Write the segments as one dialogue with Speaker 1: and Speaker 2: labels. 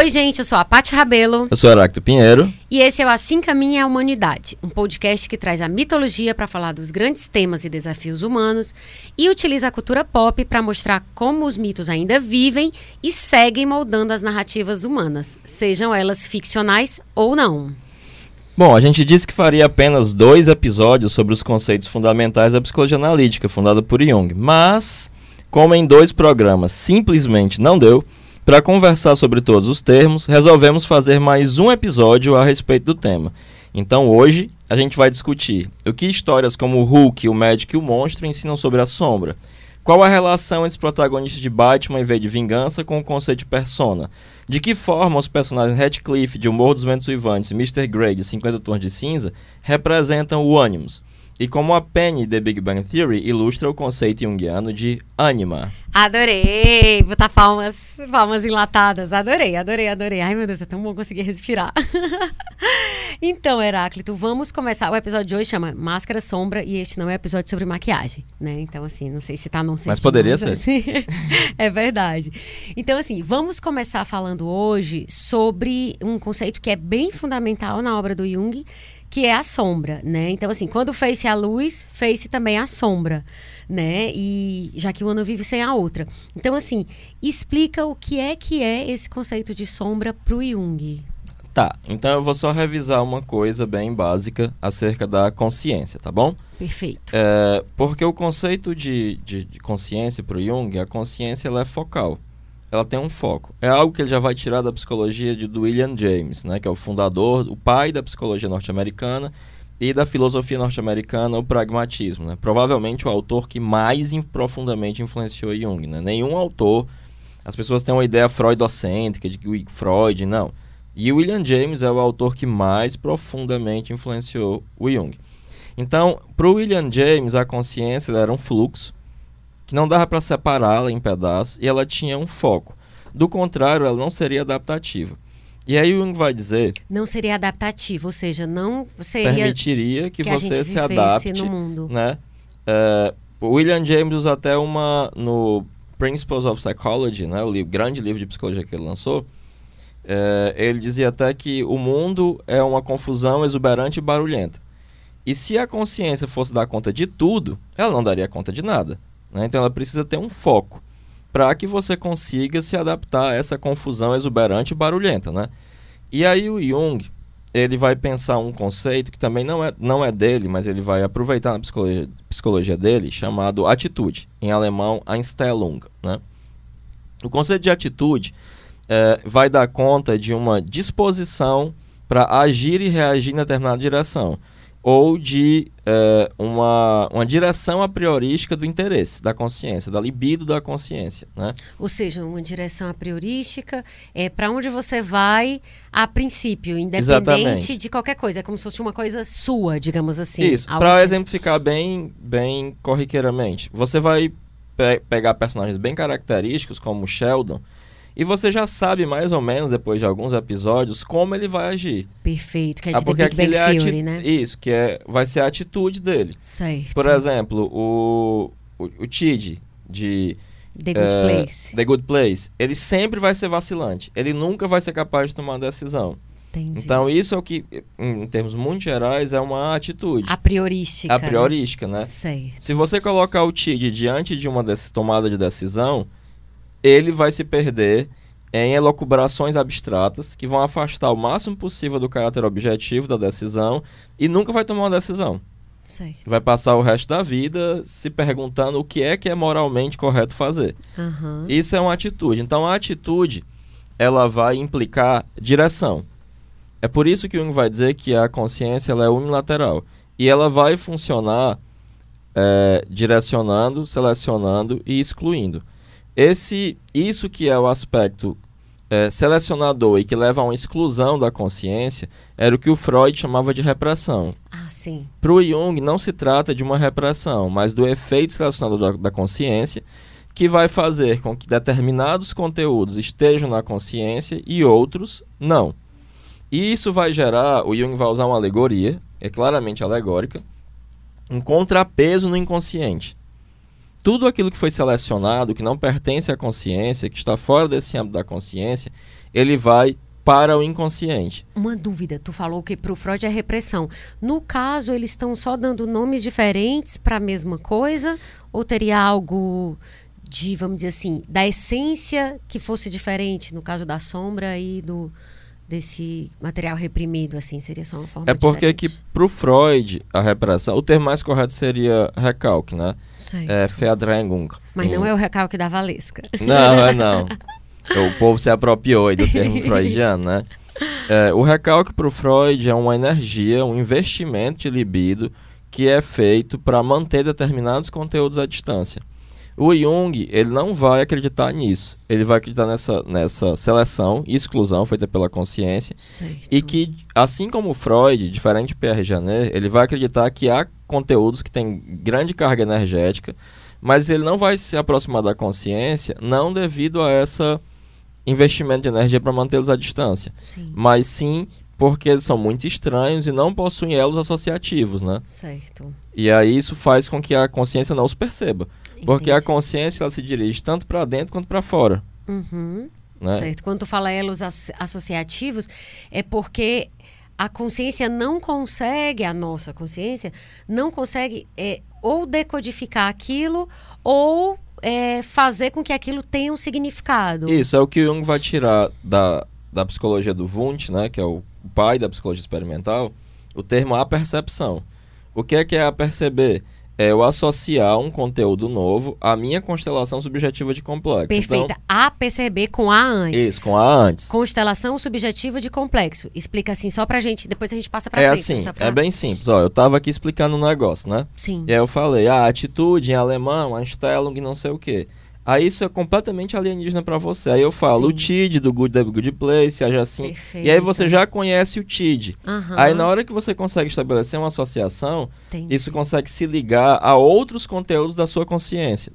Speaker 1: Oi, gente, eu sou a Paty Rabelo.
Speaker 2: Eu sou Heráclito Pinheiro.
Speaker 1: E esse é o Assim Caminha a Humanidade, um podcast que traz a mitologia para falar dos grandes temas e desafios humanos e utiliza a cultura pop para mostrar como os mitos ainda vivem e seguem moldando as narrativas humanas, sejam elas ficcionais ou não.
Speaker 2: Bom, a gente disse que faria apenas dois episódios sobre os conceitos fundamentais da psicologia analítica, fundada por Jung, mas, como em dois programas simplesmente não deu, para conversar sobre todos os termos, resolvemos fazer mais um episódio a respeito do tema. Então hoje a gente vai discutir o que histórias como o Hulk, o Médico e o Monstro ensinam sobre a sombra. Qual a relação entre os protagonistas de Batman e V de Vingança com o conceito de persona? De que forma os personagens Radcliffe de O dos Ventos Uivantes e Mr. Grey de 50 Tons de Cinza representam o Animus? E como a Penny The Big Bang Theory ilustra o conceito junguiano de ânima.
Speaker 1: Adorei! Botar palmas, palmas enlatadas. Adorei, adorei, adorei. Ai, meu Deus, é tão bom conseguir respirar. então, Heráclito, vamos começar. O episódio de hoje chama Máscara Sombra e este não é episódio sobre maquiagem, né? Então, assim, não sei se tá não sei
Speaker 2: Mas poderia ser.
Speaker 1: Assim. é verdade. Então, assim, vamos começar falando hoje sobre um conceito que é bem fundamental na obra do Jung, que é a sombra, né? Então, assim, quando fez-se a luz, fez-se também a sombra, né? E já que uma não vive sem a outra. Então, assim, explica o que é que é esse conceito de sombra pro Jung.
Speaker 2: Tá, então eu vou só revisar uma coisa bem básica acerca da consciência, tá bom?
Speaker 1: Perfeito.
Speaker 2: É, porque o conceito de, de, de consciência pro Jung, a consciência ela é focal ela tem um foco. É algo que ele já vai tirar da psicologia de, do William James, né, que é o fundador, o pai da psicologia norte-americana e da filosofia norte-americana, o pragmatismo. Né? Provavelmente o autor que mais profundamente influenciou Jung. Né? Nenhum autor, as pessoas têm uma ideia freudocêntrica de que Freud, não. E William James é o autor que mais profundamente influenciou o Jung. Então, para o William James, a consciência era um fluxo que não dava para separá-la em pedaços e ela tinha um foco. Do contrário, ela não seria adaptativa. E aí o Jung vai dizer...
Speaker 1: Não seria adaptativa, ou seja, não seria...
Speaker 2: Permitiria que, que você se adapte.
Speaker 1: no mundo.
Speaker 2: Né? É, William James usa até uma... No Principles of Psychology, né, o livro, grande livro de psicologia que ele lançou, é, ele dizia até que o mundo é uma confusão exuberante e barulhenta. E se a consciência fosse dar conta de tudo, ela não daria conta de nada. Né? Então ela precisa ter um foco para que você consiga se adaptar a essa confusão exuberante e barulhenta. Né? E aí o Jung ele vai pensar um conceito que também não é, não é dele, mas ele vai aproveitar na psicologia, psicologia dele, chamado atitude, em alemão Einstellung. Né? O conceito de atitude é, vai dar conta de uma disposição para agir e reagir em determinada direção ou de é, uma, uma direção a priorística do interesse, da consciência, da libido da consciência. Né?
Speaker 1: Ou seja, uma direção a priorística é para onde você vai a princípio, independente Exatamente. de qualquer coisa. É como se fosse uma coisa sua, digamos assim.
Speaker 2: Isso, para que... exemplificar bem, bem corriqueiramente. Você vai pe pegar personagens bem característicos, como Sheldon, e você já sabe mais ou menos, depois de alguns episódios, como ele vai agir.
Speaker 1: Perfeito, que é de ah, porque The Big Bang Theory, né?
Speaker 2: Isso, que é, vai ser a atitude dele.
Speaker 1: Certo.
Speaker 2: Por exemplo, o, o, o Tid, de...
Speaker 1: The Good é, Place.
Speaker 2: The Good Place. Ele sempre vai ser vacilante. Ele nunca vai ser capaz de tomar uma decisão.
Speaker 1: Entendi.
Speaker 2: Então, isso é o que, em termos muito gerais, é uma atitude.
Speaker 1: A priorística.
Speaker 2: A priorística, né? né?
Speaker 1: Certo.
Speaker 2: Se você colocar o TID diante de uma tomada de decisão, ele vai se perder em elocubrações abstratas que vão afastar o máximo possível do caráter objetivo da decisão e nunca vai tomar uma decisão.
Speaker 1: Certo.
Speaker 2: Vai passar o resto da vida se perguntando o que é que é moralmente correto fazer.
Speaker 1: Uhum.
Speaker 2: Isso é uma atitude. Então a atitude ela vai implicar direção. É por isso que Jung vai dizer que a consciência ela é unilateral e ela vai funcionar é, direcionando, selecionando e excluindo. Esse, isso que é o aspecto é, selecionador e que leva a uma exclusão da consciência era o que o Freud chamava de repressão.
Speaker 1: Ah, sim.
Speaker 2: Para o Jung não se trata de uma repressão, mas do efeito selecionador da, da consciência que vai fazer com que determinados conteúdos estejam na consciência e outros não. E isso vai gerar, o Jung vai usar uma alegoria, é claramente alegórica, um contrapeso no inconsciente. Tudo aquilo que foi selecionado, que não pertence à consciência, que está fora desse âmbito da consciência, ele vai para o inconsciente.
Speaker 1: Uma dúvida, tu falou que para o Freud é repressão. No caso, eles estão só dando nomes diferentes para a mesma coisa? Ou teria algo de, vamos dizer assim, da essência que fosse diferente, no caso da sombra e do desse material reprimido, assim, seria só uma forma
Speaker 2: É porque
Speaker 1: diferente.
Speaker 2: que para o Freud, a repressão, o termo mais correto seria recalque, né?
Speaker 1: Certo.
Speaker 2: É Verdrängung.
Speaker 1: Mas não
Speaker 2: Em-
Speaker 1: é o recalque da Valesca.
Speaker 2: Não, é não. O povo se apropriou aí do termo freudiano, né? É, o recalque para o Freud é uma energia, um investimento de libido que é feito para manter determinados conteúdos à distância. O Jung, ele não vai acreditar nisso. Ele vai acreditar nessa, nessa seleção e exclusão feita pela consciência
Speaker 1: Certo.
Speaker 2: e que, assim como o Freud, diferente de Pierre Janet, ele vai acreditar que há conteúdos que têm grande carga energética, mas ele não vai se aproximar da consciência não devido a esse investimento de energia para mantê-los à distância,
Speaker 1: Sim.
Speaker 2: mas sim porque eles são muito estranhos e não possuem elos associativos, né?
Speaker 1: Certo.
Speaker 2: E aí isso faz com que a consciência não os perceba, porque a
Speaker 1: Entendi.
Speaker 2: consciência ela se dirige tanto para dentro quanto para fora,
Speaker 1: Uhum.
Speaker 2: né?
Speaker 1: Certo. Quando tu fala elos asso- associativos, é porque a consciência não consegue, a nossa consciência, não consegue é, ou decodificar aquilo ou é, fazer com que aquilo tenha um significado.
Speaker 2: Isso, é o que Jung vai tirar da, da psicologia do Wundt, né, que é o pai da psicologia experimental, o termo apercepção. O que é que é aperceber? É eu associar um conteúdo novo à minha constelação subjetiva de complexo.
Speaker 1: Perfeita. A perceber com A
Speaker 2: Então,
Speaker 1: antes.
Speaker 2: isso, com a antes.
Speaker 1: Constelação subjetiva de complexo. Explica assim só pra gente, depois a gente passa pra
Speaker 2: É
Speaker 1: frente.
Speaker 2: assim,
Speaker 1: pra-
Speaker 2: é bem simples. Ó, eu tava aqui explicando um negócio, né?
Speaker 1: Sim.
Speaker 2: E aí eu falei, ah, atitude em alemão, Einstellung, não sei o quê. Aí isso é completamente alienígena pra você. Aí eu falo
Speaker 1: Sim.
Speaker 2: o TID do Good Devil Good Place, haja assim.
Speaker 1: Perfeito.
Speaker 2: E aí você já conhece o TID.
Speaker 1: Aham,
Speaker 2: Aí na hora que você consegue estabelecer uma associação,
Speaker 1: entendi.
Speaker 2: isso consegue se ligar a outros conteúdos da sua consciência.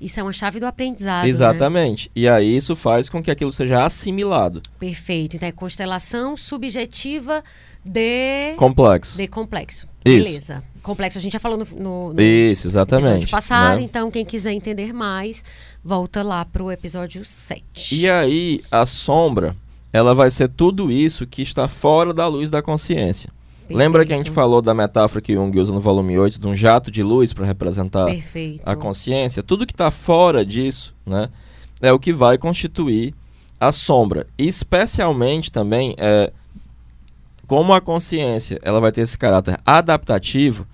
Speaker 1: Isso é uma chave do aprendizado. né?
Speaker 2: Exatamente. E aí isso faz com que aquilo seja assimilado.
Speaker 1: Perfeito. Então é constelação subjetiva de,
Speaker 2: Complexo.
Speaker 1: de complexo.
Speaker 2: Isso.
Speaker 1: Beleza. Complexo a gente já falou no, no, no
Speaker 2: Isso,
Speaker 1: episódio
Speaker 2: exatamente.
Speaker 1: passado,
Speaker 2: né?
Speaker 1: então quem quiser entender mais, volta lá pro episódio 7.
Speaker 2: E aí a sombra, ela vai ser tudo isso que está fora da luz da consciência. Lembra que a gente
Speaker 1: Perfeito.
Speaker 2: falou da metáfora que Jung usa no volume 8 de um jato de luz para representar
Speaker 1: Perfeito.
Speaker 2: a consciência? Tudo que está fora disso, né, é o que vai constituir a sombra. E especialmente também é como a consciência, ela vai ter esse caráter adaptativo.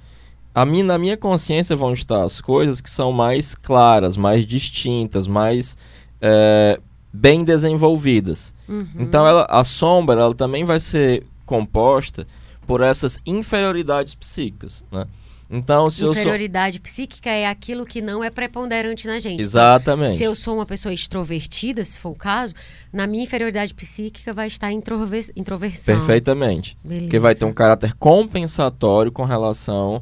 Speaker 2: A mim, na minha consciência vão estar as coisas que são mais claras, mais distintas, mais é, bem desenvolvidas.
Speaker 1: Uhum.
Speaker 2: Então ela, a sombra ela também vai ser composta por essas inferioridades psíquicas, né? Então se eu sou
Speaker 1: Inferioridade psíquica é aquilo que não é preponderante na gente.
Speaker 2: exatamente
Speaker 1: Se eu sou uma pessoa extrovertida, se for o caso, na minha inferioridade psíquica vai estar introver introversão.
Speaker 2: perfeitamente,
Speaker 1: Beleza.
Speaker 2: porque vai ter um caráter compensatório com relação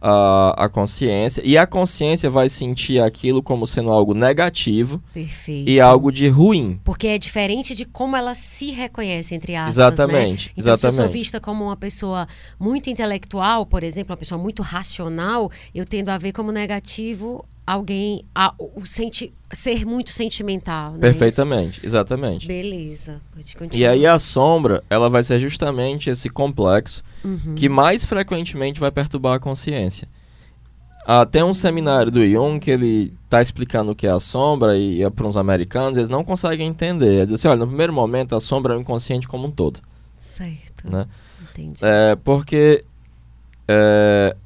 Speaker 2: à, à consciência e a consciência vai sentir aquilo como sendo algo negativo
Speaker 1: Perfeito.
Speaker 2: e algo de ruim.
Speaker 1: Porque é diferente de como ela se reconhece, entre aspas.
Speaker 2: Exatamente,
Speaker 1: Né? Então, se eu sou
Speaker 2: exatamente.
Speaker 1: vista como uma pessoa muito intelectual, por exemplo, uma pessoa muito racional, eu tendo a ver como negativo alguém. A, o senti, ser muito sentimental. Né?
Speaker 2: Perfeitamente, exatamente.
Speaker 1: Beleza. Pode
Speaker 2: E aí a sombra, ela vai ser justamente esse complexo
Speaker 1: Uhum.
Speaker 2: que mais frequentemente vai perturbar a consciência. Ah, tem um seminário do Jung que ele está explicando o que é a sombra e é para uns americanos, eles não conseguem entender. Ele diz assim, olha, no primeiro momento a sombra é o inconsciente como um todo,
Speaker 1: Certo.
Speaker 2: né?
Speaker 1: Entendi.
Speaker 2: É, porque é,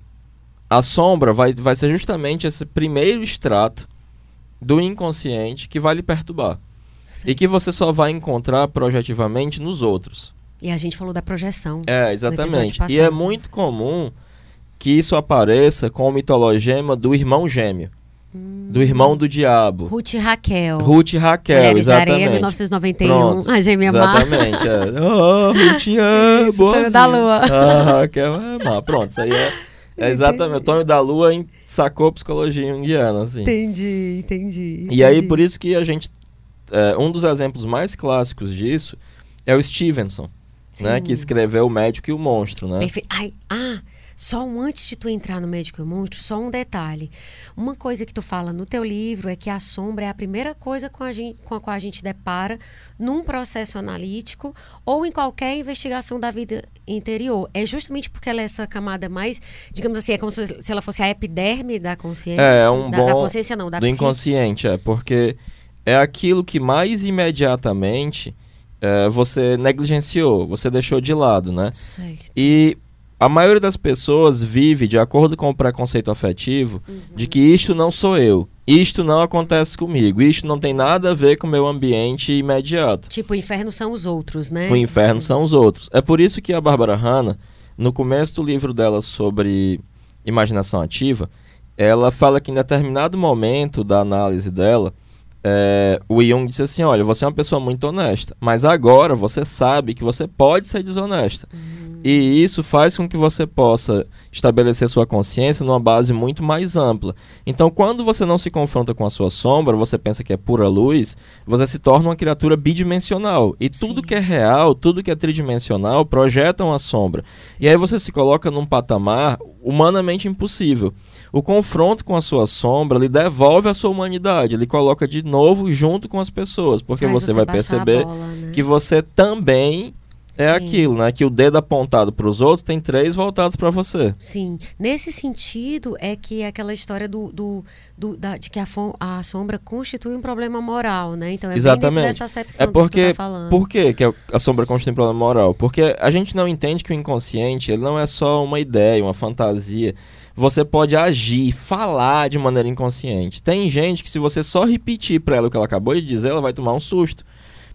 Speaker 2: a sombra vai, vai ser justamente esse primeiro extrato do inconsciente que vai lhe perturbar.
Speaker 1: Certo.
Speaker 2: E que você só vai encontrar projetivamente nos outros.
Speaker 1: E a gente falou da projeção.
Speaker 2: É, exatamente. E é muito comum que isso apareça com o mitologema do irmão gêmeo, do irmão do diabo.
Speaker 1: Ruth e Raquel.
Speaker 2: Ruth e Raquel,
Speaker 1: Mulheres de Areia,
Speaker 2: exatamente.
Speaker 1: 1991.
Speaker 2: Pronto,
Speaker 1: A gêmea má.
Speaker 2: Exatamente, é. Oh, Rutinha,
Speaker 1: Isso,
Speaker 2: boa.
Speaker 1: Da Lua.
Speaker 2: Ah, Raquel é má. Pronto, isso aí é, é exatamente. O Tonho da Lua em- sacou psicologia junguiana, assim.
Speaker 1: Entendi, entendi.
Speaker 2: E aí, por isso que a gente. é, um dos exemplos mais clássicos disso é o Stevenson, né?
Speaker 1: Sim.
Speaker 2: Que escreveu O Médico e o Monstro, né?
Speaker 1: Perfeito. Ai, ah, só um antes de tu entrar no médico e monstro, só um detalhe. Uma coisa que tu fala no teu livro é que a sombra é a primeira coisa com a, gente, com a qual a gente depara num processo analítico ou em qualquer investigação da vida interior. É justamente porque ela é essa camada mais, digamos assim, é como se, se ela fosse a epiderme da consciência.
Speaker 2: É, um
Speaker 1: da,
Speaker 2: bom
Speaker 1: da consciência não, da
Speaker 2: do
Speaker 1: psique.
Speaker 2: inconsciente, é, porque é aquilo que mais imediatamente é, você negligenciou, você deixou de lado, né?
Speaker 1: Certo.
Speaker 2: E a maioria das pessoas vive de acordo com o preconceito afetivo de que isto não sou eu, isto não acontece comigo, isto não tem nada a ver com o meu ambiente imediato.
Speaker 1: Tipo, o inferno são os outros, né?
Speaker 2: O inferno são os outros. É por isso que a Bárbara Hanna, no começo do livro dela sobre imaginação ativa, ela fala que em determinado momento da análise dela, é, o Jung disse assim: Olha, você é uma pessoa muito honesta, mas agora você sabe que você pode ser desonesta. E isso faz com que você possa estabelecer sua consciência numa base muito mais ampla. Então, quando você não se confronta com a sua sombra, você pensa que é pura luz, você se torna uma criatura bidimensional. E tudo
Speaker 1: Sim.
Speaker 2: que é real, tudo que é tridimensional, projeta uma sombra. E aí você se coloca num patamar humanamente impossível. O confronto com a sua sombra lhe devolve a sua humanidade, lhe coloca de novo junto com as pessoas, porque você vai perceber
Speaker 1: bola, né?
Speaker 2: que você também é
Speaker 1: Sim.
Speaker 2: aquilo, né? Que o dedo apontado para os outros tem três voltados para você.
Speaker 1: Sim, nesse sentido é que é aquela história do, do, do- da- de que a, a sombra constitui um problema moral, né? Então é
Speaker 2: Exatamente.
Speaker 1: dessa acepção
Speaker 2: É porque,
Speaker 1: que tá falando.
Speaker 2: por que que a- a sombra constitui um problema moral? Porque a gente não entende que o inconsciente ele não é só uma ideia, uma fantasia. Você pode agir, falar de maneira inconsciente. Tem gente que se você só repetir para ela o que ela acabou de dizer, ela vai tomar um susto.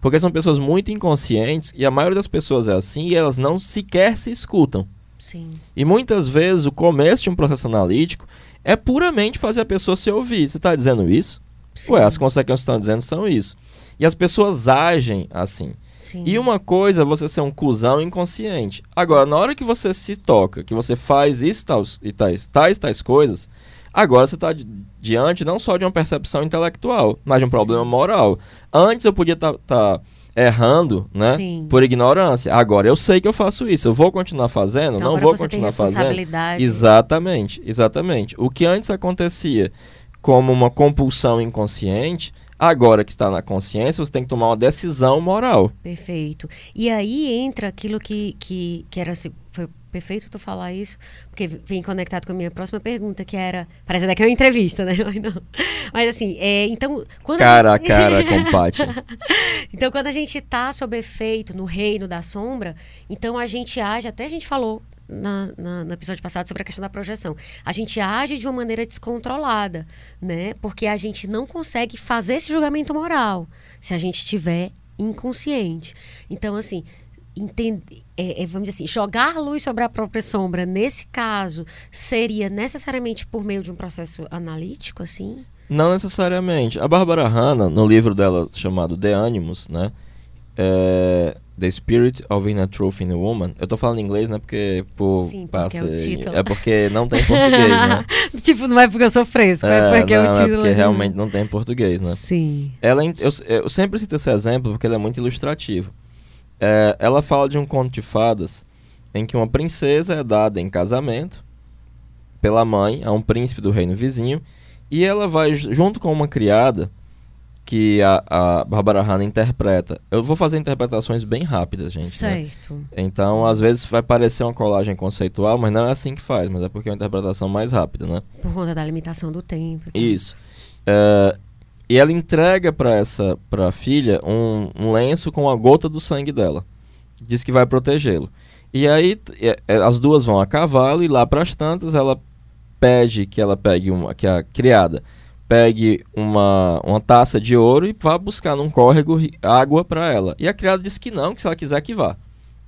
Speaker 2: Porque são pessoas muito inconscientes e a maioria das pessoas é assim e elas não sequer se escutam.
Speaker 1: Sim,
Speaker 2: E muitas vezes o começo de um processo analítico é puramente fazer a pessoa se ouvir. Você está dizendo isso?
Speaker 1: sim,
Speaker 2: Ué, as consequências que estão dizendo são isso. E as pessoas agem assim.
Speaker 1: Sim.
Speaker 2: E uma coisa é você ser um cuzão inconsciente. Agora, na hora que você se toca, que você faz isso tais, e tais, tais, tais coisas, agora você está diante não só de uma percepção intelectual, mas de um problema
Speaker 1: Sim.
Speaker 2: moral. Antes eu podia estar errando, né?
Speaker 1: Sim.
Speaker 2: Por ignorância. Agora eu sei que eu faço isso. Eu vou continuar fazendo?
Speaker 1: Então,
Speaker 2: não vou
Speaker 1: você tem
Speaker 2: continuar fazendo?
Speaker 1: responsabilidade.
Speaker 2: Exatamente, exatamente. O que antes acontecia como uma compulsão inconsciente, agora que está na consciência, você tem que tomar uma decisão moral.
Speaker 1: Perfeito. E aí entra aquilo que, que, que era assim, foi perfeito tu falar isso, porque vem conectado com a minha próxima pergunta, que era. Parece daqui uma entrevista, né? Mas não. Mas assim, é, então. Quando
Speaker 2: Cara a
Speaker 1: gente-
Speaker 2: cara com Paty.
Speaker 1: Então, quando a gente tá sob efeito no reino da sombra, então a gente age, até a gente falou na, na- no episódio passado sobre a questão da projeção. A gente age de uma maneira descontrolada, né? Porque a gente não consegue fazer esse julgamento moral se a gente estiver inconsciente. Então, assim. Entender, é, é, vamos dizer assim, jogar luz sobre a própria sombra, nesse caso, seria necessariamente por meio de um processo analítico, assim?
Speaker 2: Não necessariamente. A Bárbara Hanna, no livro dela chamado The Animus, né? é, The Spirit of Inner Truth in a Woman. Eu tô falando em inglês, né? Porque por
Speaker 1: Sim, porque é o título.
Speaker 2: é porque não tem em português, né?
Speaker 1: tipo, não é porque eu sou fresca, é, porque
Speaker 2: não,
Speaker 1: é o título.
Speaker 2: é porque realmente não tem em português, né?
Speaker 1: Sim.
Speaker 2: Ela, é eu, eu sempre cito esse exemplo porque ele é muito ilustrativo. É, ela fala de um conto de fadas em que uma princesa é dada em casamento pela mãe a um príncipe do reino vizinho e ela vai ju- junto com uma criada que a, a Barbara Hanna interpreta. Eu vou fazer interpretações bem rápidas, gente. né?
Speaker 1: Certo.
Speaker 2: Então, às vezes vai parecer uma colagem conceitual, mas não é assim que faz, mas é porque é uma interpretação mais rápida, né?
Speaker 1: Por conta da limitação do tempo.
Speaker 2: Isso. É, e ela entrega para essa pra filha um, um lenço com a gota do sangue dela. Diz que vai protegê-lo. E aí é, é, as duas vão a cavalo e lá para as tantas ela pede que ela pegue uma que a criada pegue uma, uma taça de ouro e vá buscar num córrego água para ela. E a criada diz que não, que se ela quiser que vá.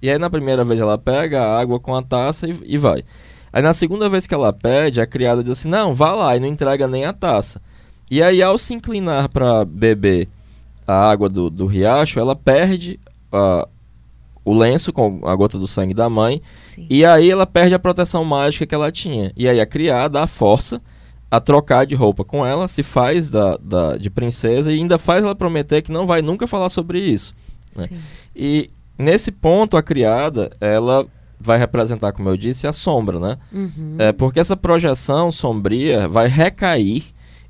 Speaker 2: E aí na primeira vez ela pega a água com a taça e, e vai. Aí na segunda vez que ela pede, a criada diz assim: "Não, vá lá" e não entrega nem a taça. E aí ao se inclinar para beber a água do, do riacho, ela perde ah, o lenço com a gota do sangue da mãe
Speaker 1: Sim.
Speaker 2: e aí ela perde a proteção mágica que ela tinha. E aí a criada a força a trocar de roupa com ela, se faz da, da, de princesa e ainda faz ela prometer que não vai nunca falar sobre isso. né? E nesse ponto a criada, ela vai representar, como eu disse, a sombra, né?
Speaker 1: Uhum.
Speaker 2: É, porque essa projeção sombria vai recair,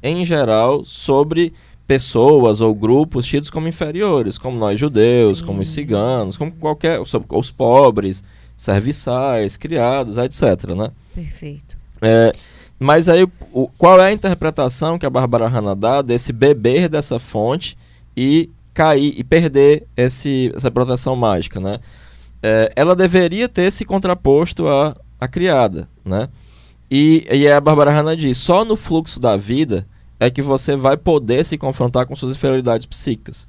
Speaker 2: em geral, sobre pessoas ou grupos tidos como inferiores, como nós judeus,
Speaker 1: Sim.
Speaker 2: como os ciganos, como qualquer, sobre os pobres, serviçais, criados, etc, né?
Speaker 1: Perfeito.
Speaker 2: É, mas aí, o, qual é a interpretação que a Bárbara Hanna dá desse beber dessa fonte e cair e perder esse, essa proteção mágica, né? É, ela deveria ter se contraposto à, à criada, né? E, e a Bárbara Hanna diz, só no fluxo da vida é que você vai poder se confrontar com suas inferioridades psíquicas.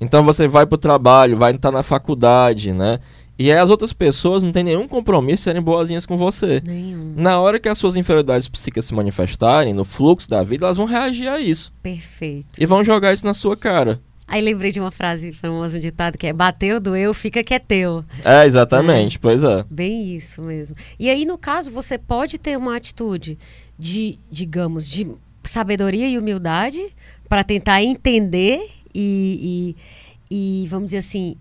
Speaker 2: Então você vai para o trabalho, vai estar na faculdade, né? E aí as outras pessoas não têm nenhum compromisso de serem boazinhas com você.
Speaker 1: Nenhum.
Speaker 2: Na hora que as suas inferioridades psíquicas se manifestarem, no fluxo da vida, elas vão reagir a isso.
Speaker 1: Perfeito.
Speaker 2: E vão jogar isso na sua cara.
Speaker 1: Aí lembrei de uma frase famosa, um ditado que é bateu, doeu, fica que é teu.
Speaker 2: É, exatamente, pois é.
Speaker 1: Bem isso mesmo. E aí, no caso, você pode ter uma atitude de, digamos, de sabedoria e humildade para tentar entender e, e, e, vamos dizer assim,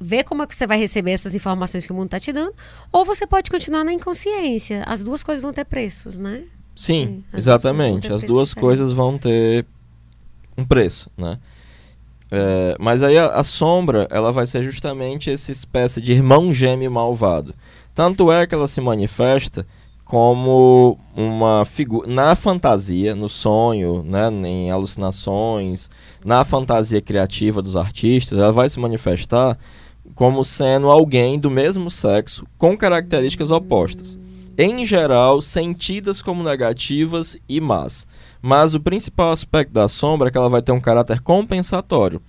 Speaker 1: ver como é que você vai receber essas informações que o mundo está te dando, ou você pode continuar na inconsciência. As duas coisas vão ter preços, né?
Speaker 2: Sim,
Speaker 1: Sim,
Speaker 2: exatamente. As duas
Speaker 1: diferente.
Speaker 2: coisas vão ter um preço, né? É, mas aí a, a sombra, ela vai ser justamente essa espécie de irmão gêmeo malvado. Tanto é que ela se manifesta como uma figura na fantasia, no sonho, né, em alucinações, na fantasia criativa dos artistas, ela vai se manifestar como sendo alguém do mesmo sexo com características opostas. Em geral, sentidas como negativas e más. Mas o principal aspecto da sombra é que ela vai ter um caráter compensatório.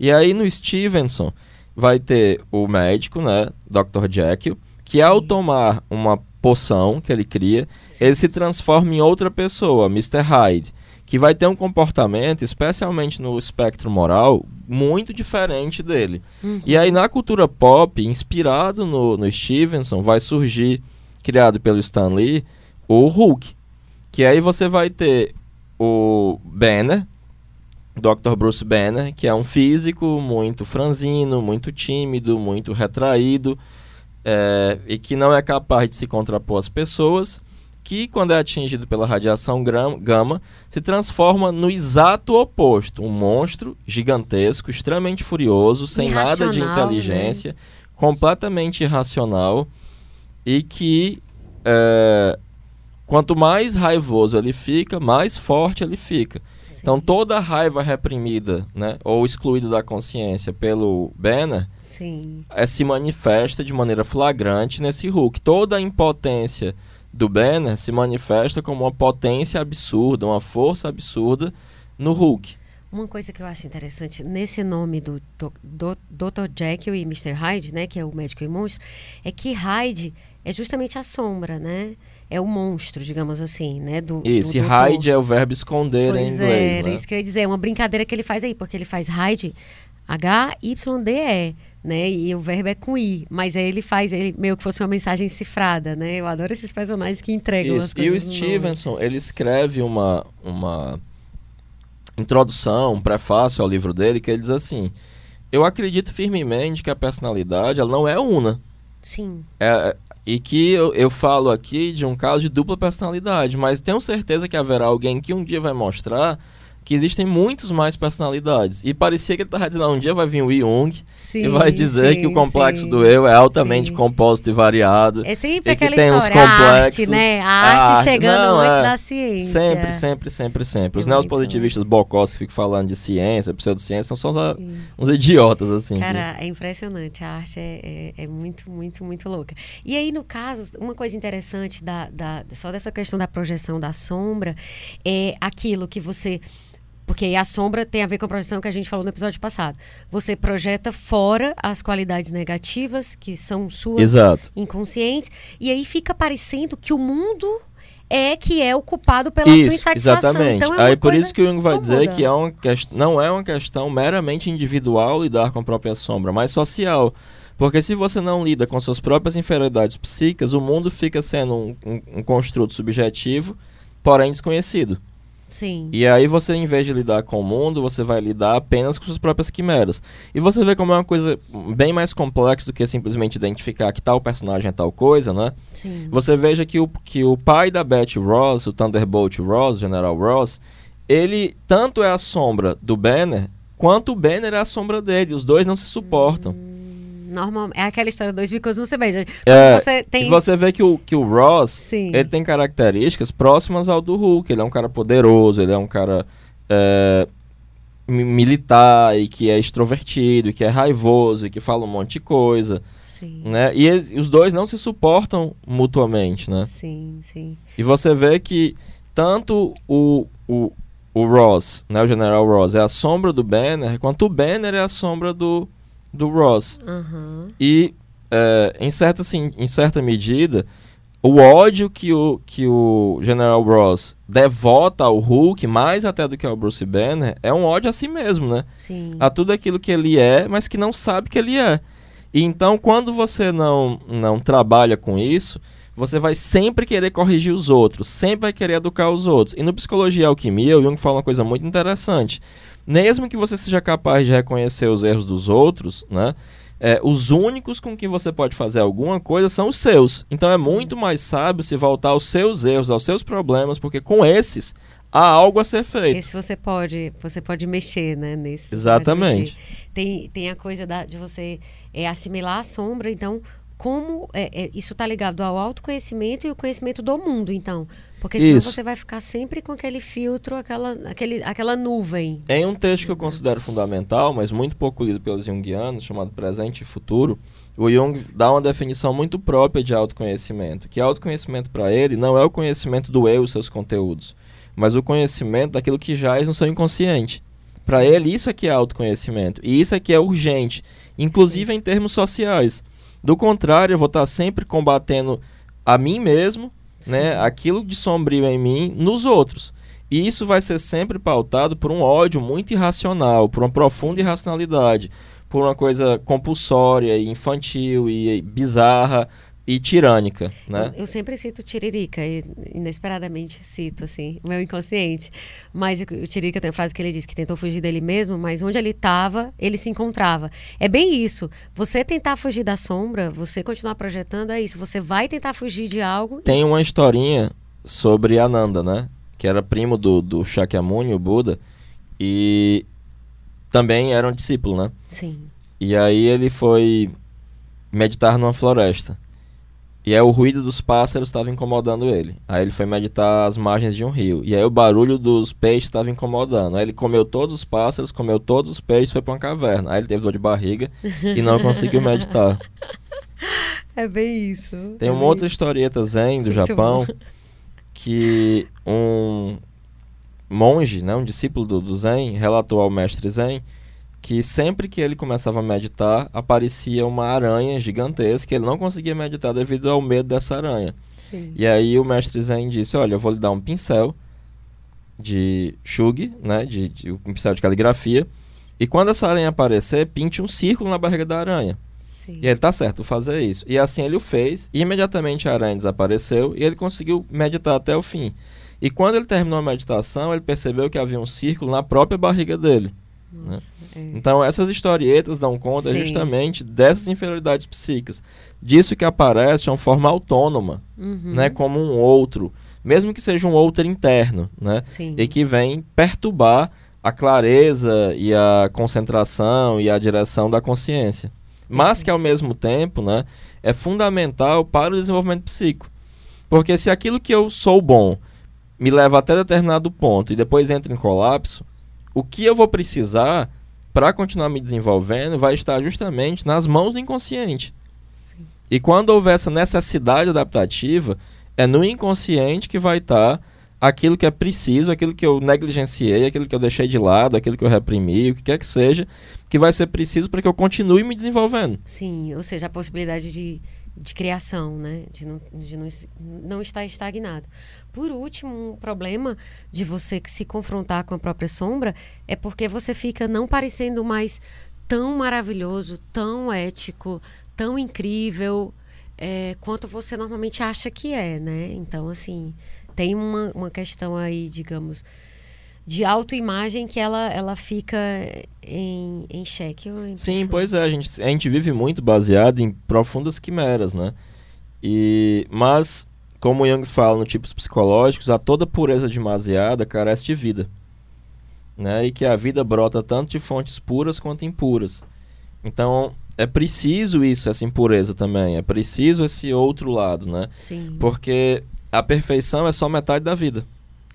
Speaker 2: E aí no Stevenson vai ter o médico, né, Dr. Jekyll, que ao tomar uma poção que ele cria, ele se transforma em outra pessoa, Mr. Hyde, que vai ter um comportamento, especialmente no espectro moral, muito diferente dele.
Speaker 1: Uhum.
Speaker 2: E aí na cultura pop, inspirado no, no Stevenson, vai surgir, criado pelo Stan Lee, o Hulk. Que aí você vai ter o Banner, Dr. Bruce Banner, que é um físico muito franzino, muito tímido, muito retraído, é, e que não é capaz de se contrapor às pessoas, que quando é atingido pela radiação gama, se transforma no exato oposto, um monstro gigantesco, extremamente furioso, sem nada de
Speaker 1: Irracional,
Speaker 2: inteligência, completamente irracional, e que é, quanto mais raivoso ele fica, mais forte ele fica.
Speaker 1: Sim.
Speaker 2: Então toda a raiva reprimida, né, ou excluída da consciência pelo Banner,
Speaker 1: Sim.
Speaker 2: é, se manifesta de maneira flagrante nesse Hulk. Toda a impotência do Banner se manifesta como uma potência absurda, uma força absurda no Hulk.
Speaker 1: Uma coisa que eu acho interessante nesse nome do, do, do Dr. Jekyll e Mr. Hyde, né, que é o médico e monstro, é que Hyde é justamente a sombra, né? É o monstro, digamos assim, né? Do,
Speaker 2: Isso,
Speaker 1: do
Speaker 2: hide é o verbo esconder em
Speaker 1: Pois
Speaker 2: inglês,
Speaker 1: é, era
Speaker 2: né?
Speaker 1: isso que eu ia dizer. É uma brincadeira que ele faz aí, porque ele faz Hyde H-Y-D-E, né? E o verbo é com I. Mas aí ele faz ele meio que fosse uma mensagem cifrada, né? Eu adoro esses personagens que entregam
Speaker 2: Isso. E o
Speaker 1: nome.
Speaker 2: Stevenson, ele escreve uma, uma introdução, um prefácio ao livro dele, que ele diz assim: Eu acredito firmemente que a personalidade ela não é una.
Speaker 1: Sim.
Speaker 2: É, e que eu, eu falo aqui de um caso de dupla personalidade, mas tenho certeza que haverá alguém que um dia vai mostrar que existem muitos mais personalidades. E parecia que ele estava dizendo, ah, um dia vai vir o Jung
Speaker 1: Sim,
Speaker 2: e vai dizer
Speaker 1: sim,
Speaker 2: que o complexo
Speaker 1: sim.
Speaker 2: do eu é altamente
Speaker 1: sim.
Speaker 2: composto e variado.
Speaker 1: É sempre
Speaker 2: E que
Speaker 1: aquela
Speaker 2: tem
Speaker 1: história, a arte,
Speaker 2: complexos,
Speaker 1: né? A
Speaker 2: a
Speaker 1: arte,
Speaker 2: arte,
Speaker 1: chegando
Speaker 2: não,
Speaker 1: antes
Speaker 2: é.
Speaker 1: da ciência.
Speaker 2: Sempre, sempre, sempre, sempre. Os
Speaker 1: É
Speaker 2: neopositivistas bocós que ficam falando de ciência, pseudociência, são só uns, idiotas, assim.
Speaker 1: Cara, é impressionante. A arte é, é, é muito, muito, muito louca. E aí, no caso, uma coisa interessante da, da, só dessa questão da projeção da sombra é aquilo que você. Porque aí a sombra tem a ver com a projeção que a gente falou no episódio passado. Você projeta fora as qualidades negativas, que são suas
Speaker 2: Exato.
Speaker 1: inconscientes, e aí fica parecendo que o mundo é que é o culpado pela sua
Speaker 2: Isso,
Speaker 1: insatisfação.
Speaker 2: exatamente.
Speaker 1: Então, é
Speaker 2: Aí por isso que o Jung vai dizer
Speaker 1: cômoda.
Speaker 2: que é uma quest... não é uma questão meramente individual lidar com a própria sombra, mas social. Porque se você não lida com suas próprias inferioridades psíquicas, o mundo fica sendo um, um- um construto subjetivo, porém desconhecido.
Speaker 1: Sim.
Speaker 2: E aí você, em vez de lidar com o mundo, você vai lidar apenas com suas próprias quimeras. E você vê como é uma coisa bem mais complexa do que simplesmente identificar que tal personagem é tal coisa, né?
Speaker 1: Sim.
Speaker 2: Você veja que o, que o pai da Betty Ross, o Thunderbolt Ross, o General Ross, ele tanto é a sombra do Banner, quanto o Banner é a sombra dele. Os dois não se suportam.
Speaker 1: Normal, é aquela história dois bicos não se beijam.
Speaker 2: É,
Speaker 1: Você tem.
Speaker 2: E você vê que o, que o Ross,
Speaker 1: Sim.
Speaker 2: ele tem características próximas ao do Hulk. Ele é um cara poderoso, ele é um cara é, mi- militar e que é extrovertido, e que é raivoso e que fala um monte de coisa,
Speaker 1: Sim.
Speaker 2: né? E eles- os dois não se suportam mutuamente, né?
Speaker 1: Sim, sim.
Speaker 2: E você vê que tanto o, o, o Ross, né, o General Ross, é a sombra do Banner, quanto o Banner é a sombra do, do Ross.
Speaker 1: Aham.
Speaker 2: E, é, em, certa, assim, em certa medida, o ódio que o, que o General Ross devota ao Hulk, mais até do que ao Bruce Banner, é um ódio a si mesmo, né?
Speaker 1: Sim.
Speaker 2: A tudo aquilo que ele é, mas que não sabe que ele é. E então, quando você não, não trabalha com isso, você vai sempre querer corrigir os outros, sempre vai querer educar os outros. E no Psicologia e Alquimia, o Jung fala uma coisa muito interessante. Mesmo que você seja capaz de reconhecer os erros dos outros, né? é, os únicos com quem você pode fazer alguma coisa são os seus. Então é muito mais sábio se voltar aos seus erros, aos seus problemas, porque com esses há algo a ser feito.
Speaker 1: Esse você pode, você pode mexer, né? Nesse.
Speaker 2: Exatamente.
Speaker 1: Tem, tem a coisa da, de você é, assimilar a sombra, então. Como é, é, isso está ligado ao autoconhecimento e o conhecimento do mundo, então. Porque senão
Speaker 2: Isso.
Speaker 1: você vai ficar sempre com aquele filtro, aquela, aquele, aquela nuvem.
Speaker 2: Em um texto que eu considero fundamental, mas muito pouco lido pelos junguianos, chamado Presente e Futuro, o Jung dá uma definição muito própria de autoconhecimento, que autoconhecimento para ele não é o conhecimento do eu e seus conteúdos, mas o conhecimento daquilo que jaz no seu inconsciente. Para ele, isso aqui é autoconhecimento, e isso aqui é urgente, inclusive em termos sociais. Do contrário, eu vou estar sempre combatendo a mim mesmo, né, aquilo de sombrio em mim nos outros. E isso vai ser sempre pautado por um ódio muito irracional, por uma profunda irracionalidade, por uma coisa compulsória, e infantil e bizarra e tirânica, né?
Speaker 1: Eu, eu sempre cito Tiririca, e inesperadamente cito, assim, o meu inconsciente. Mas o, Tiririca tem uma frase que ele diz que tentou fugir dele mesmo, mas onde ele estava, ele se encontrava. É bem isso. Você tentar fugir da sombra, você continuar projetando, é isso. Você vai tentar fugir de algo.
Speaker 2: Tem
Speaker 1: e-
Speaker 2: uma historinha sobre Ananda, né? Que era primo do, do Shakyamuni, o Buda, e também era um discípulo, né?
Speaker 1: Sim.
Speaker 2: E aí ele foi meditar numa floresta. E aí o ruído dos pássaros estava incomodando ele. Aí ele foi meditar às margens de um rio. E aí o barulho dos peixes estava incomodando. Aí ele comeu todos os pássaros, comeu todos os peixes, foi para uma caverna. Aí ele teve dor de barriga e não conseguiu meditar.
Speaker 1: É bem isso.
Speaker 2: Tem uma outra historieta zen do
Speaker 1: Muito
Speaker 2: Japão
Speaker 1: bom.
Speaker 2: que um monge, né, um discípulo do, do Zen, relatou ao mestre Zen que sempre que ele começava a meditar, aparecia uma aranha gigantesca, ele não conseguia meditar devido ao medo dessa aranha.
Speaker 1: Sim.
Speaker 2: E aí o mestre Zen disse, olha, eu vou lhe dar um pincel de shugi, né, de, de um pincel de caligrafia, e quando essa aranha aparecer, pinte um círculo na barriga da aranha.
Speaker 1: Sim.
Speaker 2: E ele tá certo, vou fazer isso. E assim ele o fez, e imediatamente a aranha desapareceu e ele conseguiu meditar até o fim. E quando ele terminou a meditação, ele percebeu que havia um círculo na própria barriga dele.
Speaker 1: Nossa, é.
Speaker 2: Então essas historietas dão conta
Speaker 1: Sim.
Speaker 2: justamente dessas inferioridades psíquicas, disso que aparece de uma forma autônoma,
Speaker 1: Uhum.
Speaker 2: né, como um outro, mesmo que seja um outro interno, né?
Speaker 1: Sim.
Speaker 2: e que vem perturbar a clareza e a concentração e a direção da consciência. Mas que ao mesmo tempo, né, é fundamental para o desenvolvimento psíquico. Porque se aquilo que eu sou bom me leva até determinado ponto e depois entra em colapso, o que eu vou precisar para continuar me desenvolvendo vai estar justamente nas mãos do inconsciente.
Speaker 1: Sim.
Speaker 2: E quando houver essa necessidade adaptativa, é no inconsciente que vai estar aquilo que é preciso, aquilo que eu negligenciei, aquilo que eu deixei de lado, aquilo que eu reprimi, o que quer que seja, que vai ser preciso para que eu continue me desenvolvendo.
Speaker 1: Sim, ou seja, a possibilidade de, de criação, né? De, não, de não, não estar estagnado. Por último, um problema de você se confrontar com a própria sombra é porque você fica não parecendo mais tão maravilhoso, tão ético, tão incrível é, quanto você normalmente acha que é, né? Então, assim, tem uma, uma questão aí, digamos, de autoimagem que ela, ela fica em, em xeque.
Speaker 2: Sim, pois é, a gente, a gente vive muito baseado em profundas quimeras, né? E, mas, como Jung fala no tipos psicológicos, a toda pureza demasiada carece de vida. Né? E que a vida brota tanto de fontes puras quanto impuras. Então, é preciso isso, essa impureza também. É preciso esse outro lado, né?
Speaker 1: Sim.
Speaker 2: Porque a perfeição é só metade da vida.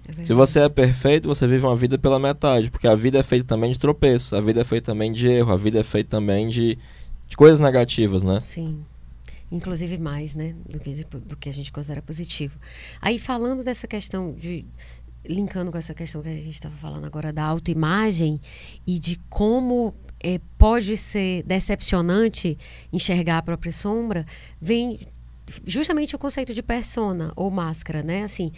Speaker 1: É.
Speaker 2: Se você é perfeito, você vive uma vida pela metade, porque a vida é feita também de tropeços, a vida é feita também de erro, a vida é feita também de, de coisas negativas, né?
Speaker 1: Sim. Inclusive mais, né? Do que, do que a gente considera positivo. Aí, falando dessa questão de. Linkando com essa questão que a gente estava falando agora da autoimagem e de como eh, pode ser decepcionante enxergar a própria sombra, vem justamente o conceito de persona ou máscara, né? Assim,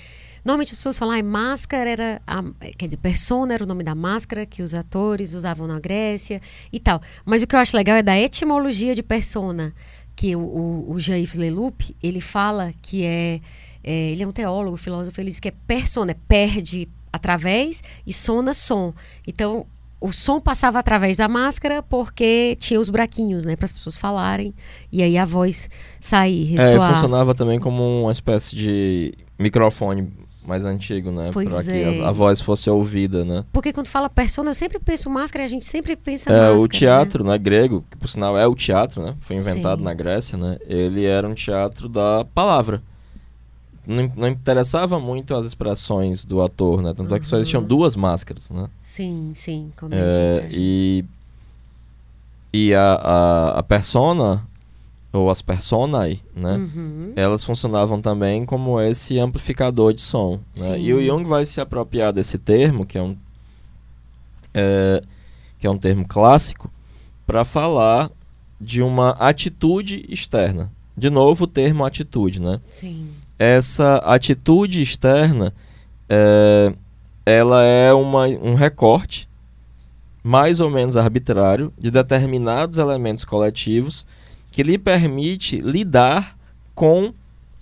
Speaker 1: normalmente as pessoas falam, ah, máscara era, a, quer dizer, persona era o nome da máscara que os atores usavam na Grécia e tal. Mas o que eu acho legal é da etimologia de persona, que o, o, o Jean-Yves Leloup, ele fala que é, é, ele é um teólogo, filósofo, ele diz que é persona, é perde através e sona som. Então, o som passava através da máscara porque tinha os braquinhos, né, para as pessoas falarem e aí a voz sair,
Speaker 2: É,
Speaker 1: ressoar.
Speaker 2: funcionava também como uma espécie de microfone mais antigo, né?
Speaker 1: Pois
Speaker 2: Pra que
Speaker 1: é.
Speaker 2: a, a voz fosse ouvida, né?
Speaker 1: Porque quando fala persona, eu sempre penso máscara e a gente sempre pensa
Speaker 2: É,
Speaker 1: máscara.
Speaker 2: o teatro, né? grego, que por sinal é o teatro, né? Foi inventado
Speaker 1: Sim.
Speaker 2: na Grécia, né? Ele era um teatro da palavra. Não, não interessava muito as expressões do ator, né? Tanto é que só existiam
Speaker 1: Uhum.
Speaker 2: duas máscaras, né?
Speaker 1: Sim, sim. Como
Speaker 2: É, e e a, a, a persona, ou as personae, né?
Speaker 1: Uhum.
Speaker 2: Elas funcionavam também como esse amplificador de som. Né? E o Jung vai se apropriar desse termo, que é um, é, que é um termo clássico, para falar de uma atitude externa. De novo, o termo atitude, né?
Speaker 1: Sim.
Speaker 2: Essa atitude externa é, ela é uma, um recorte mais ou menos arbitrário de determinados elementos coletivos que lhe permite lidar com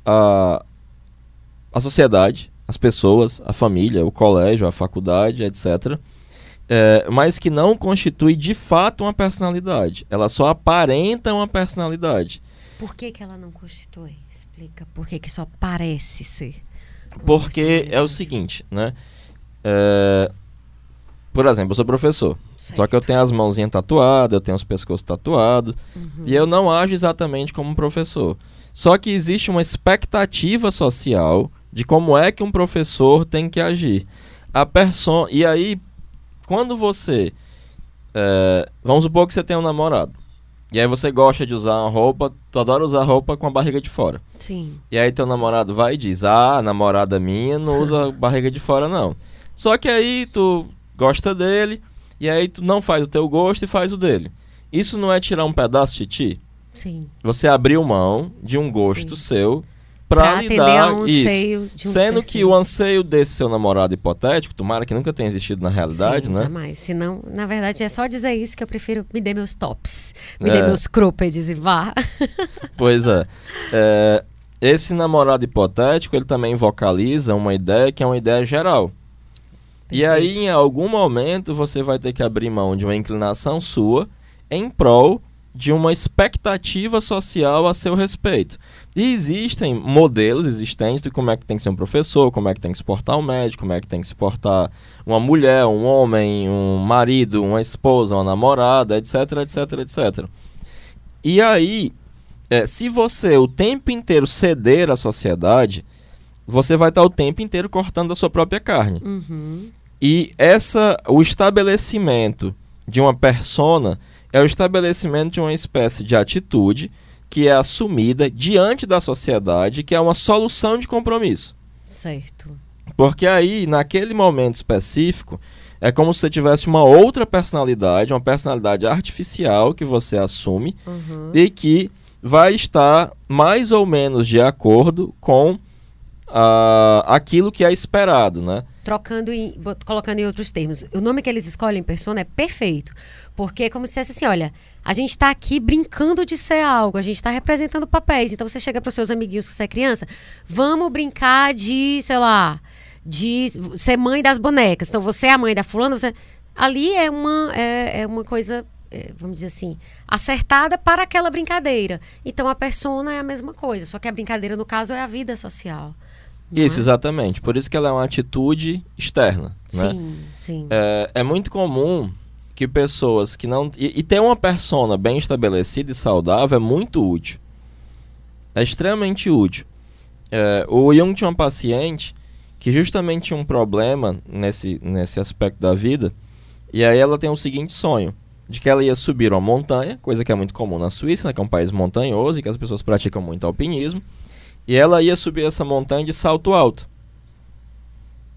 Speaker 2: a, a sociedade, as pessoas, a família, o colégio, a faculdade, etc. É, mas que não constitui de fato uma personalidade. Ela só aparenta uma personalidade.
Speaker 1: Por que, que ela não constitui? Explica. Por que, que só parece ser?
Speaker 2: Porque é o seguinte, né? É, por exemplo, eu sou professor. Só que eu
Speaker 1: Certo.
Speaker 2: tenho as mãozinhas tatuadas, eu tenho os pescoços tatuados.
Speaker 1: Uhum.
Speaker 2: E eu não ajo exatamente como um professor. Só que existe uma expectativa social de como é que um professor tem que agir. A persona. E aí, quando você. é, vamos supor que você tem um namorado. E aí você gosta de usar uma roupa, tu adora usar roupa com a barriga de fora.
Speaker 1: Sim.
Speaker 2: E aí teu namorado vai e diz: Ah, a namorada minha não usa barriga de fora, não. Só que aí tu gosta dele, e aí tu não faz o teu gosto e faz o dele. Isso não é tirar um pedaço de ti?
Speaker 1: Sim.
Speaker 2: Você abriu mão de um gosto
Speaker 1: Sim.
Speaker 2: seu
Speaker 1: Pra
Speaker 2: pra
Speaker 1: atender
Speaker 2: lidar
Speaker 1: um
Speaker 2: isso.
Speaker 1: anseio de um
Speaker 2: Sendo que o anseio desse seu namorado hipotético, tomara que nunca tenha existido na realidade,
Speaker 1: Sim,
Speaker 2: né?
Speaker 1: Jamais. Senão, na verdade, é só dizer isso que eu prefiro me dê meus tops. Me
Speaker 2: É.
Speaker 1: dê meus croppeds e vá.
Speaker 2: Pois é. É, Esse namorado hipotético, ele também vocaliza uma ideia que é uma ideia geral. E aí, em algum momento, você vai ter que abrir mão de uma inclinação sua em prol de uma expectativa social a seu respeito. E existem modelos existentes de como é que tem que ser um professor, como é que tem que se portar um médico, como é que tem que se portar uma mulher, um homem, um marido, uma esposa, uma namorada, etc, etc, etc. E aí, é, se você o tempo inteiro ceder à sociedade, você vai estar o tempo inteiro cortando a sua própria carne.
Speaker 1: Uhum.
Speaker 2: E essa, o estabelecimento de uma persona é o estabelecimento de uma espécie de atitude que é assumida diante da sociedade, que é uma solução de compromisso.
Speaker 1: Certo.
Speaker 2: Porque aí, naquele momento específico, é como se você tivesse uma outra personalidade, uma personalidade artificial que você assume
Speaker 1: Uhum.
Speaker 2: e que vai estar mais ou menos de acordo com ah, aquilo que é esperado, né?
Speaker 1: Trocando em, bot- colocando em outros termos. O nome que eles escolhem, persona, é perfeito. Porque é como se dissesse assim, olha, a gente está aqui brincando de ser algo, a gente está representando papéis. Então você chega para os seus amiguinhos que você é criança, vamos brincar de, sei lá, de ser mãe das bonecas. Então, você é a mãe da fulana, você... ali é uma, é, é uma coisa, é, vamos dizer assim, acertada para aquela brincadeira. Então, a persona é a mesma coisa, só que a brincadeira, no caso, é a vida social.
Speaker 2: Isso,
Speaker 1: é?
Speaker 2: exatamente. Por isso que ela é uma atitude externa. Né?
Speaker 1: Sim, sim.
Speaker 2: É, é muito comum que pessoas que não. E, e ter uma persona bem estabelecida e saudável é muito útil. É extremamente útil. É, o Jung tinha uma paciente que justamente tinha um problema nesse, nesse aspecto da vida. E aí ela tem o seguinte sonho: de que ela ia subir uma montanha, coisa que é muito comum na Suíça, né, que é um país montanhoso e que as pessoas praticam muito alpinismo. E ela ia subir essa montanha de salto alto.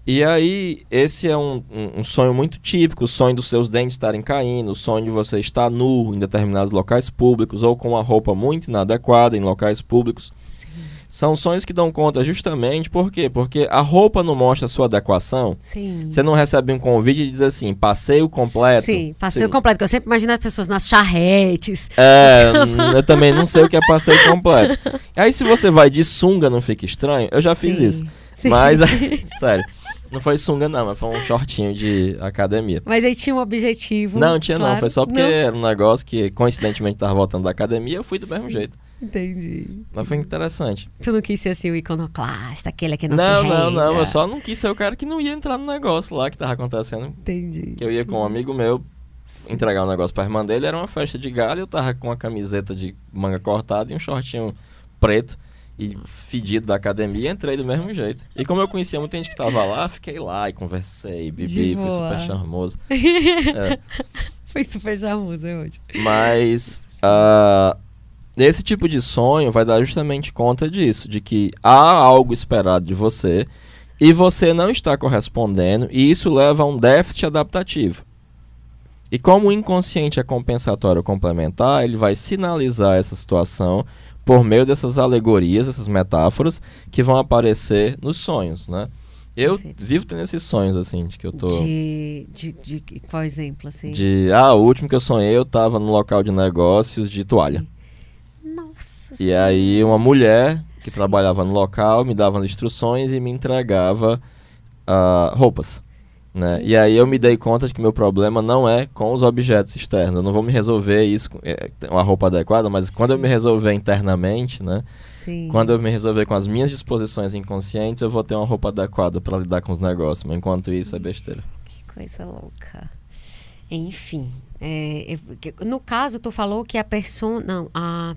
Speaker 2: E aí, esse é um, um, um sonho muito típico, o sonho dos seus dentes estarem caindo, o sonho de você estar nu em determinados locais públicos ou com uma roupa muito inadequada em locais públicos.
Speaker 1: Sim,
Speaker 2: São sonhos que dão conta justamente por quê? Porque a roupa não mostra a sua adequação.
Speaker 1: sim.
Speaker 2: Você não recebe um convite e diz assim, passeio completo.
Speaker 1: Sim, passeio
Speaker 2: Sim.
Speaker 1: completo, que eu sempre imagino as pessoas nas charretes.
Speaker 2: É, eu também não sei o que é passeio completo. Aí se você vai de sunga, não fica estranho? Eu já fiz
Speaker 1: Sim,
Speaker 2: isso.
Speaker 1: sim.
Speaker 2: Mas, sério, não foi sunga não, mas foi um shortinho de academia.
Speaker 1: Mas aí tinha um objetivo.
Speaker 2: Não, tinha não,
Speaker 1: claro.
Speaker 2: foi só porque
Speaker 1: Não,
Speaker 2: era um negócio que coincidentemente tava voltando da academia, eu fui do mesmo jeito.
Speaker 1: Entendi.
Speaker 2: Mas foi interessante.
Speaker 1: Tu não quis ser assim o iconoclasta, aquele que não,
Speaker 2: Não,
Speaker 1: se
Speaker 2: não, não, eu só não quis ser o cara que não ia entrar no negócio lá que tava acontecendo.
Speaker 1: Entendi.
Speaker 2: Que eu ia com um amigo meu entregar um negócio pra irmã dele, era uma festa de galho, eu tava com uma camiseta de manga cortada e um shortinho preto e fedido da academia, entrei do mesmo jeito. E como eu conhecia muita gente que tava lá, fiquei lá e conversei, bebi,
Speaker 1: boa.
Speaker 2: super charmoso. É,
Speaker 1: Foi super charmoso, é hoje.
Speaker 2: mas ah, esse tipo de sonho vai dar justamente conta disso, de que há algo esperado de você e você não está correspondendo, e isso leva a um déficit adaptativo. E como o inconsciente é compensatório complementar, ele vai sinalizar essa situação por meio dessas alegorias, essas metáforas que vão aparecer nos sonhos, né? Eu
Speaker 1: Perfeito.
Speaker 2: vivo tendo esses sonhos, assim, de que eu tô...
Speaker 1: De, de, de qual exemplo, assim?
Speaker 2: De, ah, o último que eu sonhei, eu tava no local de negócios de toalha.
Speaker 1: Nossa
Speaker 2: E aí uma mulher que
Speaker 1: Sim.
Speaker 2: trabalhava no local me dava as instruções e me entregava ah, roupas. Né? E aí eu me dei conta de que meu problema não é com os objetos externos. Eu não vou me resolver isso com é, uma roupa adequada, mas quando eu me resolver internamente, né?
Speaker 1: Sim.
Speaker 2: Quando eu me resolver com as minhas disposições inconscientes, eu vou ter uma roupa adequada para lidar com os negócios. Mas enquanto isso é besteira.
Speaker 1: Que coisa louca. Enfim, é, que- no caso, tu falou que a persona. Não, a.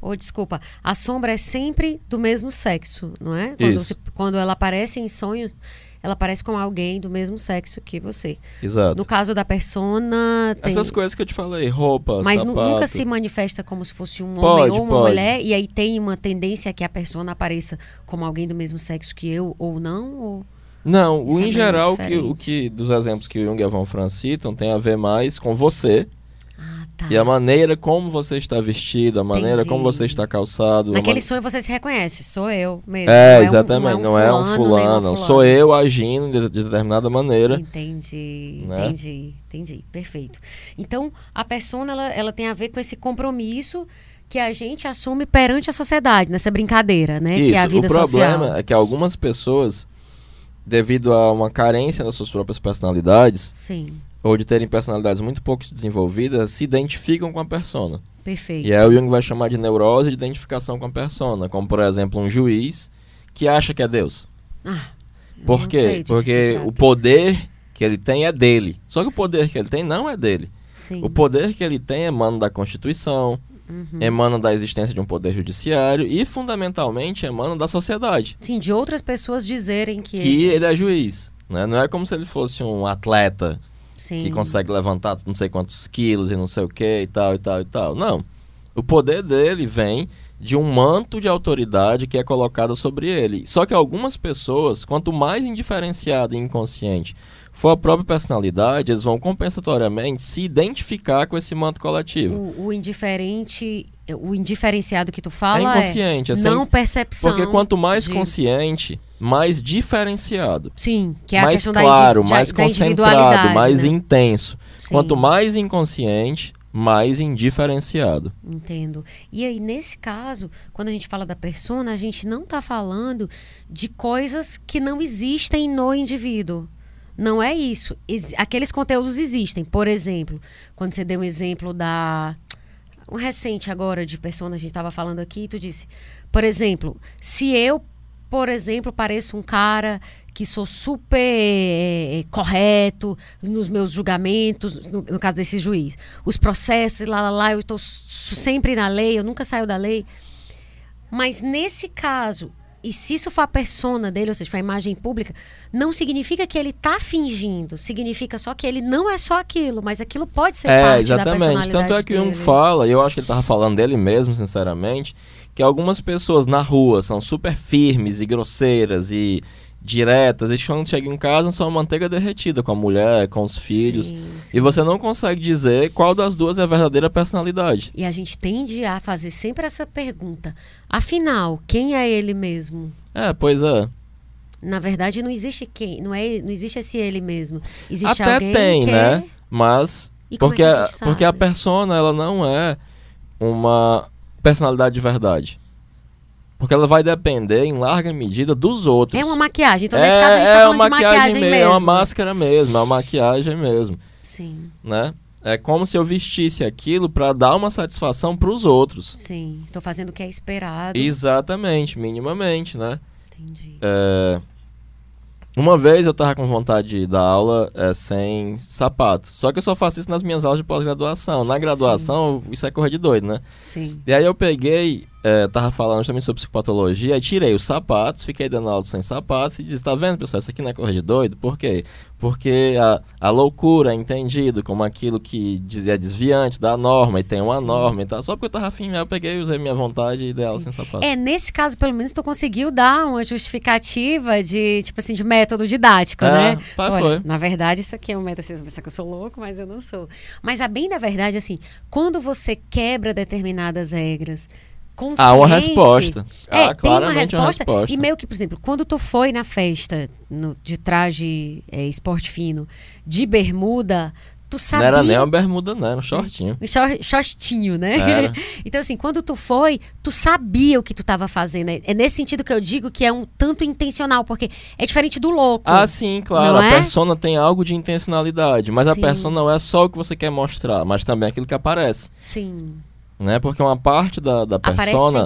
Speaker 1: Oh, desculpa. A sombra é sempre do mesmo sexo, não é? Quando, você- quando ela aparece em sonhos, ela aparece com alguém do mesmo sexo que você.
Speaker 2: Exato.
Speaker 1: No caso da persona. Tem...
Speaker 2: Essas coisas que eu te falei, roupa,
Speaker 1: Mas
Speaker 2: sapato.
Speaker 1: nunca se manifesta como se fosse um
Speaker 2: Pode,
Speaker 1: homem ou uma
Speaker 2: pode.
Speaker 1: mulher, e aí tem uma tendência que a persona apareça como alguém do mesmo sexo que eu ou não? Ou...
Speaker 2: Não,
Speaker 1: Isso
Speaker 2: o,
Speaker 1: é
Speaker 2: em geral, o que, o que dos exemplos que o Jung e a Von Fran citam tem a ver mais com você
Speaker 1: tá.
Speaker 2: e a maneira como você está vestido, a maneira
Speaker 1: Entendi.
Speaker 2: como você está calçado.
Speaker 1: Naquele
Speaker 2: man-
Speaker 1: sonho você se reconhece, sou eu mesmo.
Speaker 2: É,
Speaker 1: Não
Speaker 2: exatamente, não é um
Speaker 1: nem
Speaker 2: fulano,
Speaker 1: uma
Speaker 2: não. Sou eu agindo de, de determinada maneira.
Speaker 1: Entendi,
Speaker 2: Né?
Speaker 1: entendi, entendi, perfeito. Então, a persona, ela, ela tem a ver com esse compromisso que a gente assume perante a sociedade, nessa brincadeira, né? que é a
Speaker 2: Isso,
Speaker 1: vida
Speaker 2: o problema
Speaker 1: social.
Speaker 2: é que algumas pessoas, devido a uma carência das suas próprias personalidades,
Speaker 1: Sim,
Speaker 2: ou de terem personalidades muito pouco desenvolvidas, se identificam com a persona.
Speaker 1: perfeito.
Speaker 2: E aí o Jung vai chamar de neurose de identificação com a persona, como por exemplo um juiz que acha que é Deus.
Speaker 1: Ah,
Speaker 2: Por quê? Porque o poder que ele tem é dele. Só que o poder que ele tem não é dele.
Speaker 1: Sim.
Speaker 2: O poder que ele tem emana da Constituição,
Speaker 1: Uhum.
Speaker 2: emana da existência de um poder judiciário e fundamentalmente emana da sociedade,
Speaker 1: Sim, de outras pessoas dizerem que,
Speaker 2: que ele é juiz. Né? Não é como se ele fosse um atleta
Speaker 1: Sim.
Speaker 2: que consegue levantar não sei quantos quilos e não sei o que e tal e tal e tal. Não. O poder dele vem de um manto de autoridade que é colocado sobre ele. Só que algumas pessoas, quanto mais indiferenciado e inconsciente for a própria personalidade, eles vão compensatoriamente se identificar com esse manto coletivo.
Speaker 1: O, o indiferente, o indiferenciado que tu
Speaker 2: é
Speaker 1: fala é,
Speaker 2: inconsciente, é sem-
Speaker 1: não percepção.
Speaker 2: porque quanto mais
Speaker 1: de-
Speaker 2: consciente, mais diferenciado.
Speaker 1: Sim, que é a
Speaker 2: mais
Speaker 1: questão da
Speaker 2: claro,
Speaker 1: indi-
Speaker 2: mais
Speaker 1: da
Speaker 2: concentrado, mais
Speaker 1: né?
Speaker 2: intenso.
Speaker 1: Sim.
Speaker 2: Quanto mais inconsciente, mais indiferenciado.
Speaker 1: Entendo. E aí, nesse caso, quando a gente fala da persona, a gente não está falando de coisas que não existem no indivíduo. Não é isso. Aqueles conteúdos existem. Por exemplo, quando você deu um exemplo da. Um recente agora de persona, a gente estava falando aqui, tu disse. Por exemplo, se eu, por exemplo, pareço um cara que sou super é, correto nos meus julgamentos, no, no, caso desse juiz. Os processos, lá, lá, lá, eu estou sempre na lei, eu nunca saio da lei. Mas nesse caso, e se isso for a persona dele, ou seja, for a imagem pública, não significa que ele está fingindo. Significa só que ele não é só aquilo, mas aquilo pode ser
Speaker 2: é,
Speaker 1: parte
Speaker 2: exatamente.
Speaker 1: da personalidade
Speaker 2: Tanto é que
Speaker 1: dele.
Speaker 2: um fala, e eu acho que ele estava falando dele mesmo, sinceramente, que algumas pessoas na rua são super firmes e grosseiras e diretas, e quando chega em casa são uma manteiga derretida com a mulher, com os filhos.
Speaker 1: Sim, sim.
Speaker 2: E você não consegue dizer qual das duas é a verdadeira personalidade.
Speaker 1: E a gente tende a fazer sempre essa pergunta. Afinal, quem é ele mesmo?
Speaker 2: É, pois é.
Speaker 1: Na verdade, não existe quem, não é, não existe esse ele mesmo. Existe
Speaker 2: Até
Speaker 1: alguém
Speaker 2: tem,
Speaker 1: que
Speaker 2: né?
Speaker 1: é...
Speaker 2: Mas
Speaker 1: E como
Speaker 2: porque
Speaker 1: é a gente
Speaker 2: porque a persona ela não é uma personalidade de verdade. Porque ela vai depender em larga medida dos outros.
Speaker 1: É uma maquiagem. Então, nesse
Speaker 2: é,
Speaker 1: caso, a gente
Speaker 2: é
Speaker 1: tá
Speaker 2: uma
Speaker 1: falando de maquiagem
Speaker 2: me-
Speaker 1: mesmo.
Speaker 2: É uma máscara mesmo, é uma maquiagem mesmo,
Speaker 1: Sim,
Speaker 2: né? É como se eu vestisse aquilo pra dar uma satisfação pros outros.
Speaker 1: sim. Tô fazendo o que é esperado.
Speaker 2: Exatamente, minimamente, né?
Speaker 1: Entendi.
Speaker 2: É, Uma vez eu tava com vontade de dar aula é, sem sapato. Só que eu só faço isso nas minhas aulas de pós-graduação. Na graduação, isso é correr de doido, né?
Speaker 1: Sim.
Speaker 2: E aí eu peguei, é, tava falando justamente sobre psicopatologia, aí tirei os sapatos, fiquei dando aula sem sapatos e disse, tá vendo, pessoal, isso aqui não é correr de doido? Por quê? Porque a, a loucura é entendido como aquilo que diz- é desviante da norma e tem uma
Speaker 1: Sim.
Speaker 2: norma e tal. Só porque eu tava afim, eu peguei, usei minha vontade e dei aula sem sapato.
Speaker 1: É, nesse caso, pelo menos, tu conseguiu dar uma justificativa de, tipo assim, de método didático,
Speaker 2: É,
Speaker 1: né?
Speaker 2: pá,
Speaker 1: Olha,
Speaker 2: foi.
Speaker 1: na verdade, isso aqui é um método, você pensa que eu sou louco, mas eu não sou. Mas a bem da verdade, assim, quando você quebra determinadas regras, consciente...
Speaker 2: Há uma resposta.
Speaker 1: É,
Speaker 2: Há
Speaker 1: tem uma resposta,
Speaker 2: uma resposta.
Speaker 1: E meio que, por exemplo, quando tu foi na festa no- de traje é, esporte fino, de bermuda, tu
Speaker 2: Não
Speaker 1: sabia...
Speaker 2: era nem uma bermuda, não, era um shortinho.
Speaker 1: Um shor- shortinho, né? Então, assim, quando tu foi, tu sabia o que tu tava fazendo. É nesse sentido que eu digo que é um tanto intencional, porque é diferente do louco.
Speaker 2: Ah, sim, claro.
Speaker 1: Não
Speaker 2: a
Speaker 1: é?
Speaker 2: persona tem algo de intencionalidade, mas a
Speaker 1: Sim.
Speaker 2: persona não é só o que você quer mostrar, mas também aquilo que aparece,
Speaker 1: Sim.
Speaker 2: Né? Porque uma parte da, da persona,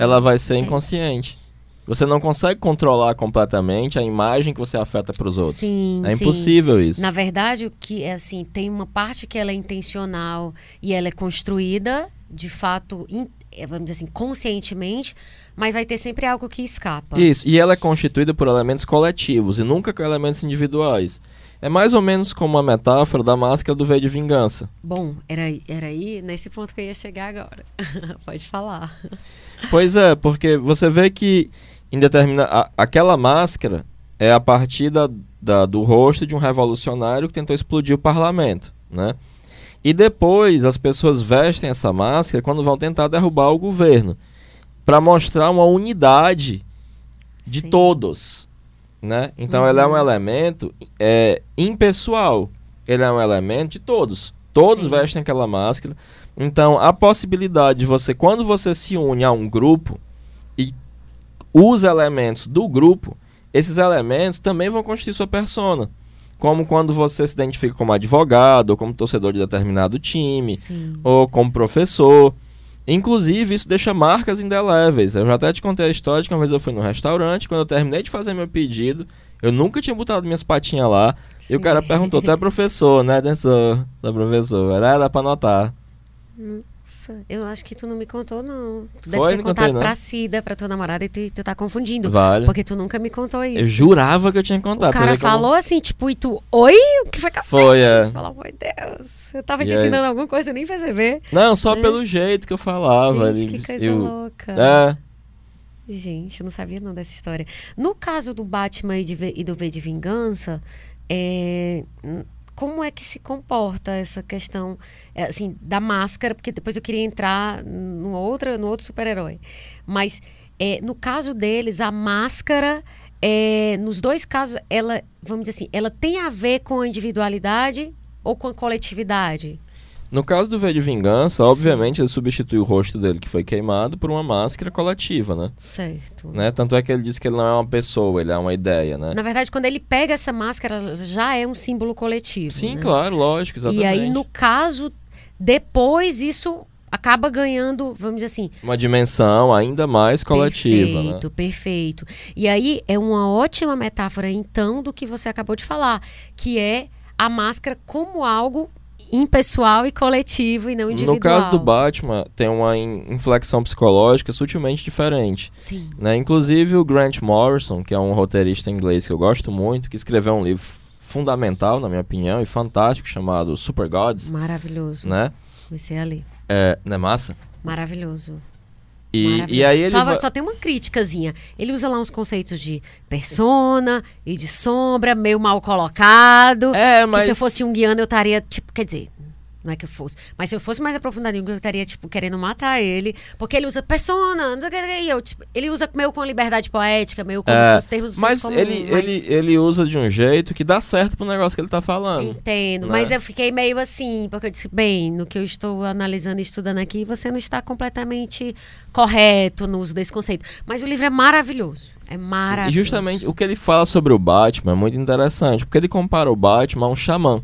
Speaker 2: ela vai ser inconsciente. Você não consegue controlar completamente a imagem que você afeta para os outros.
Speaker 1: Sim,
Speaker 2: é
Speaker 1: sim.
Speaker 2: impossível isso.
Speaker 1: Na verdade, o que é assim, tem uma parte que ela é intencional e ela é construída, de fato, in- é, vamos dizer assim, conscientemente, mas vai ter sempre algo que escapa.
Speaker 2: Isso, e ela é constituída por elementos coletivos e nunca com elementos individuais. É mais ou menos como a metáfora da máscara do V de Vingança.
Speaker 1: Bom, era, era aí nesse ponto que eu ia chegar agora. Pode falar.
Speaker 2: Pois é, porque você vê que em determina a- aquela máscara é a partir da, da- do rosto de um revolucionário que tentou explodir o parlamento, né? E depois as pessoas vestem essa máscara quando vão tentar derrubar o governo, para mostrar uma unidade de
Speaker 1: Sim.
Speaker 2: todos, né? Então ele é um elemento é, impessoal, ele é um elemento de todos. Todos
Speaker 1: Sim.
Speaker 2: vestem aquela máscara. Então a possibilidade de você, quando você se une a um grupo e usa elementos do grupo, esses elementos também vão constituir sua persona. Como quando você se identifica como advogado, ou como torcedor de determinado time,
Speaker 1: Sim.
Speaker 2: ou como professor. Inclusive, isso deixa marcas indeléveis. Eu já até te contei a história de que uma vez eu fui num restaurante, quando eu terminei de fazer meu pedido, eu nunca tinha botado minhas patinhas lá, e o
Speaker 1: Sim.
Speaker 2: cara perguntou, tu é professor, né? Atenção, da professor. Era, era pra anotar.
Speaker 1: Nossa, eu acho que tu não me contou, não. Tu
Speaker 2: Foi?
Speaker 1: deve ter contado
Speaker 2: contei,
Speaker 1: pra Cida, pra tua namorada, e tu, tu tá confundindo.
Speaker 2: Vale.
Speaker 1: Porque tu nunca me contou isso.
Speaker 2: Eu jurava que eu tinha contado.
Speaker 1: O cara
Speaker 2: eu
Speaker 1: falou assim, tipo, e tu, oi? O que foi que eu
Speaker 2: Foi,
Speaker 1: fiz?
Speaker 2: é.
Speaker 1: Pelo amor de Deus. Eu tava
Speaker 2: E
Speaker 1: te
Speaker 2: aí?
Speaker 1: ensinando alguma coisa, nem perceber.
Speaker 2: Não, só
Speaker 1: É.
Speaker 2: pelo jeito que eu falava.
Speaker 1: Gente,
Speaker 2: ele-
Speaker 1: que coisa
Speaker 2: eu-
Speaker 1: louca.
Speaker 2: É,
Speaker 1: Gente, eu não sabia não dessa história. No caso do Batman e, de e do V de Vingança, é, como é que se comporta essa questão é, assim da máscara? Porque depois eu queria entrar no outro, no outro super-herói. Mas é, no caso deles, a máscara, é, nos dois casos, ela, vamos dizer assim, ela tem a ver com a individualidade ou com a coletividade?
Speaker 2: No caso do V de Vingança, obviamente ele substitui o rosto dele que foi queimado por uma máscara coletiva, né?
Speaker 1: Certo.
Speaker 2: né? Tanto é que ele diz que ele não é uma pessoa, ele é uma ideia, né?
Speaker 1: Na verdade, quando ele pega essa máscara, já é um símbolo coletivo.
Speaker 2: Sim,
Speaker 1: né?
Speaker 2: claro, lógico, exatamente.
Speaker 1: E aí, no caso, depois isso acaba ganhando, vamos dizer assim,
Speaker 2: Uma dimensão ainda mais coletiva, né?
Speaker 1: Perfeito, perfeito. E aí é uma ótima metáfora, então, do que você acabou de falar, que é a máscara como algo impessoal e coletivo e não individual.
Speaker 2: No caso do Batman, tem uma in- inflexão psicológica sutilmente diferente.
Speaker 1: Sim.
Speaker 2: Né? Inclusive o Grant Morrison, que é um roteirista inglês que eu gosto muito, que escreveu um livro fundamental, na minha opinião, e fantástico, chamado Super Gods,
Speaker 1: Maravilhoso.
Speaker 2: né?
Speaker 1: Comecei a ler.
Speaker 2: É, não é massa?
Speaker 1: Maravilhoso.
Speaker 2: E, e aí ele
Speaker 1: só,
Speaker 2: vai-
Speaker 1: só tem uma criticazinha. Ele usa lá uns conceitos de persona e de sombra, meio mal colocado.
Speaker 2: É, mas...
Speaker 1: se eu fosse um guiano, eu estaria, tipo, quer dizer, não é que eu fosse, mas se eu fosse mais Jung, eu estaria, tipo, querendo matar ele. Porque ele usa persona, e eu, tipo, ele usa meio com liberdade poética, meio como
Speaker 2: É,
Speaker 1: se fosse termos
Speaker 2: Mas
Speaker 1: comum,
Speaker 2: ele,
Speaker 1: mas-
Speaker 2: ele, ele usa de um jeito que dá certo pro negócio que ele tá falando.
Speaker 1: Entendo,
Speaker 2: né?
Speaker 1: mas eu fiquei meio assim, porque eu disse, bem, no que eu estou analisando e estudando aqui, você não está completamente correto no uso desse conceito. Mas o livro é maravilhoso. É maravilhoso.
Speaker 2: E justamente o que ele fala sobre o Batman é muito interessante, porque ele compara o Batman a um xamã,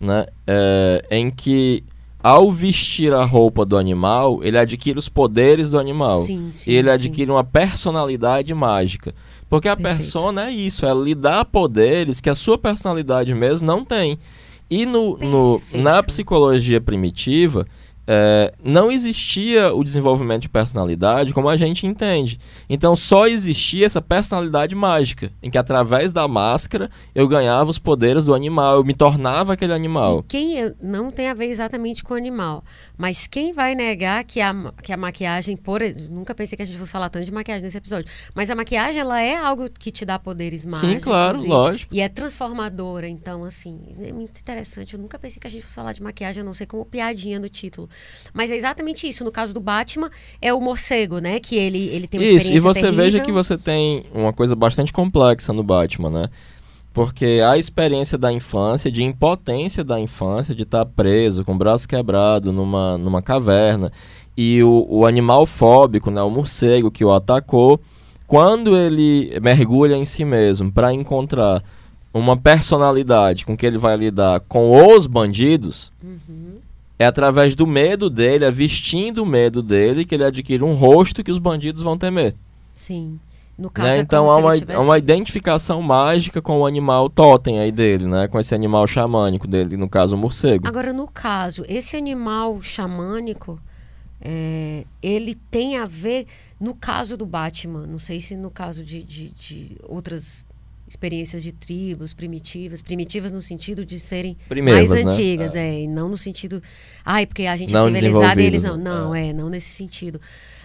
Speaker 2: né? É, em que ao vestir a roupa do animal, ele adquire os poderes do animal.
Speaker 1: Sim, sim,
Speaker 2: e ele
Speaker 1: sim.
Speaker 2: adquire uma personalidade mágica. Porque a
Speaker 1: Perfeito.
Speaker 2: persona é isso, é lhe dar poderes que a sua personalidade mesmo não tem. E no, no- na psicologia primitiva, é, não existia o desenvolvimento de personalidade como a gente entende. Então só existia essa personalidade mágica, em que através da máscara eu ganhava os poderes do animal, eu me tornava aquele
Speaker 1: E
Speaker 2: animal.
Speaker 1: quem é- não tem a ver exatamente com o animal, mas quem vai negar que a, que a maquiagem, por nunca pensei que a gente fosse falar tanto de maquiagem nesse episódio, mas a maquiagem ela é algo que te dá poderes mágicos.
Speaker 2: Sim, claro,
Speaker 1: e,
Speaker 2: lógico.
Speaker 1: E é transformadora, então assim, é muito interessante. Eu nunca pensei que a gente fosse falar de maquiagem, a não ser como piadinha no título. Mas é exatamente isso. No caso do Batman, é o morcego, né? Que ele, ele tem uma
Speaker 2: Isso, e
Speaker 1: experiência
Speaker 2: você veja
Speaker 1: terrível.
Speaker 2: que você tem uma coisa bastante complexa no Batman, né? Porque a experiência da infância, de impotência da infância, de estar preso, com o braço quebrado numa, numa caverna, e o, o animal fóbico, né, o morcego que o atacou, quando ele mergulha em si mesmo para encontrar uma personalidade com que ele vai lidar com os bandidos,
Speaker 1: Uhum.
Speaker 2: É através do medo dele, é vestindo o medo dele, que ele adquire um rosto que os bandidos vão temer.
Speaker 1: Sim. No caso,
Speaker 2: Né?
Speaker 1: é
Speaker 2: Então há uma,
Speaker 1: tivesse...
Speaker 2: uma identificação mágica com o animal totem aí dele, né? Com esse animal xamânico dele, no caso o morcego.
Speaker 1: Agora, no caso, esse animal xamânico, é, ele tem a ver, no caso do Batman, não sei se no caso de, de, de outras experiências de tribos primitivas, primitivas no sentido de serem
Speaker 2: Primeiras,
Speaker 1: mais
Speaker 2: né?
Speaker 1: antigas, é. e não no sentido, ai, porque a gente
Speaker 2: Não
Speaker 1: é civilizado e eles não.
Speaker 2: né?
Speaker 1: Não, é, não nesse sentido.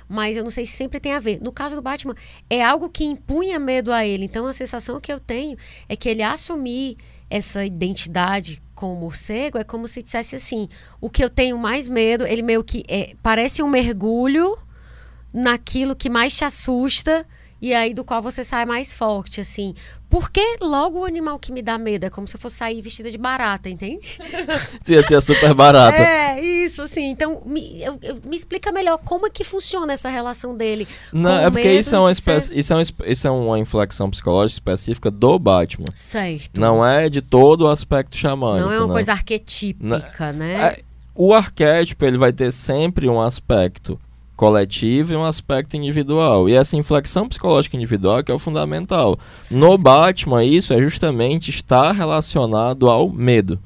Speaker 1: Mas eu não sei se sempre tem a ver. No caso do Batman, é algo que impunha medo a ele. Então a sensação que eu tenho é que ele assumir essa identidade com o morcego é como se dissesse assim: o que eu tenho mais medo, ele meio que é, parece um mergulho naquilo que mais te assusta e aí do qual você sai mais forte, assim. Porque logo o animal que me dá medo é como se eu fosse sair vestida de barata, entende?
Speaker 2: Ia ser super barata.
Speaker 1: É, isso, assim. Então, me, eu- eu- me explica melhor como é que funciona essa relação dele.
Speaker 2: Não,
Speaker 1: com
Speaker 2: é porque
Speaker 1: medo
Speaker 2: isso é, uma
Speaker 1: de ser-
Speaker 2: espécie, isso, é uma, isso é uma inflexão psicológica específica do Batman.
Speaker 1: Certo.
Speaker 2: Não é de todo o aspecto xamânico.
Speaker 1: Não é uma
Speaker 2: né?
Speaker 1: coisa arquetípica, né?
Speaker 2: É, o arquétipo ele vai ter sempre um aspecto coletivo e um aspecto individual. E essa inflexão psicológica individual que é o fundamental. No Batman, isso é justamente estar relacionado ao medo.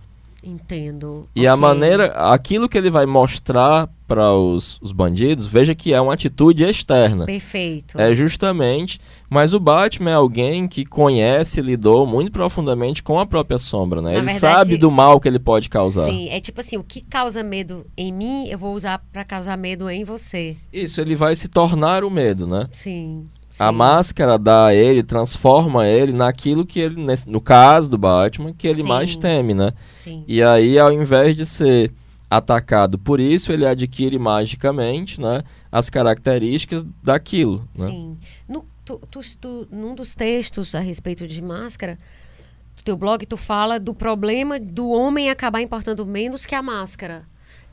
Speaker 1: Entendo.
Speaker 2: E a
Speaker 1: Ok.
Speaker 2: maneira, aquilo que ele vai mostrar para os, os bandidos, veja que é uma atitude externa.
Speaker 1: Perfeito.
Speaker 2: É justamente, mas o Batman é alguém que conhece e lidou muito profundamente com a própria sombra, né?
Speaker 1: Na
Speaker 2: ele
Speaker 1: verdade-
Speaker 2: sabe do mal que ele pode causar.
Speaker 1: Sim, é tipo assim, o que causa medo em mim, eu vou usar pra causar medo em você.
Speaker 2: Isso, ele vai se tornar o medo, né?
Speaker 1: Sim.
Speaker 2: A
Speaker 1: sim.
Speaker 2: máscara dá a ele, transforma ele naquilo que ele, nesse- no caso do Batman, que ele
Speaker 1: Sim.
Speaker 2: mais teme, né?
Speaker 1: Sim.
Speaker 2: E aí, ao invés de ser atacado por isso, ele adquire magicamente, né, as características daquilo, né?
Speaker 1: Sim. No, tu, tu, tu- num dos textos a respeito de máscara, teu blog, tu fala do problema do homem acabar importando menos que a máscara.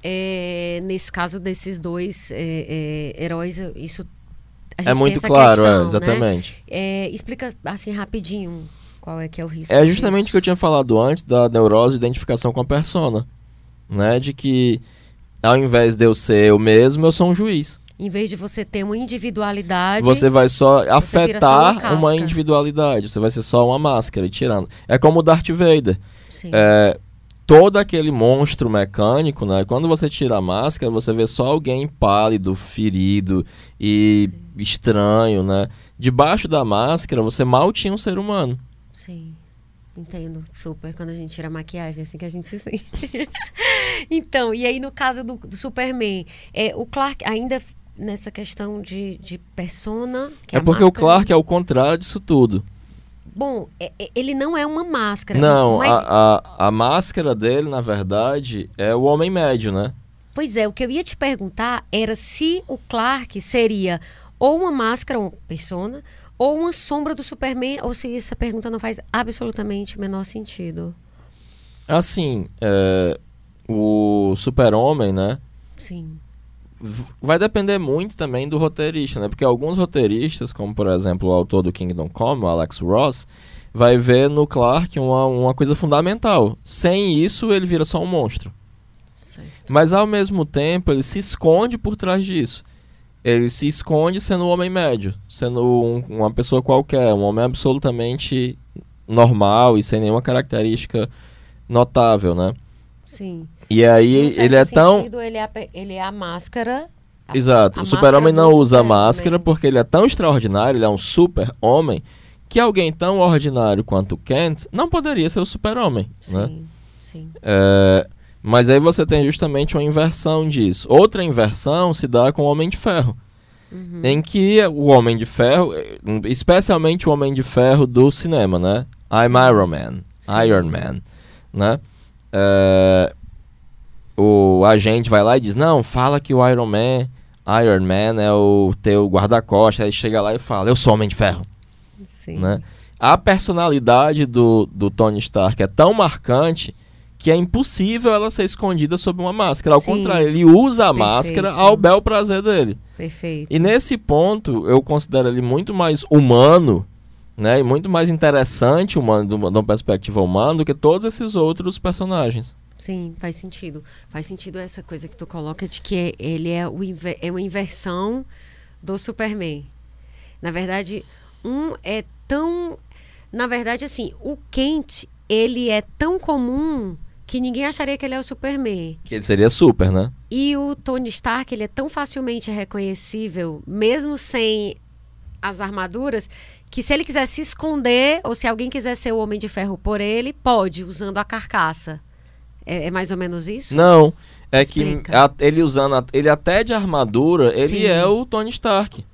Speaker 1: É, nesse caso desses dois é, é, heróis, isso
Speaker 2: é muito claro,
Speaker 1: questão,
Speaker 2: é, exatamente.
Speaker 1: Né? explica assim rapidinho qual é que é o risco.
Speaker 2: É justamente o que eu tinha falado antes da neurose de identificação com a persona, né? De que ao invés de eu ser eu mesmo, eu sou um juiz.
Speaker 1: Em vez de você ter uma individualidade.
Speaker 2: Você vai só afetar só uma, uma, individualidade. Você vai ser só uma máscara e tirando. É como o Darth Vader.
Speaker 1: Sim.
Speaker 2: É, todo aquele monstro mecânico, né? Quando você tira a máscara, você vê só alguém pálido, ferido e Sim. estranho, né? Debaixo da máscara, você mal tinha um ser humano.
Speaker 1: Sim. Entendo, super. Quando a gente tira a maquiagem, é assim que a gente se sente. então, e aí no caso do, do Superman, é, o Clark ainda nessa questão de, de persona.
Speaker 2: é, é porque máscara... o Clark é o contrário disso tudo.
Speaker 1: Bom, é, é, ele não é uma máscara.
Speaker 2: Não, mas... a, a, a máscara dele, na verdade, é o homem médio, né?
Speaker 1: Pois é, o que eu ia te perguntar era se o Clark seria ou uma máscara, uma persona, ou uma sombra do Superman, ou se essa pergunta não faz absolutamente o menor sentido.
Speaker 2: Assim, é, o Super-Homem, né?
Speaker 1: Sim
Speaker 2: vai depender muito também do roteirista, né? Porque alguns roteiristas, como por exemplo o autor do Kingdom Come, o Alex Ross, vai ver no Clark uma, uma coisa fundamental. Sem isso, ele vira só um monstro.
Speaker 1: Certo.
Speaker 2: Mas ao mesmo tempo, ele se esconde por trás disso. Ele se esconde sendo um homem médio, sendo um, uma pessoa qualquer, um homem absolutamente normal e sem nenhuma característica notável, né?
Speaker 1: Sim.
Speaker 2: E aí ele é tão.
Speaker 1: Ele é, a, ele é a máscara.
Speaker 2: A, Exato. A o super-homem não usa máscara porque ele é tão extraordinário, ele é um super-homem, que alguém tão ordinário quanto Kent não poderia ser o super-homem.
Speaker 1: Sim,
Speaker 2: né?
Speaker 1: sim.
Speaker 2: É, mas aí você tem justamente uma inversão disso. Outra inversão se dá com o Homem de Ferro. Uhum. Em que o Homem de Ferro, especialmente o Homem de Ferro do cinema, né? I'm Sim. Iron Man. Sim. Iron Man. Né? É, o agente vai lá e diz: Não, fala que o Iron Man, Iron Man é o teu guarda-costas. Aí chega lá e fala: Eu sou Homem de Ferro.
Speaker 1: Sim.
Speaker 2: Né? A personalidade do, do Tony Stark é tão marcante que é impossível ela ser escondida sob uma máscara. Ao Sim. contrário, ele usa a Perfeito. máscara ao bel prazer dele.
Speaker 1: Perfeito.
Speaker 2: E nesse ponto, eu considero ele muito mais humano né? E muito mais interessante humano, de uma perspectiva humana do que todos esses outros personagens.
Speaker 1: Sim, faz sentido. Faz sentido essa coisa que tu coloca de que ele é, o é uma inversão do Superman. Na verdade, um é tão. Na verdade, assim, o Kent, ele é tão comum que ninguém acharia que ele é o Superman.
Speaker 2: Que ele seria super, né?
Speaker 1: E o Tony Stark, ele é tão facilmente reconhecível, mesmo sem as armaduras, que se ele quiser se esconder, ou se alguém quiser ser o Homem de Ferro por ele, pode, usando a carcaça. É, é mais ou menos isso?
Speaker 2: Não. É Explica. que a, ele usando. A, ele até de armadura, Sim. ele é o Tony Stark.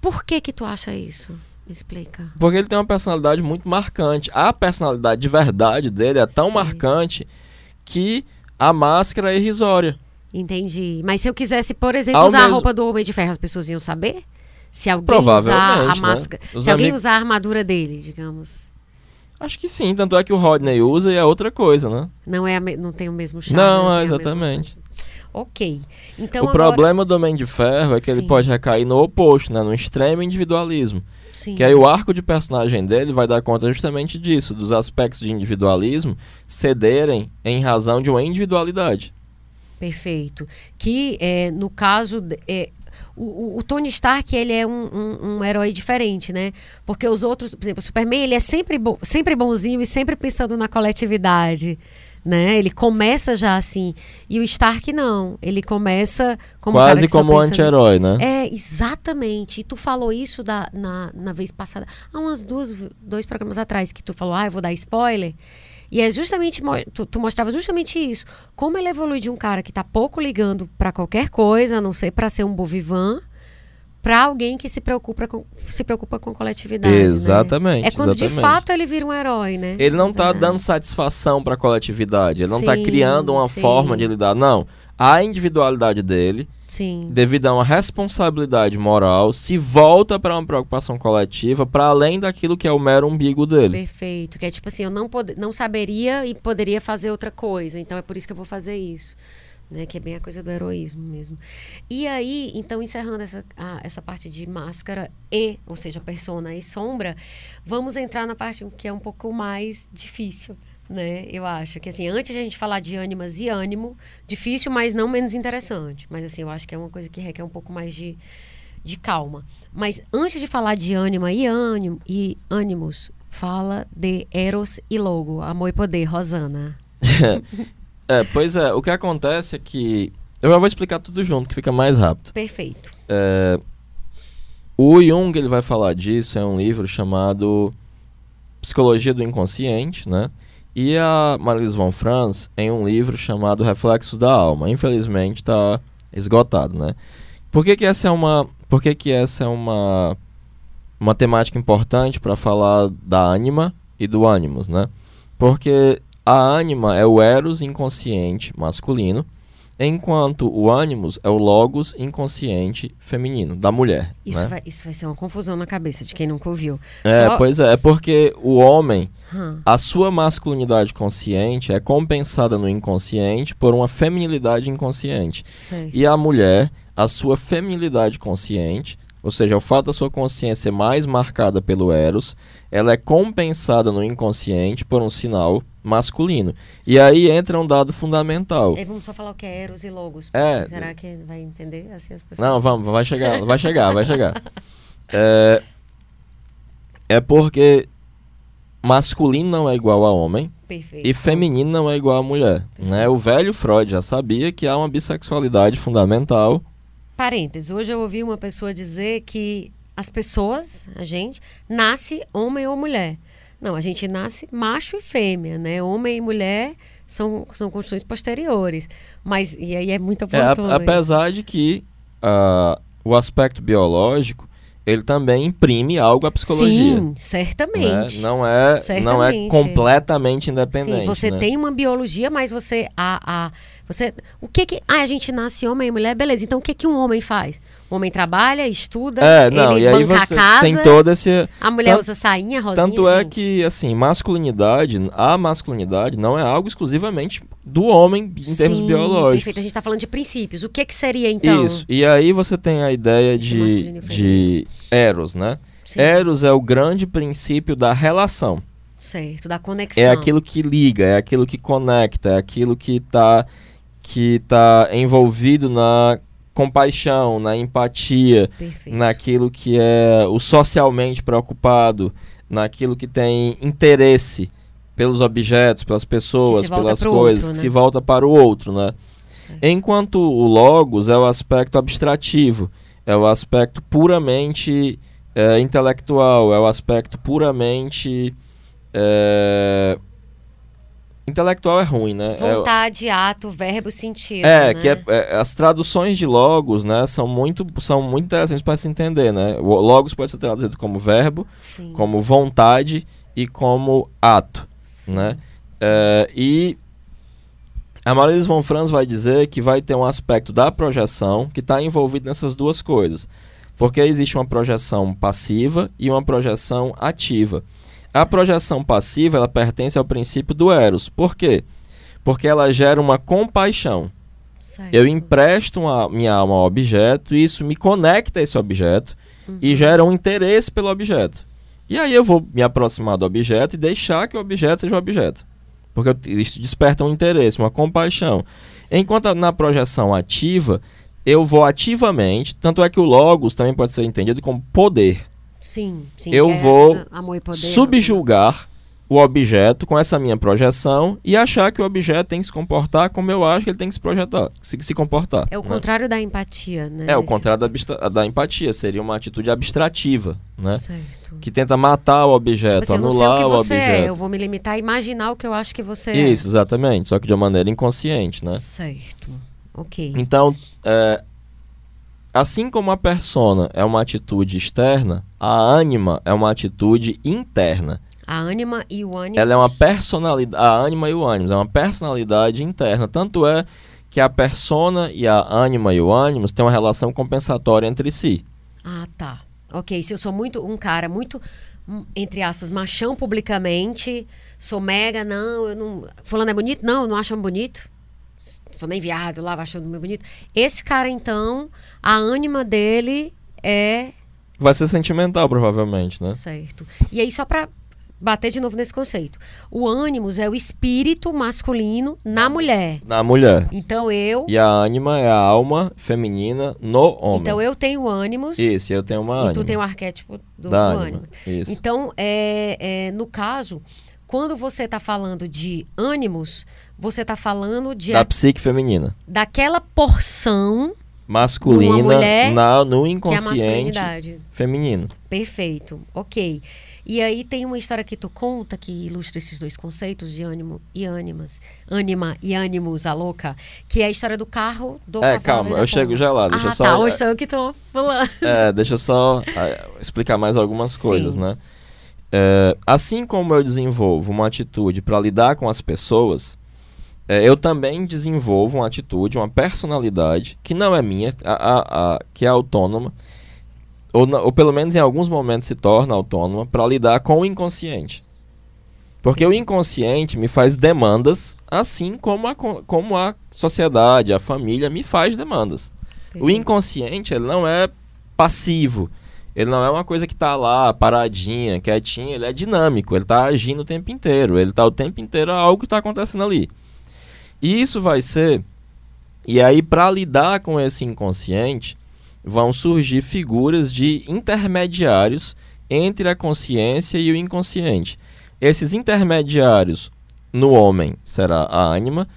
Speaker 1: Por que que tu acha isso? Explica.
Speaker 2: Porque ele tem uma personalidade muito marcante. A personalidade de verdade dele é tão Sim. marcante que a máscara é irrisória.
Speaker 1: Entendi. Mas se eu quisesse, por exemplo, Ao usar mesmo... a roupa do Homem de Ferro, as pessoas iam saber? Se alguém usar a né? máscara. Né? Se alguém usar a armadura dele, digamos.
Speaker 2: Acho que sim, tanto é que o Rodney usa e é outra coisa, né?
Speaker 1: Não, é me... não tem o mesmo charme.
Speaker 2: Não, não é exatamente.
Speaker 1: Ok. Então,
Speaker 2: o agora... problema do Homem de Ferro é que sim. ele pode recair no oposto, né? no extremo individualismo.
Speaker 1: Sim.
Speaker 2: Que aí o arco de personagem dele vai dar conta justamente disso, dos aspectos de individualismo cederem em razão de uma individualidade.
Speaker 1: Perfeito. Que, é, no caso, é, o, o, Tony Stark ele é um, um, um, herói diferente, né? Porque os outros, por exemplo, o Superman ele é sempre, bo sempre bonzinho e sempre pensando na coletividade. Né? Ele começa já assim. E o Stark não. Ele começa como
Speaker 2: Quase como anti-herói, né?
Speaker 1: É, exatamente. E tu falou isso da, na, na vez passada. Há umas duas, dois programas atrás que tu falou, ah, eu vou dar spoiler. E é justamente, tu, tu mostrava justamente isso. Como ele evolui de um cara que tá pouco ligando para qualquer coisa, a não ser para ser um bovivan, para alguém que se preocupa com, se preocupa com coletividade. né?
Speaker 2: Exatamente.
Speaker 1: É quando de
Speaker 2: exatamente.
Speaker 1: fato ele vira um herói, né?
Speaker 2: Ele não tá
Speaker 1: Ah.
Speaker 2: dando satisfação para a coletividade, ele não tá
Speaker 1: Sim,
Speaker 2: criando uma
Speaker 1: sim.
Speaker 2: forma de lidar. Não. A individualidade dele,
Speaker 1: Sim.
Speaker 2: devido a uma responsabilidade moral, se volta para uma preocupação coletiva, para além daquilo que é o mero umbigo dele.
Speaker 1: Perfeito. Que é tipo assim, eu não, pod não saberia e poderia fazer outra coisa. Então é por isso que eu vou fazer isso. Né? Que é bem a coisa do heroísmo mesmo. E aí, então, encerrando essa, essa parte de máscara e, ou seja, persona e sombra, vamos entrar na parte que é um pouco mais difícil. Né? Eu acho que assim, antes de a gente falar de ânimas e ânimo, difícil, mas não menos interessante. Mas assim, eu acho que é uma coisa que requer um pouco mais de, de calma. Mas antes de falar de ânima e ânimo e ânimos, fala de Eros e Logo, Amor e Poder, Rosana.
Speaker 2: É, pois é, o que acontece é que. Eu já vou explicar tudo junto, que fica mais rápido.
Speaker 1: Perfeito.
Speaker 2: É, o Jung ele vai falar disso é um livro chamado Psicologia do Inconsciente, né? E a Marilise von Franz em um livro chamado Reflexos da Alma. Infelizmente está esgotado, né? Por que, que essa é uma, por que, que essa é uma uma temática importante para falar da ânima e do ânimos, né? Porque a ânima é o eros inconsciente masculino, enquanto o ânimos é o logos inconsciente feminino, da mulher.
Speaker 1: Isso,
Speaker 2: né?
Speaker 1: vai, isso vai ser uma confusão na cabeça de quem nunca ouviu.
Speaker 2: É,
Speaker 1: Só-
Speaker 2: pois é, é porque o homem,
Speaker 1: Hum,
Speaker 2: a sua masculinidade consciente é compensada no inconsciente por uma feminilidade inconsciente.
Speaker 1: sei.
Speaker 2: E a mulher, a sua feminilidade consciente, ou seja, o fato da sua consciência ser mais marcada pelo Eros, ela é compensada no inconsciente por um sinal masculino. E aí entra um dado fundamental.
Speaker 1: E vamos só falar o que é Eros e Logos.
Speaker 2: É.
Speaker 1: Será que vai entender assim as pessoas?
Speaker 2: Não, vamos, vai chegar, vai chegar, vai chegar. É, é porque masculino não é igual a homem
Speaker 1: Perfeito.
Speaker 2: e feminino não é igual a mulher. Né? O velho Freud já sabia que há uma bissexualidade fundamental.
Speaker 1: Parênteses, hoje eu ouvi uma pessoa dizer que as pessoas, a gente, nasce homem ou mulher. Não, a gente nasce macho e fêmea, né? Homem e mulher são, são construções posteriores. Mas, e aí é muito
Speaker 2: É,
Speaker 1: oportuno.
Speaker 2: apesar de que ah, o aspecto biológico ele também imprime algo à psicologia.
Speaker 1: Sim,
Speaker 2: né?
Speaker 1: certamente.
Speaker 2: Não é, não é
Speaker 1: Certamente.
Speaker 2: completamente independente.
Speaker 1: Sim, você
Speaker 2: né?
Speaker 1: tem uma biologia, mas você a, a você o que que ah, a gente nasce homem e mulher, beleza? Então o que que um homem faz? O homem trabalha, estuda,
Speaker 2: É, não,
Speaker 1: ele
Speaker 2: e aí
Speaker 1: banca
Speaker 2: você
Speaker 1: a casa,
Speaker 2: tem todo esse
Speaker 1: a mulher
Speaker 2: tanto-
Speaker 1: usa sainha, rosinha,
Speaker 2: Tanto é
Speaker 1: gente.
Speaker 2: que, assim, masculinidade, a masculinidade não é algo exclusivamente do homem em termos
Speaker 1: Sim,
Speaker 2: biológicos.
Speaker 1: Perfeito, a gente tá falando de princípios. O que que seria então?
Speaker 2: Isso. E aí você tem a ideia de, de Eros, né?
Speaker 1: Sim,
Speaker 2: Eros é o grande princípio da relação.
Speaker 1: certo, da conexão.
Speaker 2: É aquilo que liga, é aquilo que conecta, é aquilo que tá, que tá envolvido na compaixão, na empatia,
Speaker 1: Perfeito.
Speaker 2: naquilo que é o socialmente preocupado, naquilo que tem interesse pelos objetos, pelas pessoas,
Speaker 1: Que
Speaker 2: pelas coisas,
Speaker 1: outro,
Speaker 2: que
Speaker 1: né?
Speaker 2: se volta para o outro, né?
Speaker 1: Certo.
Speaker 2: Enquanto o logos é o aspecto abstrativo, é o aspecto puramente é, intelectual, é o aspecto puramente é, intelectual é ruim, né? É-
Speaker 1: Vontade, ato, verbo, sentido.
Speaker 2: é,
Speaker 1: né?
Speaker 2: que é, é, as traduções de logos, né, são muito, são muito interessantes para se entender, né? O logos pode ser traduzido como verbo,
Speaker 1: Sim,
Speaker 2: como vontade e como ato,
Speaker 1: sim.
Speaker 2: né? É, e a Marilise von Franz vai dizer que vai ter um aspecto da projeção que está envolvido nessas duas coisas. Porque existe uma projeção passiva e uma projeção ativa. A projeção passiva ela pertence ao princípio do Eros. Por quê? Porque ela gera uma compaixão.
Speaker 1: Certo.
Speaker 2: Eu empresto a minha alma ao objeto e isso me conecta a esse objeto
Speaker 1: Uhum.
Speaker 2: e gera um interesse pelo objeto. E aí eu vou me aproximar do objeto e deixar que o objeto seja o objeto. Porque isso desperta um interesse, uma compaixão. Enquanto a- na projeção ativa, eu vou ativamente, tanto é que o logos também pode ser entendido como poder.
Speaker 1: Sim, sim.
Speaker 2: Eu
Speaker 1: é
Speaker 2: vou
Speaker 1: poder,
Speaker 2: subjugar o objeto com essa minha projeção e achar que o objeto tem que se comportar como eu acho que ele tem que se projetar, se, se comportar.
Speaker 1: É o
Speaker 2: né?
Speaker 1: contrário da empatia, né?
Speaker 2: É, o contrário da, da empatia, seria uma atitude abstrativa, né?
Speaker 1: Certo.
Speaker 2: Que tenta matar o objeto,
Speaker 1: Tipo assim, eu não sei o
Speaker 2: anular
Speaker 1: que
Speaker 2: o
Speaker 1: você
Speaker 2: objeto.
Speaker 1: é, eu vou me limitar a imaginar o que eu acho que você é.
Speaker 2: Isso, exatamente, só que de uma maneira inconsciente, né?
Speaker 1: Certo. Ok.
Speaker 2: Então, é, assim como a persona é uma atitude externa, a ânima é uma atitude interna.
Speaker 1: A ânima e o ânimo.
Speaker 2: Ela é uma personalidade, a ânima e o ânimo é uma personalidade interna. Tanto é que a persona e a ânima e o ânimo têm uma relação compensatória entre si.
Speaker 1: Ah, tá. Ok, se eu sou muito um cara muito hum, entre aspas, machão publicamente, sou mega, não, eu não. Fulano é bonito? Não, eu não acho bonito. Sou nem viado lá, achando meu bonito. Esse cara, então, a ânima dele é.
Speaker 2: Vai ser sentimental, provavelmente, né?
Speaker 1: Certo. E aí, só pra bater de novo nesse conceito. O ânimos é o espírito masculino na mulher.
Speaker 2: Na mulher.
Speaker 1: Então eu.
Speaker 2: E a ânima é a alma feminina no homem.
Speaker 1: Então eu tenho ânimos.
Speaker 2: Isso, eu tenho uma
Speaker 1: e
Speaker 2: ânima.
Speaker 1: tu tem o arquétipo do, do ânimo.
Speaker 2: isso.
Speaker 1: Então, é, é, no caso, quando você está falando de ânimos, você está falando de
Speaker 2: Da
Speaker 1: a-
Speaker 2: psique feminina.
Speaker 1: daquela porção
Speaker 2: Masculina na, no
Speaker 1: é
Speaker 2: inconsciente
Speaker 1: masculinidade.
Speaker 2: feminino.
Speaker 1: Perfeito, ok. E aí tem uma história que tu conta que ilustra esses dois conceitos de ânimo e ânimas. Ânima e ânimos, a louca. Que é a história do carro, do
Speaker 2: É, calma, eu chego já lá, deixa
Speaker 1: ah,
Speaker 2: eu só-
Speaker 1: tá, hoje sou eu que tô falando.
Speaker 2: É, deixa eu só ah, explicar mais algumas
Speaker 1: Sim.
Speaker 2: coisas, né? É, assim como eu desenvolvo uma atitude para lidar com as pessoas, é, eu também desenvolvo uma atitude, uma personalidade que não é minha, a, a- a- que é autônoma, ou, ou pelo menos em alguns momentos se torna autônoma para lidar com o inconsciente. Porque o inconsciente me faz demandas, assim como a, co- como a sociedade, a família me faz demandas. O inconsciente, ele não é passivo. Ele não é uma coisa que tá lá, paradinha, quietinha. Ele é dinâmico. Ele tá agindo o tempo inteiro. Ele tá o tempo inteiro algo que tá acontecendo ali. E isso vai ser... E aí, para lidar com esse inconsciente, vão surgir figuras de intermediários entre a consciência e o inconsciente. Esses intermediários no homem será a ânima,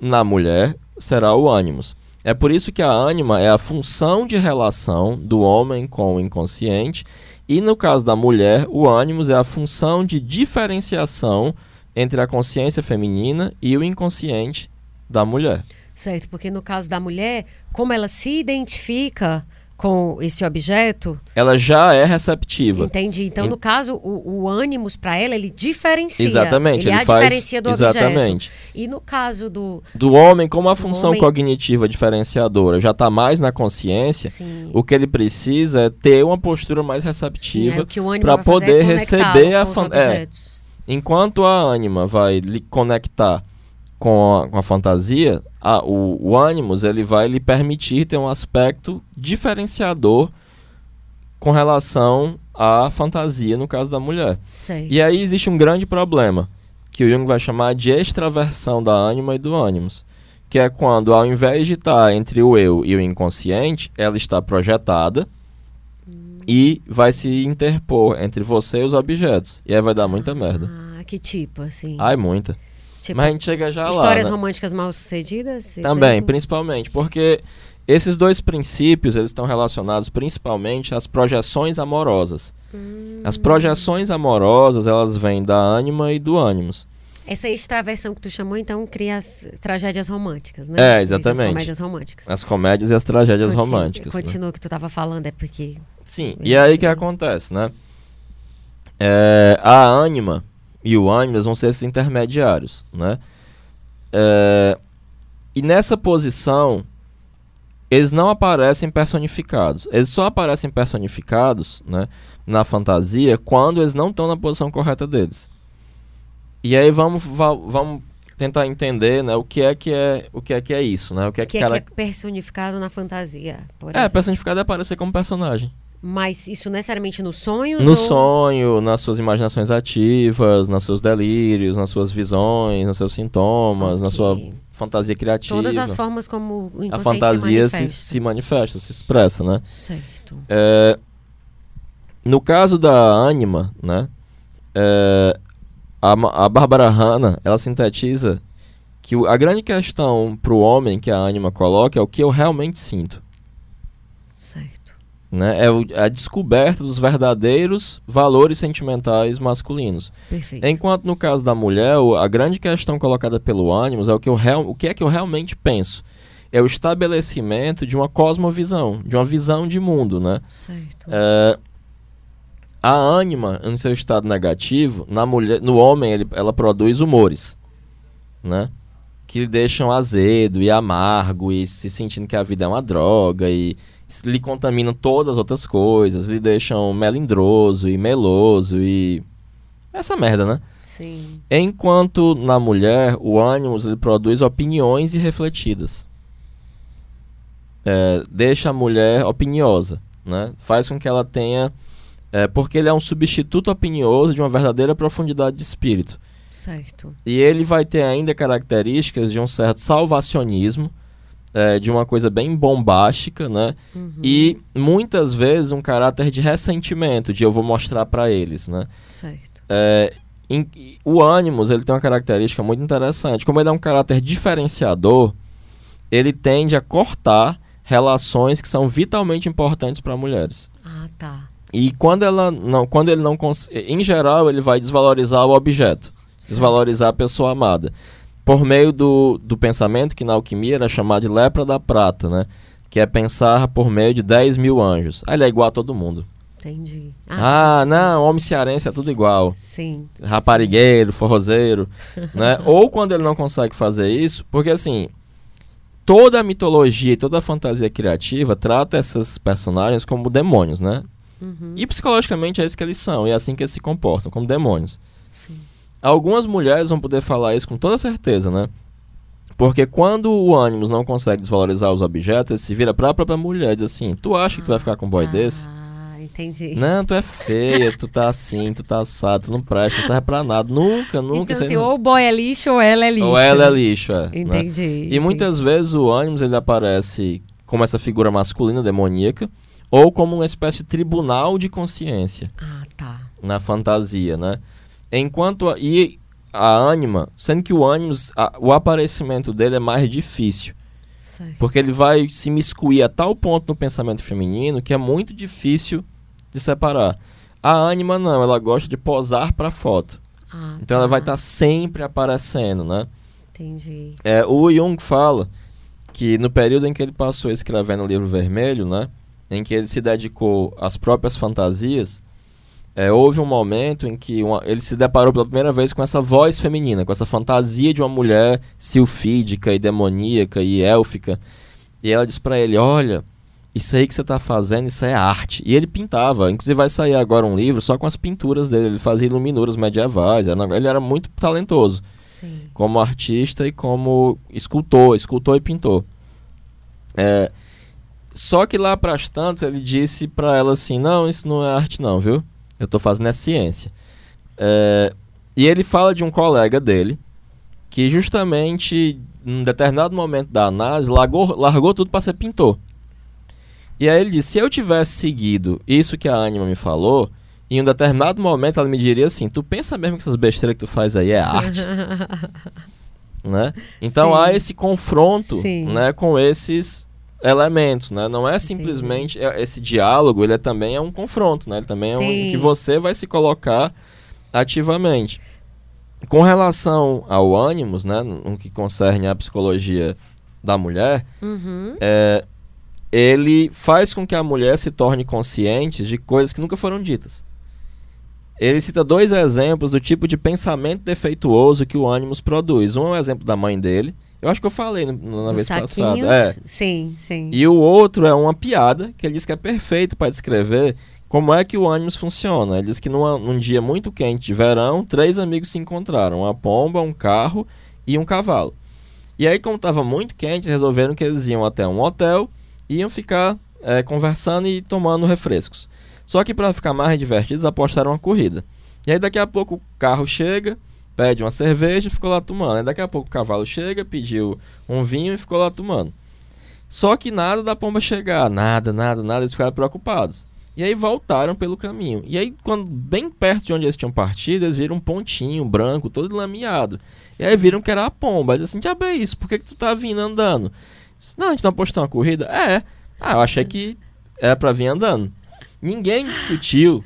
Speaker 2: na mulher será o ânimos. É por isso que a ânima é a função de relação do homem com o inconsciente, e no caso da mulher, o ânimos é a função de diferenciação entre a consciência feminina e o inconsciente da mulher.
Speaker 1: Certo, porque no caso da mulher, como ela se identifica com esse objeto,
Speaker 2: Ela já é receptiva.
Speaker 1: entendi. Então, no caso, o, o ânimos para ela, ele diferencia.
Speaker 2: Exatamente,
Speaker 1: Ele,
Speaker 2: ele faz-
Speaker 1: diferencia do objeto.
Speaker 2: exatamente.
Speaker 1: E no caso do.
Speaker 2: Do homem, como a função
Speaker 1: homem-
Speaker 2: cognitiva diferenciadora já está mais na consciência,
Speaker 1: Sim,
Speaker 2: o que ele precisa é ter uma postura mais
Speaker 1: é
Speaker 2: receptiva pra
Speaker 1: vai fazer
Speaker 2: poder
Speaker 1: é
Speaker 2: receber a fan- é.
Speaker 1: objetos.
Speaker 2: Enquanto a ânima vai lhe conectar com a, com a fantasia, a- o, o ele vai lhe permitir ter um aspecto diferenciador com relação à fantasia, no caso da mulher.
Speaker 1: Sei.
Speaker 2: E aí existe um grande problema, que o Jung vai chamar de extraversão da ânima e do ânimos, que é quando, ao invés de estar entre o eu e o inconsciente, ela está projetada e vai se interpor entre você e os objetos. E aí vai dar muita merda.
Speaker 1: Ah, que tipo, assim?
Speaker 2: Ai, muita.
Speaker 1: Tipo,
Speaker 2: Mas a gente chega já
Speaker 1: histórias
Speaker 2: lá, né?
Speaker 1: românticas mal sucedidas?
Speaker 2: Também,
Speaker 1: exemplo?
Speaker 2: principalmente, porque esses dois princípios, eles estão relacionados principalmente às projeções amorosas.
Speaker 1: Hum.
Speaker 2: As projeções amorosas, elas vêm da ânima e do ânimos.
Speaker 1: Essa extraversão que tu chamou, então, cria as tragédias românticas, né?
Speaker 2: É,
Speaker 1: As
Speaker 2: exatamente.
Speaker 1: comédias românticas.
Speaker 2: As comédias e as tragédias
Speaker 1: Continua-
Speaker 2: românticas. né?
Speaker 1: Continua o que tu tava falando, é porque...
Speaker 2: Sim, e aí o que acontece, né? É, a ânima e o ânimos vão ser esses intermediários, né? É, e nessa posição, eles não aparecem personificados. Eles só aparecem personificados, né, na fantasia, quando eles não estão na posição correta deles. E aí vamos, va- vamos tentar entender, né, o que é que é, o que é que é isso, né? O que é que,
Speaker 1: que é,
Speaker 2: cara...
Speaker 1: que é personificado na fantasia,
Speaker 2: É,
Speaker 1: exemplo.
Speaker 2: personificado é aparecer como personagem.
Speaker 1: Mas isso necessariamente nos sonhos?
Speaker 2: No
Speaker 1: ou...
Speaker 2: sonho, nas suas imaginações ativas, nos seus delírios, nas suas visões, nos seus sintomas, na
Speaker 1: Ok.
Speaker 2: sua fantasia criativa.
Speaker 1: Todas as formas como o
Speaker 2: a fantasia
Speaker 1: se
Speaker 2: se,
Speaker 1: manifesta.
Speaker 2: se manifesta, se expressa, né?
Speaker 1: Certo.
Speaker 2: É, no caso da ânima, né? é, a, a Bárbara Hanna, ela sintetiza que a grande questão para o homem que a ânima coloca é o que eu realmente sinto.
Speaker 1: Certo.
Speaker 2: Né? É o- a descoberta dos verdadeiros valores sentimentais masculinos.
Speaker 1: Perfeito.
Speaker 2: Enquanto no caso da mulher, a grande questão colocada pelo ânimos é o que, eu real, o que é que eu realmente penso. é o estabelecimento de uma cosmovisão, de uma visão de mundo, né?
Speaker 1: Certo.
Speaker 2: É, a ânima, no seu estado negativo, na mulher, no homem, ele, ela produz humores, né? Que lhe deixam azedo e amargo e se sentindo que a vida é uma droga e lhe contaminam todas as outras coisas, lhe deixam melindroso e meloso e essa merda, né?
Speaker 1: Sim.
Speaker 2: Enquanto na mulher, o ânimos ele produz opiniões irrefletidas. É, deixa a mulher opiniosa, né? Faz com que ela tenha é, porque ele é um substituto opinioso de uma verdadeira profundidade de espírito.
Speaker 1: Certo.
Speaker 2: E ele vai ter ainda características de um certo salvacionismo, é, de uma coisa bem bombástica, né?
Speaker 1: Uhum.
Speaker 2: E muitas vezes um caráter de ressentimento, de eu vou mostrar para eles, né?
Speaker 1: Certo.
Speaker 2: É, em- o Animus ele tem uma característica muito interessante. Como ele é um caráter diferenciador, ele tende a cortar relações que são vitalmente importantes para mulheres.
Speaker 1: Ah, tá.
Speaker 2: E quando ela não, quando ele não cons- em geral ele vai desvalorizar o objeto, desvalorizar a pessoa amada, por meio do, do pensamento que na alquimia era chamado de lepra da prata, né? Que é pensar por meio de 10 mil anjos. Ah, ele é igual a todo mundo.
Speaker 1: Entendi.
Speaker 2: Ah,
Speaker 1: tá,
Speaker 2: não, homem cearense é tudo igual.
Speaker 1: Sim.
Speaker 2: Raparigueiro, forrozeiro, né? Ou quando ele não consegue fazer isso, porque assim, toda a mitologia e toda a fantasia criativa trata esses personagens como demônios, né?
Speaker 1: Uhum.
Speaker 2: E psicologicamente é isso que eles são, e é assim que eles se comportam, como demônios.
Speaker 1: Sim.
Speaker 2: Algumas mulheres vão poder falar isso com toda certeza, né? Porque quando o ânimos não consegue desvalorizar os objetos, ele se vira pra própria mulher e diz assim: Tu acha que tu vai ficar com um boy desse?
Speaker 1: Ah, entendi.
Speaker 2: Não, tu é feia, tu tá assim, tu tá assado, tu não presta, não serve pra nada. Nunca, nunca.
Speaker 1: então, assim,
Speaker 2: não-
Speaker 1: ou o boy é lixo ou ela é lixo.
Speaker 2: Ou ela é lixo, é. né?
Speaker 1: Entendi.
Speaker 2: E
Speaker 1: entendi.
Speaker 2: muitas vezes o ânimos ele aparece como essa figura masculina demoníaca ou como uma espécie de tribunal de consciência
Speaker 1: Ah, tá.
Speaker 2: na fantasia, né? Enquanto a, e a ânima, sendo que o ânimos, a- o aparecimento dele é mais difícil, porque ele vai se miscuir a tal ponto no pensamento feminino que é muito difícil de separar. A ânima não, ela gosta de posar para foto.
Speaker 1: Ah,
Speaker 2: Então ela
Speaker 1: tá.
Speaker 2: vai estar sempre aparecendo, né?
Speaker 1: Entendi.
Speaker 2: É, o Jung fala que no período em que ele passou escrevendo o livro vermelho, né, em que ele se dedicou às próprias fantasias, é, houve um momento em que uma- ele se deparou pela primeira vez com essa voz feminina, com essa fantasia de uma mulher silfídica e demoníaca e élfica. E ela disse pra ele: Olha, isso aí que você tá fazendo, isso aí é arte. E ele pintava. Inclusive vai sair agora um livro só com as pinturas dele. Ele fazia iluminuras medievais. ele era muito talentoso
Speaker 1: Sim.
Speaker 2: como artista e como escultor, escultor e pintor. É, só que lá para as tantas ele disse para ela assim: não, isso não é arte, não, viu? Eu tô fazendo é ciência. É, e ele fala de um colega dele que justamente em determinado momento da análise largou, largou tudo para ser pintor. E aí ele disse: se eu tivesse seguido isso que a Anima me falou, em um determinado momento ela me diria assim: tu pensa mesmo que essas besteiras que tu faz aí é arte? né? Então
Speaker 1: Sim.
Speaker 2: há esse confronto,
Speaker 1: Sim.
Speaker 2: né, com esses elementos, né? Não é simplesmente é- esse diálogo, ele é, também é um confronto, né? Ele também é um
Speaker 1: Sim.
Speaker 2: que você vai se colocar ativamente. Com relação ao ânimos, né, no no que concerne a psicologia da mulher,
Speaker 1: Uhum.
Speaker 2: é, ele faz com que a mulher se torne consciente de coisas que nunca foram ditas. Ele cita dois exemplos do tipo de pensamento defeituoso que o ânimos produz. Um é o exemplo da mãe dele. Eu acho que eu falei na
Speaker 1: Dos
Speaker 2: vez
Speaker 1: saquinhos?
Speaker 2: passada. É.
Speaker 1: Sim, sim.
Speaker 2: E o outro é uma piada que ele diz que é perfeito para descrever como é que o ânimos funciona. Ele diz que numa- num dia muito quente de verão, três amigos se encontraram: uma pomba, um carro e um cavalo. E aí, como estava muito quente, resolveram que eles iam até um hotel e iam ficar eh, conversando e tomando refrescos. Só que para ficar mais divertidos, apostaram uma corrida. E aí, daqui a pouco, o carro chega, pede uma cerveja e ficou lá tomando. Aí, daqui a pouco, o cavalo chega, pediu um vinho e ficou lá tomando. Só que nada da pomba chegar, nada, nada, nada, eles ficaram preocupados. E aí voltaram pelo caminho. E aí, quando bem perto de onde eles tinham partido, eles viram um pontinho branco, todo lameado. E aí viram que era a pomba. Eles assim, diabo é isso? Por que, que tu tá vindo andando? Não, a gente não apostou uma corrida? É. Ah, eu achei que era pra vir andando. Ninguém discutiu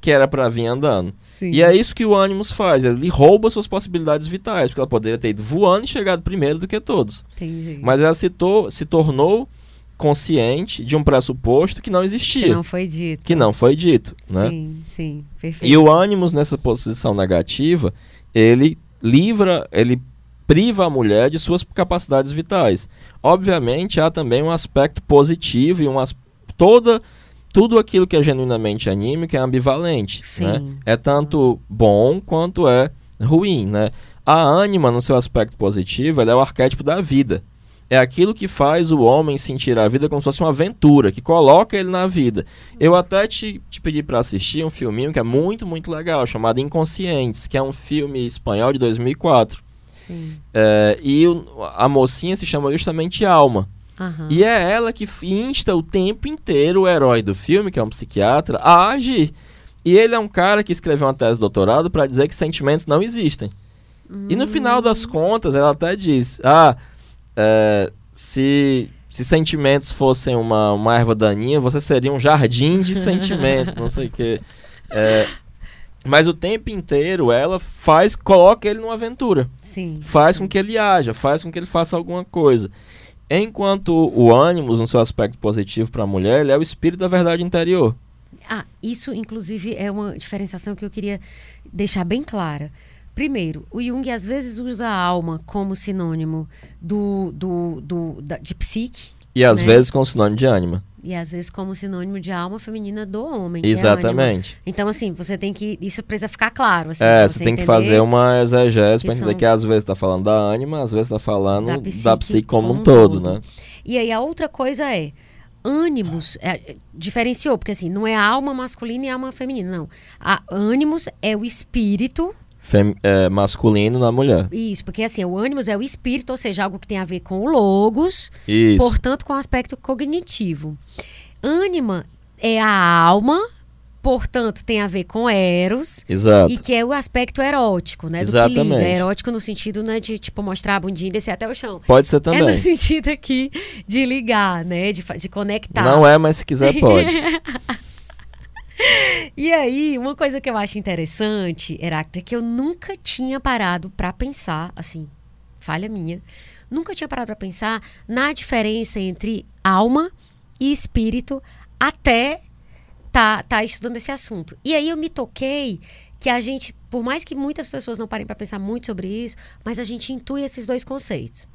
Speaker 2: que era para vir andando.
Speaker 1: Sim.
Speaker 2: E é isso que o Animus faz, ele rouba suas possibilidades vitais, porque ela poderia ter ido voando e chegado primeiro do que todos.
Speaker 1: Entendi.
Speaker 2: Mas ela se, to- se tornou consciente de um pressuposto que não
Speaker 1: que
Speaker 2: existia,
Speaker 1: não foi dito.
Speaker 2: que não foi dito, né?
Speaker 1: Sim, sim, perfeito.
Speaker 2: E o Animus nessa posição negativa, ele livra, ele priva a mulher de suas capacidades vitais. Obviamente há também um aspecto positivo e um as- toda tudo aquilo que é genuinamente anímico é ambivalente,
Speaker 1: Sim.
Speaker 2: né? É tanto bom quanto é ruim, né? A ânima no seu aspecto positivo, ela é o arquétipo da vida. É aquilo que faz o homem sentir a vida como se fosse uma aventura, que coloca ele na vida. Eu até te, te pedi para assistir um filminho que é muito, muito legal, chamado Inconscientes, que é um filme espanhol de 2004.
Speaker 1: Sim.
Speaker 2: É, e o- a mocinha se chama justamente Alma.
Speaker 1: Aham.
Speaker 2: E é ela que insta o tempo inteiro o herói do filme, que é um psiquiatra, a agir. E ele é um cara que escreveu uma tese de doutorado para dizer que sentimentos não existem. E no final das contas, ela até diz: Ah, é, se, se sentimentos fossem uma, uma erva daninha, você seria um jardim de sentimentos, não sei o quê. É, mas o tempo inteiro ela faz, coloca ele numa aventura
Speaker 1: Sim.
Speaker 2: faz com que ele haja, faz com que ele faça alguma coisa. Enquanto o ânimos, no seu aspecto positivo para a mulher, ele é o espírito da verdade interior.
Speaker 1: Ah, isso inclusive é uma diferenciação que eu queria deixar bem clara. Primeiro, o Jung às vezes usa a alma como sinônimo do, do, do, da- de psique
Speaker 2: E às
Speaker 1: Né?
Speaker 2: vezes com sinônimo de ânima.
Speaker 1: E às vezes como sinônimo de alma feminina do homem. é.
Speaker 2: Exatamente.
Speaker 1: Então, assim, você tem que. Isso precisa ficar claro. Assim,
Speaker 2: É,
Speaker 1: pra
Speaker 2: você tem que fazer uma exegese para entender
Speaker 1: são-
Speaker 2: que às vezes está falando da ânima, às vezes está falando
Speaker 1: Da
Speaker 2: da
Speaker 1: psique
Speaker 2: psique, como,
Speaker 1: como
Speaker 2: um todo,
Speaker 1: todo.
Speaker 2: né?
Speaker 1: E aí a outra coisa é. Ânimos, é, é, diferenciou, porque assim, não é alma masculina e alma feminina, não. A ânimos é o espírito,
Speaker 2: Fem- é, masculino na mulher.
Speaker 1: isso, porque assim, o ânimos é o espírito, ou seja, algo que tem a ver com o logos,
Speaker 2: Isso.
Speaker 1: portanto, com o aspecto cognitivo. Ânima é a alma, portanto, tem a ver com Eros,
Speaker 2: Exato.
Speaker 1: e que é o aspecto erótico, né? Do que
Speaker 2: Exatamente.
Speaker 1: liga. É erótico no sentido, né, de, tipo, mostrar a bundinha e descer até o chão.
Speaker 2: Pode ser
Speaker 1: É
Speaker 2: também.
Speaker 1: no sentido aqui de ligar, né? De, de conectar.
Speaker 2: Não é, mas se quiser pode.
Speaker 1: E aí, uma coisa que eu acho interessante, Heráclito, é que eu nunca tinha parado pra pensar, assim, falha minha, nunca tinha parado pra pensar na diferença entre alma e espírito até tá, tá estudando esse assunto. E aí eu me toquei que a gente, por mais que muitas pessoas não parem pra pensar muito sobre isso, mas a gente intui esses dois conceitos.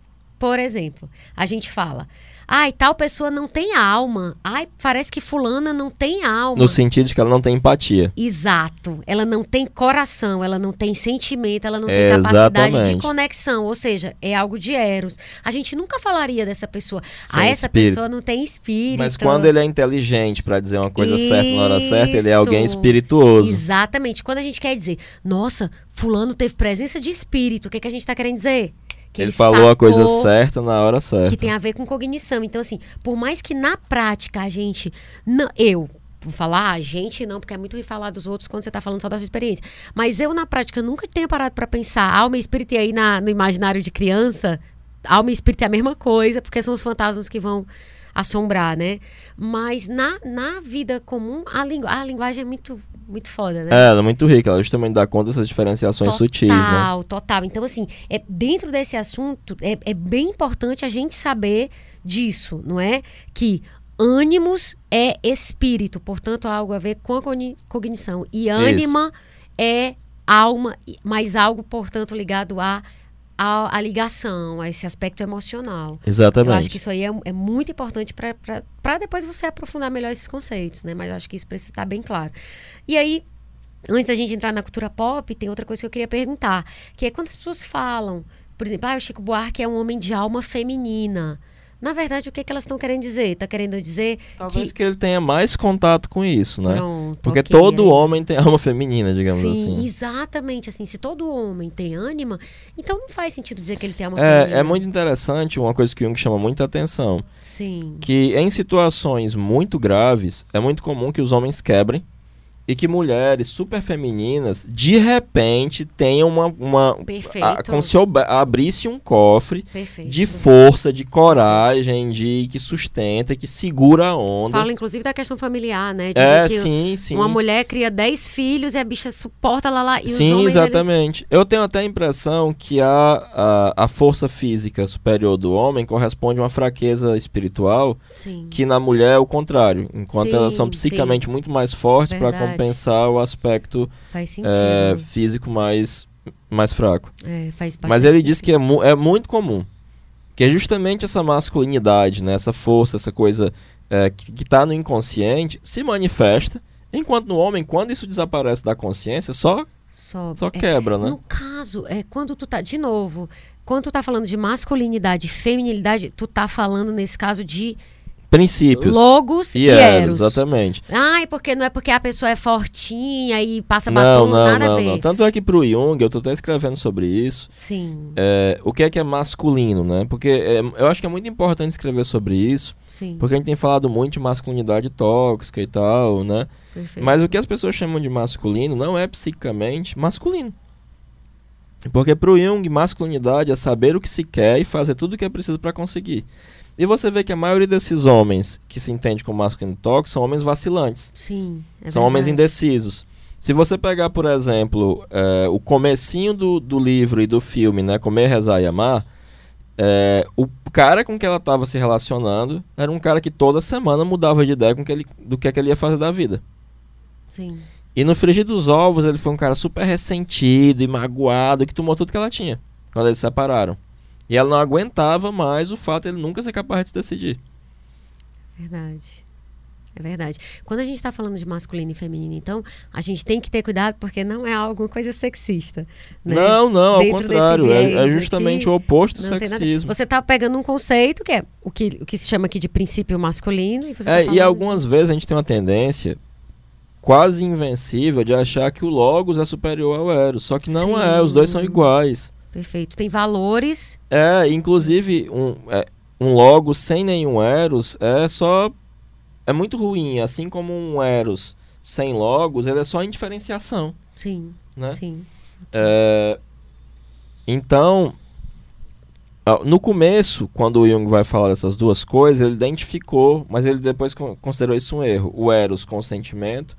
Speaker 1: Por exemplo, a gente fala, ai, tal pessoa não tem alma. Ai, parece que fulana não tem alma.
Speaker 2: No sentido de que ela não tem empatia.
Speaker 1: Exato. Ela não tem coração, ela não tem sentimento, ela não tem
Speaker 2: É,
Speaker 1: capacidade de
Speaker 2: exatamente.
Speaker 1: conexão. Ou seja, é algo de Eros. A gente nunca falaria dessa pessoa.
Speaker 2: Sem
Speaker 1: ah, essa
Speaker 2: espírito.
Speaker 1: pessoa não tem espírito.
Speaker 2: Mas quando ele é inteligente para dizer uma coisa certa na hora certa, ele é alguém
Speaker 1: Isso.
Speaker 2: espirituoso.
Speaker 1: Exatamente. Quando a gente quer dizer, nossa, fulano teve presença de espírito, o que, que a gente está querendo dizer? Que
Speaker 2: ele falou a coisa certa na hora certa.
Speaker 1: que tem a ver com cognição. Então, assim, por mais que na prática a gente. Não, eu. Vou falar a gente não, porque é muito falar dos outros quando você tá falando só da sua experiência. Mas eu, na prática, nunca tenho parado para pensar alma e espírito, e aí na, no imaginário de criança, alma e espírito é a mesma coisa, porque são os fantasmas que vão assombrar, né? Mas na, na vida comum, a, lingu a linguagem é muito, muito foda, né?
Speaker 2: É, ela é muito rica, ela justamente dá conta dessas diferenciações sutis, né?
Speaker 1: Total, total. Então, assim, é, dentro desse assunto, é, é bem importante a gente saber disso, não é? Que ânimos é espírito, portanto, algo a ver com a cogni- cognição. E ânima é alma, mas algo, portanto, ligado à a, a, ligação, a esse aspecto emocional. Eu
Speaker 2: Exatamente.
Speaker 1: acho que isso aí é, é muito importante para depois você aprofundar melhor esses conceitos, né? Mas eu acho que isso precisa estar bem claro. E aí, antes da gente entrar na cultura pop, tem outra coisa que eu queria perguntar, que é quando as pessoas falam, por exemplo, ah, o Chico Buarque é um homem de alma feminina. Na verdade, o que, é que elas estão querendo dizer? Está querendo dizer
Speaker 2: Talvez que... ele tenha mais contato com isso, né?
Speaker 1: Pronto,
Speaker 2: Porque
Speaker 1: ok,
Speaker 2: todo
Speaker 1: aí-
Speaker 2: homem tem alma feminina, digamos
Speaker 1: Sim,
Speaker 2: assim.
Speaker 1: exatamente. Assim, se todo homem tem ânima, então não faz sentido dizer que ele tem alma
Speaker 2: É,
Speaker 1: feminina.
Speaker 2: é muito interessante, uma coisa que o Jung chama muita atenção,
Speaker 1: Sim.
Speaker 2: que em situações muito graves, é muito comum que os homens quebrem e que mulheres super femininas de repente tenham uma, uma
Speaker 1: Perfeito.
Speaker 2: a- como se abrisse um cofre
Speaker 1: Perfeito.
Speaker 2: de força, de coragem, de que sustenta, que segura a onda.
Speaker 1: Fala inclusive da questão familiar, né? Dizem
Speaker 2: é,
Speaker 1: que
Speaker 2: sim, sim.
Speaker 1: uma mulher cria 10 filhos e a bicha suporta lá lá. E os
Speaker 2: Sim,
Speaker 1: homens,
Speaker 2: exatamente. Eu tenho até a impressão que a, a, a força física superior do homem corresponde a uma fraqueza espiritual,
Speaker 1: Eles... Sim.
Speaker 2: que na mulher é o contrário. Enquanto
Speaker 1: Sim,
Speaker 2: elas são
Speaker 1: sim.
Speaker 2: psicamente muito mais fortes para. Compensar o aspecto é, físico mais, mais fraco.
Speaker 1: É,
Speaker 2: Mas ele diz que é, mu- é muito comum. Que é justamente essa masculinidade, né? essa força, essa coisa é, que, que tá no inconsciente, se manifesta. Enquanto no homem, quando isso desaparece da consciência, só,
Speaker 1: Só,
Speaker 2: só
Speaker 1: é,
Speaker 2: quebra, né?
Speaker 1: No caso, é quando tu tá. De novo, quando tu tá falando de masculinidade e feminilidade, tu tá falando, nesse caso, de
Speaker 2: Princípios.
Speaker 1: logos e,
Speaker 2: e
Speaker 1: eros.
Speaker 2: eros, exatamente.
Speaker 1: Ai, porque não é porque a pessoa é fortinha e passa
Speaker 2: Não,
Speaker 1: batom,
Speaker 2: não,
Speaker 1: nada a
Speaker 2: não,
Speaker 1: ver.
Speaker 2: não. Tanto é que pro Jung, eu tô até escrevendo sobre isso,
Speaker 1: Sim,
Speaker 2: é, o que é que é masculino, né? Porque é, eu acho que é muito importante escrever sobre isso,
Speaker 1: sim.
Speaker 2: porque a gente tem falado muito de masculinidade tóxica e tal, né?
Speaker 1: perfeito.
Speaker 2: Mas o que as pessoas chamam de masculino não é psicamente masculino. Porque pro Jung, masculinidade é saber o que se quer e fazer tudo o que é preciso para conseguir. E você vê que a maioria desses homens que se entende como masculino tóxico são homens vacilantes.
Speaker 1: Sim, é
Speaker 2: são homens
Speaker 1: verdade.
Speaker 2: indecisos. Se você pegar, por exemplo, eh, o comecinho do, do livro e do filme, né, Comer, Rezar e Amar, eh, o cara com que ela estava se relacionando era um cara que toda semana mudava de ideia com que ele, do que, é que ele ia fazer da vida.
Speaker 1: Sim,
Speaker 2: E no frigir dos ovos, ele foi um cara super ressentido e magoado que tomou tudo que ela tinha quando eles se separaram. E ela não aguentava mais o fato de ele nunca ser capaz de se decidir.
Speaker 1: verdade. É verdade. Quando a gente está falando de masculino e feminino, então, a gente tem que ter cuidado porque não é alguma coisa sexista. Né?
Speaker 2: Não, não, ao
Speaker 1: Dentro desse
Speaker 2: contrário. É, é justamente o oposto do sexismo.
Speaker 1: Você está pegando um conceito que é o que, o que se chama aqui de princípio masculino. E, tá
Speaker 2: É,
Speaker 1: falando
Speaker 2: e
Speaker 1: de-
Speaker 2: algumas vezes a gente tem uma tendência quase invencível de achar que o Logos é superior ao Eros. Só que não é, os dois são
Speaker 1: Sim.
Speaker 2: iguais.
Speaker 1: Perfeito. Tem valores.
Speaker 2: É, inclusive, um, é, um Logos sem nenhum Eros é só. É muito ruim. Assim como um Eros sem Logos, ele é só indiferenciação.
Speaker 1: Sim,
Speaker 2: Né?
Speaker 1: sim.
Speaker 2: É, então, ah, no começo, quando o Jung vai falar dessas duas coisas, ele identificou, mas ele depois con- considerou isso um erro. O Eros com o sentimento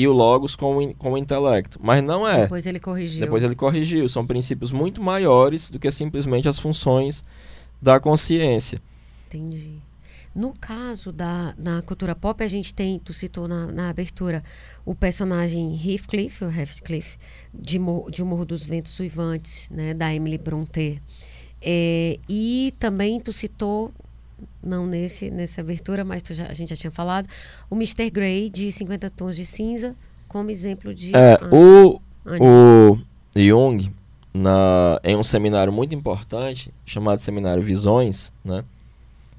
Speaker 2: e o Logos com o, in- com o intelecto. Mas não é.
Speaker 1: Depois ele corrigiu.
Speaker 2: Depois ele corrigiu. São princípios muito maiores do que simplesmente as funções da consciência.
Speaker 1: Entendi. No caso da na cultura pop, a gente tem, tu citou na, na abertura, o personagem Heathcliff, o Heathcliff, de, Mo- de O Morro dos Ventos Uivantes, né, da Emily Brontë. É, e também tu citou, não nesse, nessa abertura, mas já, a gente já tinha falado, o Mr. Grey, de 50 Tons de Cinza, como exemplo de...
Speaker 2: É,
Speaker 1: an-
Speaker 2: o, o Jung, na, em um seminário muito importante, chamado Seminário Visões, né?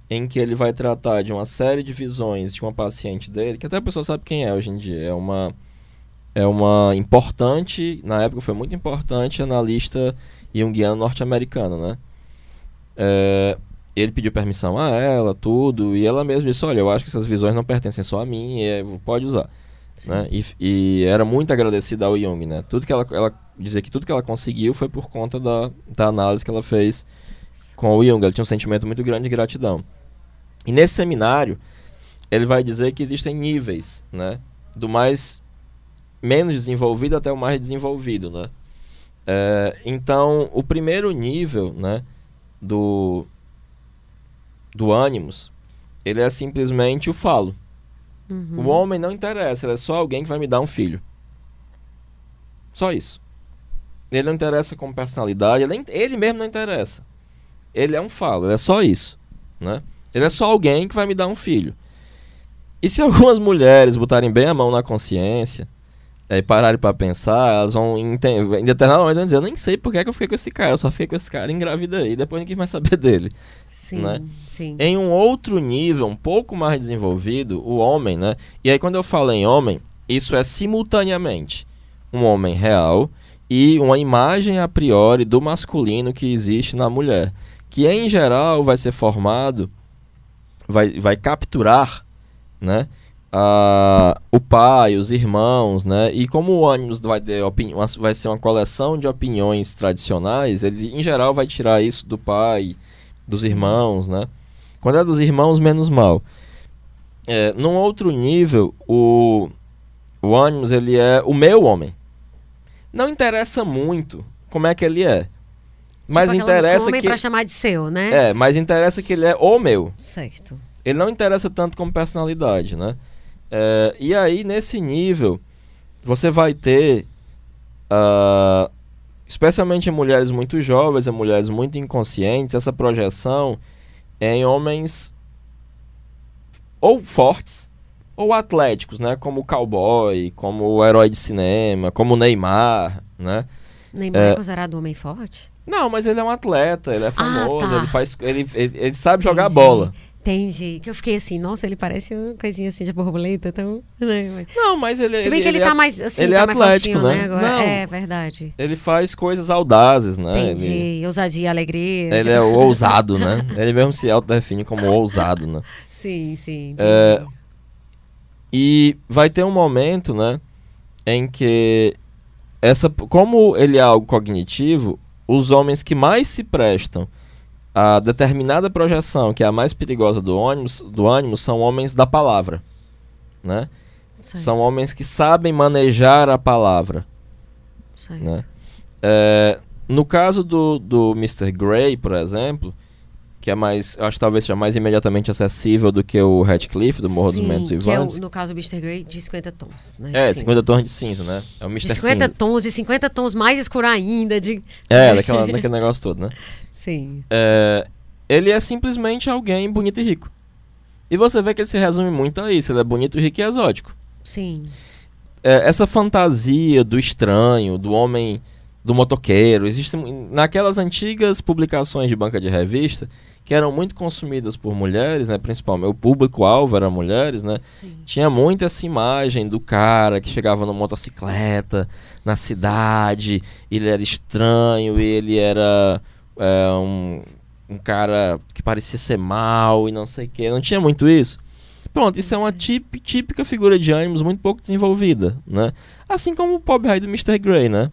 Speaker 2: Em que ele vai tratar de uma série de visões de uma paciente dele, que até a pessoa sabe quem é hoje em dia. É uma, é uma importante, na época foi muito importante, analista junguiana norte-americana, né? É, ele pediu permissão a ela, tudo, e ela mesma disse, olha, eu acho que essas visões não pertencem só a mim, é, pode usar né? E, e era muito agradecida ao Jung, né? Tudo que ela, ela dizia que tudo que ela conseguiu foi por conta da, da análise que ela fez com o Jung. Ela tinha um sentimento muito grande de gratidão. E nesse seminário, ele vai dizer que existem níveis, né? Do mais menos desenvolvido até o mais desenvolvido, né? É, então, o primeiro nível, né? Do do ânimos, ele é simplesmente o falo.
Speaker 1: Uhum.
Speaker 2: O homem não interessa, ele é só alguém que vai me dar um filho. Só isso. Ele não interessa como personalidade, ele, ele mesmo não interessa. Ele é um falo, ele é só isso, né? Ele é só alguém que vai me dar um filho. E se algumas mulheres botarem bem a mão na consciência e pararem pra pensar, elas vão entender, em determinado momento vão dizer, eu nem sei por que, é que eu fiquei com esse cara, eu só fiquei com esse cara engravidei, e depois ninguém mais saber dele.
Speaker 1: Sim,
Speaker 2: né?
Speaker 1: sim.
Speaker 2: Em um outro nível, um pouco mais desenvolvido, o homem, né? E aí quando eu falo em homem, isso é simultaneamente um homem real e uma imagem a priori do masculino que existe na mulher, que em geral vai ser formado, vai, vai capturar, né? A, o pai, os irmãos, né? E como o ônibus vai, ter vai ser uma coleção de opiniões tradicionais, ele em geral vai tirar isso do pai, dos irmãos, né? Quando é dos irmãos, menos mal. É, num outro nível, o, o ele é o meu homem. Não interessa muito como é que ele é. Mas tipo interessa homem que
Speaker 1: para chamar de seu, né?
Speaker 2: É, mas interessa que ele é o meu.
Speaker 1: Certo.
Speaker 2: Ele não interessa tanto como personalidade, né? É, e aí, nesse nível, você vai ter, uh, especialmente em mulheres muito jovens, em mulheres muito inconscientes, essa projeção em homens ou fortes ou atléticos, né? Como o cowboy, como o herói de cinema, como o Neymar, né?
Speaker 1: Neymar é, é considerado homem forte?
Speaker 2: Não, mas ele é um atleta, ele é ah, famoso, ah, tá. ele faz, ele, ele, ele sabe jogar Entendi. bola.
Speaker 1: Entendi. Que eu fiquei assim, nossa, ele parece uma coisinha assim de borboleta, tão. Né?
Speaker 2: Não, mas ele.
Speaker 1: Se bem
Speaker 2: ele,
Speaker 1: que ele,
Speaker 2: ele
Speaker 1: tá é, mais. Assim,
Speaker 2: ele
Speaker 1: tá
Speaker 2: é atlético, né?
Speaker 1: né? Agora.
Speaker 2: Não,
Speaker 1: é verdade.
Speaker 2: Ele faz coisas audazes, né?
Speaker 1: Entendi. Ele... Ousadia, alegria.
Speaker 2: Ele é ousado, né? ele mesmo se autodefine como ousado, né?
Speaker 1: Sim, sim.
Speaker 2: É... E vai ter um momento, né? Em que. Essa, como ele é algo cognitivo, os homens que mais se prestam a determinada projeção, que é a mais perigosa do ônibus, do ânimo, são homens da palavra, né? Certo. São homens que sabem manejar a palavra, certo. né? É, no caso do, do Mr. Grey, por exemplo, que é mais, acho que talvez seja mais imediatamente acessível do que o Radcliffe, do Morro
Speaker 1: Sim,
Speaker 2: dos Mentos
Speaker 1: Vivantes. Que é o, no caso do Mr. Grey, de 50 tons, né?
Speaker 2: É, Sim. 50 tons de cinza, né? É o Mr.
Speaker 1: De 50
Speaker 2: cinza.
Speaker 1: tons, e 50 tons mais escuro ainda, de...
Speaker 2: É, daquela, daquele negócio todo, né?
Speaker 1: Sim.
Speaker 2: É, ele é simplesmente alguém bonito e rico. E você vê que ele se resume muito a isso, ele é bonito, rico e exótico.
Speaker 1: Sim.
Speaker 2: É, essa fantasia do estranho, do homem do motoqueiro. Existem naquelas antigas publicações de banca de revista que eram muito consumidas por mulheres, né? Principalmente o público-alvo era mulheres, né? Sim. Tinha muito essa imagem do cara que chegava na motocicleta na cidade, ele era estranho, ele era é, um, um cara que parecia ser mal e não sei o que. Não tinha muito isso. Pronto, isso é uma típica figura de ânimos muito pouco desenvolvida, né? Assim como o Pop High do Mr. Grey, né?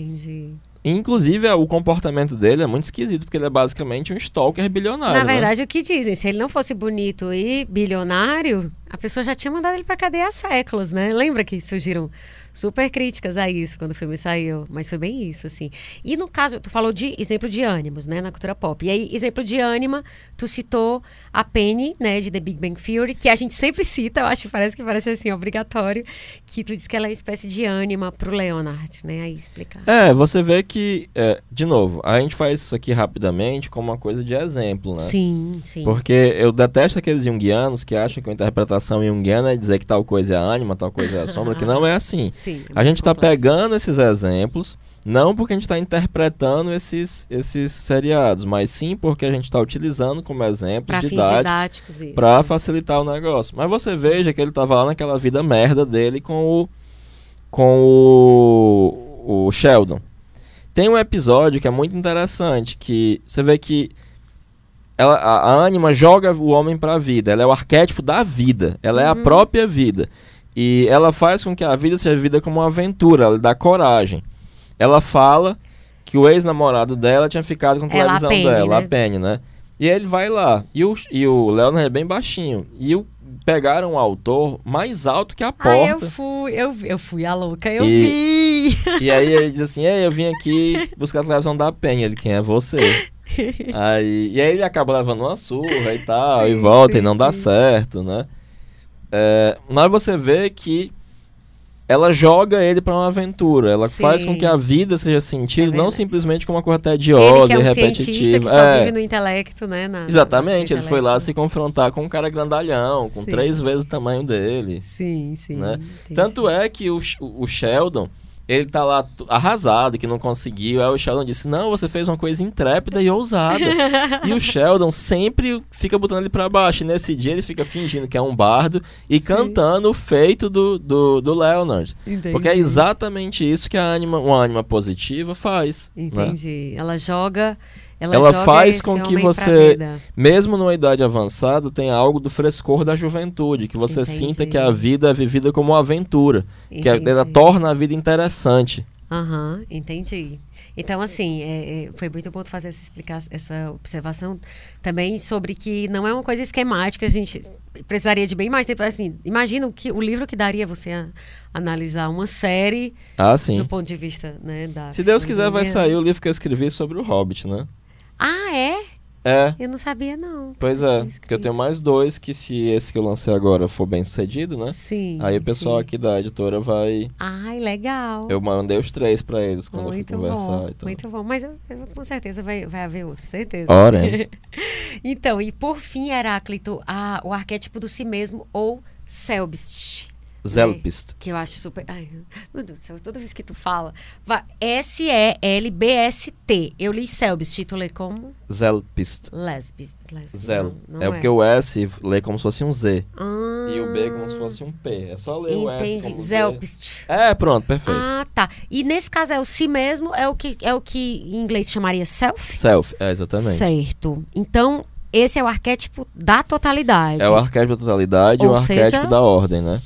Speaker 1: Entendi.
Speaker 2: Inclusive, o comportamento dele é muito esquisito, porque ele é basicamente um stalker bilionário.
Speaker 1: Na
Speaker 2: né?
Speaker 1: verdade,
Speaker 2: né?
Speaker 1: o que dizem? Se ele não fosse bonito e bilionário, a pessoa já tinha mandado ele pra cadeia há séculos, né? Lembra que surgiram super críticas a isso quando o filme saiu, mas foi bem isso, assim. E no caso, tu falou de exemplo de ânimos, né, na cultura pop. E aí, exemplo de ânima, tu citou a Penny, né, de The Big Bang Theory, que a gente sempre cita, eu acho que parece que parece assim, obrigatório, que tu disse que ela é uma espécie de ânima pro Leonard, né, aí explicar.
Speaker 2: É, você vê que, é, de novo, a gente faz isso aqui rapidamente como uma coisa de exemplo, né?
Speaker 1: Sim, sim.
Speaker 2: Porque eu detesto aqueles junguianos que acham que a interpretação junguiana é dizer que tal coisa é ânima, tal coisa é a sombra, que não é assim.
Speaker 1: Sim,
Speaker 2: a gente está pegando esses exemplos, não porque a gente está interpretando esses, esses seriados, mas sim porque a gente está utilizando como exemplos didáticos, didáticos para facilitar o negócio. Mas você veja que ele estava lá naquela vida merda dele com o, com o, o Sheldon. Tem um episódio que é muito interessante, que você vê que ela, a, a Anima joga o homem para a vida, ela é o arquétipo da vida, ela é a uhum. própria vida. E ela faz com que a vida seja vivida como uma aventura, ela dá coragem. Ela fala que o ex-namorado dela tinha ficado com a televisão Penny, dela, né? a Penny, né? E ele vai lá. E o, e o Leonard é bem baixinho. E o, pegaram o autor mais alto que a porta. Ah,
Speaker 1: eu fui, eu, eu fui a louca, eu e, vi.
Speaker 2: E aí ele diz assim: Ei, eu vim aqui buscar a televisão da Penny. Ele, quem é você? aí, e aí ele acaba levando uma surra e tal, sim, e volta sim, e não sim. dá certo, né? É, mas você vê que ela joga ele para uma aventura. Ela Sim. faz com que a vida seja sentida, é não simplesmente como uma coisa tediosa
Speaker 1: ele
Speaker 2: que é um e repetitiva.
Speaker 1: Que só é. vive no intelecto, né? Na,
Speaker 2: Exatamente, ele foi lá se confrontar com um cara grandalhão, com sim. três vezes o tamanho dele.
Speaker 1: Sim, sim.
Speaker 2: Né? Tanto é que o, o Sheldon ele tá lá arrasado, que não conseguiu. Aí o Sheldon disse: Não, você fez uma coisa intrépida e ousada. e o Sheldon sempre fica botando ele pra baixo. E nesse dia ele fica fingindo que é um bardo e Sim. cantando o feito do, do, do Leonard. Entendi. Porque é exatamente isso que a anima, uma anima positiva faz.
Speaker 1: Né? Entendi.
Speaker 2: Né?
Speaker 1: Ela joga Ela,
Speaker 2: ela faz com que você-. Mesmo numa idade avançada, tem algo do frescor da juventude, que você
Speaker 1: Entendi.
Speaker 2: sinta que a vida é vivida como uma aventura, que ela
Speaker 1: Entendi.
Speaker 2: torna a vida interessante.
Speaker 1: Aham, entendi. Então, assim, é, é, foi muito bom fazer essa explicação, essa observação também sobre que não é uma coisa esquemática, a gente precisaria de bem mais tempo. Assim, imagina o, que, o livro que daria você a, analisar uma série
Speaker 2: Ah,
Speaker 1: do ponto de vista né, da.
Speaker 2: Se Deus quiser, vai sair o livro que eu escrevi sobre o Hobbit, né?
Speaker 1: Ah, é?
Speaker 2: É,
Speaker 1: Eu não sabia, não.
Speaker 2: pois é.
Speaker 1: tinha
Speaker 2: Que eu tenho mais dois que se esse que eu lancei agora for bem sucedido, né?
Speaker 1: Sim.
Speaker 2: Aí o pessoal
Speaker 1: sim.
Speaker 2: aqui da editora vai.
Speaker 1: Ai, legal.
Speaker 2: Eu mandei os três pra eles quando eu
Speaker 1: muito
Speaker 2: fui conversar
Speaker 1: bom, muito bom. Mas eu, eu- com certeza vai, vai haver outros, certeza.
Speaker 2: Oremos.
Speaker 1: Então, e por fim, Heráclito, a- o arquétipo do si mesmo ou Selbst.
Speaker 2: Zelpist.
Speaker 1: Que eu acho super. Ai, meu Deus do céu, toda vez que tu fala. vai- S-E-L-B-S-T. Eu li Selbst, tu lê como?
Speaker 2: Zelpist.
Speaker 1: Lesbis. lesbis
Speaker 2: Zel.
Speaker 1: não- não
Speaker 2: é porque o S lê como se fosse um Z.
Speaker 1: Ah,
Speaker 2: E o B como se fosse um P. É só ler o S
Speaker 1: Entendi.
Speaker 2: como Z.
Speaker 1: Zelpst.
Speaker 2: É, pronto, perfeito.
Speaker 1: Ah, tá. E nesse caso é o si mesmo, é o que, é o que em inglês chamaria self?
Speaker 2: Self, é, exatamente.
Speaker 1: Certo. Então, esse é o arquétipo da totalidade.
Speaker 2: É o arquétipo da totalidade e
Speaker 1: Ou
Speaker 2: o arquétipo
Speaker 1: seja-
Speaker 2: da ordem, né?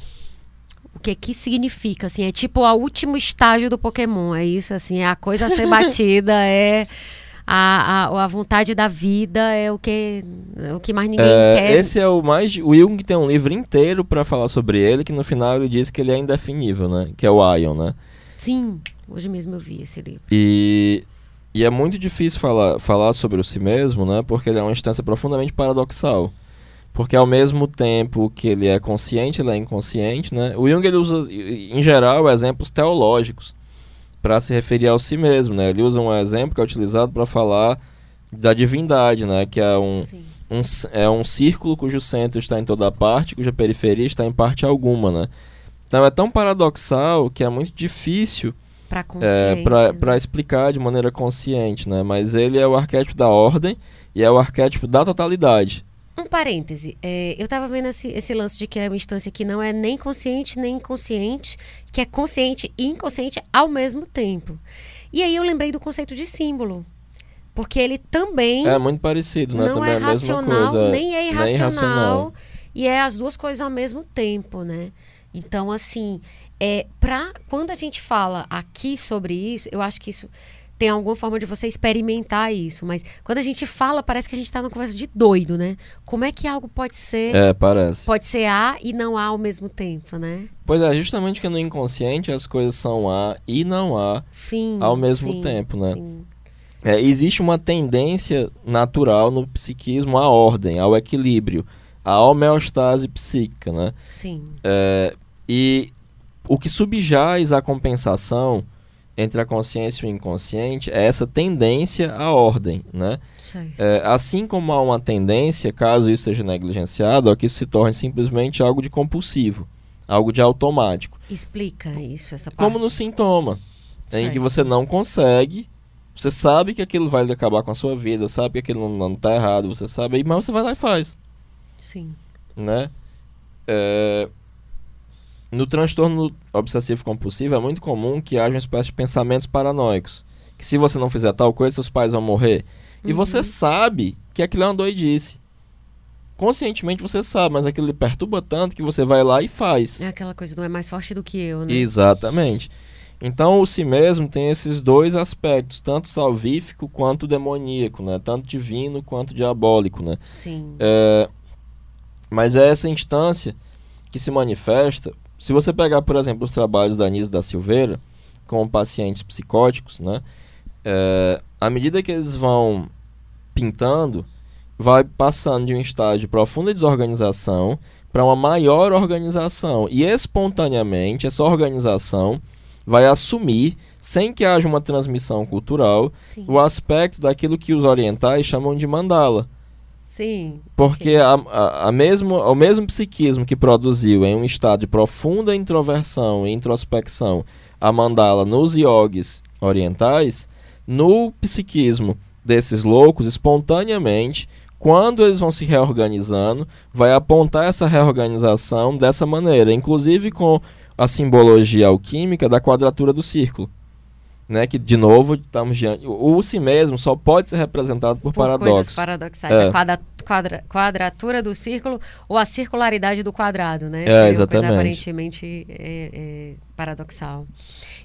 Speaker 1: O que que significa? Assim, é tipo o último estágio do Pokémon, é isso? Assim, é a coisa a ser batida, é a, a, a vontade da vida, é o que, é o que mais ninguém
Speaker 2: É,
Speaker 1: quer.
Speaker 2: esse é o mais. O Jung tem um livro inteiro pra falar sobre ele, que no final ele diz que ele é indefinível, né? Que é o Ion, né?
Speaker 1: Sim, hoje mesmo eu vi esse livro.
Speaker 2: E, e é muito difícil falar, falar sobre o si mesmo, né? Porque ele é uma instância profundamente paradoxal. Porque ao mesmo tempo que ele é consciente, ele é inconsciente, né? O Jung ele usa, em geral, exemplos teológicos para se referir ao si mesmo, né? Ele usa um exemplo que é utilizado para falar da divindade, né? Que é um, um, é um círculo cujo centro está em toda parte, cuja periferia está em parte alguma, né? Então é tão paradoxal que é muito difícil
Speaker 1: Pra
Speaker 2: é, para
Speaker 1: né?
Speaker 2: para explicar de maneira consciente, né? Mas ele é o arquétipo da ordem e é o arquétipo da totalidade.
Speaker 1: Um parêntese. é, eu tava vendo esse, esse lance de que é uma instância que não é nem consciente nem inconsciente, que é consciente e inconsciente ao mesmo tempo. E aí eu lembrei do conceito de símbolo. Porque ele também
Speaker 2: É muito parecido, né?
Speaker 1: não
Speaker 2: Também
Speaker 1: é
Speaker 2: é a mesma
Speaker 1: racional,
Speaker 2: coisa.
Speaker 1: nem é
Speaker 2: nem
Speaker 1: irracional.
Speaker 2: irracional.
Speaker 1: E é as duas coisas ao mesmo tempo, né? Então, assim, é, pra, quando a gente fala aqui sobre isso, eu acho que isso tem alguma forma de você experimentar isso. Mas quando a gente fala, parece que a gente tá numa conversa de doido, né? Como é que algo pode ser.
Speaker 2: É, parece.
Speaker 1: Pode ser A e não A ao mesmo tempo, né?
Speaker 2: Pois é, justamente que no inconsciente as coisas são A e não A
Speaker 1: Sim.
Speaker 2: ao mesmo
Speaker 1: sim,
Speaker 2: tempo, né?
Speaker 1: sim.
Speaker 2: É, existe uma tendência natural no psiquismo à ordem, ao equilíbrio, à homeostase psíquica, né?
Speaker 1: Sim.
Speaker 2: É, e o que subjaz à compensação entre a consciência e o inconsciente é essa tendência à ordem, né? É, assim como há uma tendência, caso isso seja negligenciado, a que isso se torne simplesmente algo de compulsivo, algo de automático.
Speaker 1: Explica isso, essa parte.
Speaker 2: Como no sintoma, em que você não consegue, você sabe que aquilo vai acabar com a sua vida, sabe que aquilo não, não tá errado, você sabe, mas você vai lá e faz,
Speaker 1: Sim.
Speaker 2: né? É, No transtorno obsessivo compulsivo é muito comum que haja uma espécie de pensamentos paranoicos, que se você não fizer tal coisa, seus pais vão morrer. E
Speaker 1: Uhum.
Speaker 2: você sabe que aquilo é uma doidice. Conscientemente você sabe, mas aquilo lhe perturba tanto que você vai lá e faz.
Speaker 1: É aquela coisa, não é mais forte do que eu, né?
Speaker 2: Exatamente. Então o si mesmo tem esses dois aspectos, tanto salvífico quanto demoníaco, né? Tanto divino quanto diabólico, né?
Speaker 1: Sim.
Speaker 2: É, mas é essa instância que se manifesta. Se você pegar, por exemplo, os trabalhos da Anísio da Silveira com pacientes psicóticos, né? É, à medida que eles vão pintando, vai passando de um estágio de profunda desorganização para uma maior organização. E espontaneamente, essa organização vai assumir, sem que haja uma transmissão cultural,
Speaker 1: Sim.
Speaker 2: o aspecto daquilo que os orientais chamam de mandala.
Speaker 1: Sim.
Speaker 2: Porque a, a, a mesmo, o mesmo psiquismo que produziu em um estado de profunda introversão e introspecção a mandala nos yogis orientais, no psiquismo desses loucos, espontaneamente, quando eles vão se reorganizando, vai apontar essa reorganização dessa maneira, inclusive com a simbologia alquímica da quadratura do círculo. Né? Que, de novo, estamos diante... O, o si mesmo só pode ser representado por,
Speaker 1: Por coisas
Speaker 2: paradoxos.
Speaker 1: paradoxais.
Speaker 2: É.
Speaker 1: A quadra- quadra- quadratura do círculo ou a circularidade do quadrado, né?
Speaker 2: É, exatamente.
Speaker 1: Coisa aparentemente é, é, paradoxal.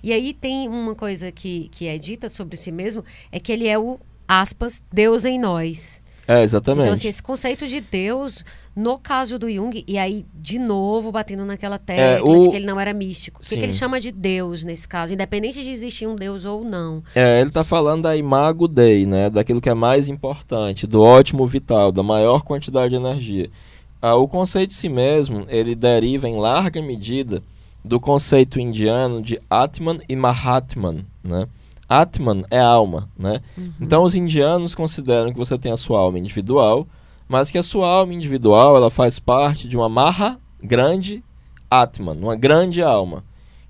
Speaker 1: E aí tem uma coisa que, que é dita sobre si mesmo, é que ele é o, aspas, Deus em nós.
Speaker 2: É, exatamente.
Speaker 1: Então, assim, esse conceito de Deus, no caso do Jung, e aí, de novo, batendo naquela tecla
Speaker 2: o-
Speaker 1: de que ele não era místico. O que, ele chama de Deus nesse caso, independente de existir um Deus ou não.
Speaker 2: É, ele tá falando da imago Dei, né? Daquilo que é mais importante, do ótimo vital, da maior quantidade de energia. Ah, o conceito de si mesmo, ele deriva em larga medida do conceito indiano de Atman e Mahatman, né? Atman é alma, né? Então os indianos consideram que você tem a sua alma individual, mas que a sua alma individual, ela faz parte de uma Maha grande Atman, uma grande alma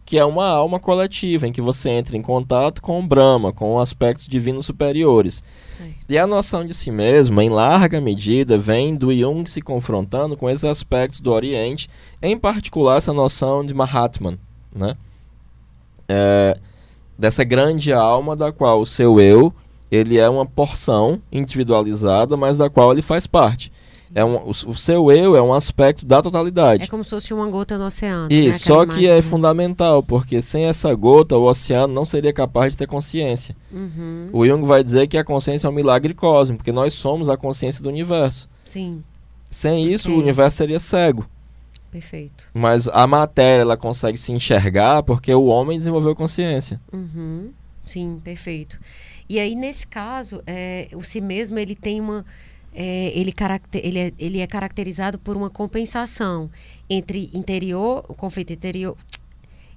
Speaker 2: que é uma alma coletiva, em que você entra em contato com o Brahma, com aspectos divinos superiores.
Speaker 1: Certo.
Speaker 2: E a noção de si mesmo, em larga medida, vem do Jung se confrontando com esses aspectos do Oriente, em particular essa noção de Mahatman, né? É, dessa grande alma da qual o seu eu, ele é uma porção individualizada, mas da qual ele faz parte. É um, o, o seu eu é um aspecto da totalidade.
Speaker 1: É como se fosse uma gota no oceano. né?
Speaker 2: Isso,
Speaker 1: Aquela
Speaker 2: só que é fundamental, porque sem essa gota o oceano não seria capaz de ter consciência.
Speaker 1: Uhum,
Speaker 2: O Jung vai dizer que a consciência é um milagre cósmico, porque nós somos a consciência do universo.
Speaker 1: Sim,
Speaker 2: Sem isso, o universo seria cego.
Speaker 1: Perfeito.
Speaker 2: Mas a matéria ela consegue se enxergar porque o homem desenvolveu consciência.
Speaker 1: Uhum, sim, perfeito. E aí, nesse caso, é, o si mesmo, ele tem uma... é, ele, caracter, ele, é, ele é caracterizado por uma compensação entre interior, o conflito interior...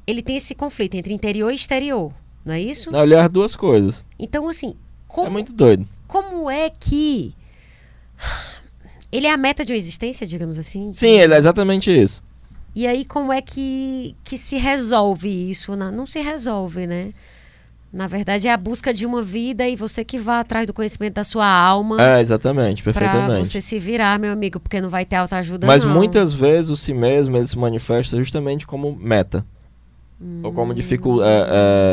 Speaker 1: Ele tem esse conflito entre interior e exterior, não é isso?
Speaker 2: Aliás, duas coisas.
Speaker 1: Então, assim,
Speaker 2: É
Speaker 1: como,
Speaker 2: muito doido.
Speaker 1: como é que... Ele é a meta de uma existência, digamos assim?
Speaker 2: Sim, ele é exatamente isso.
Speaker 1: E aí, como é que, que se resolve isso? Não, não se resolve, né? Na verdade, é a busca de uma vida e você que vá atrás do conhecimento da sua alma
Speaker 2: É, exatamente,
Speaker 1: pra
Speaker 2: perfeitamente.
Speaker 1: você se virar, meu amigo, porque não vai ter alta ajuda,
Speaker 2: Mas
Speaker 1: não.
Speaker 2: muitas vezes o si mesmo ele se manifesta justamente como meta. Ou como dificul é,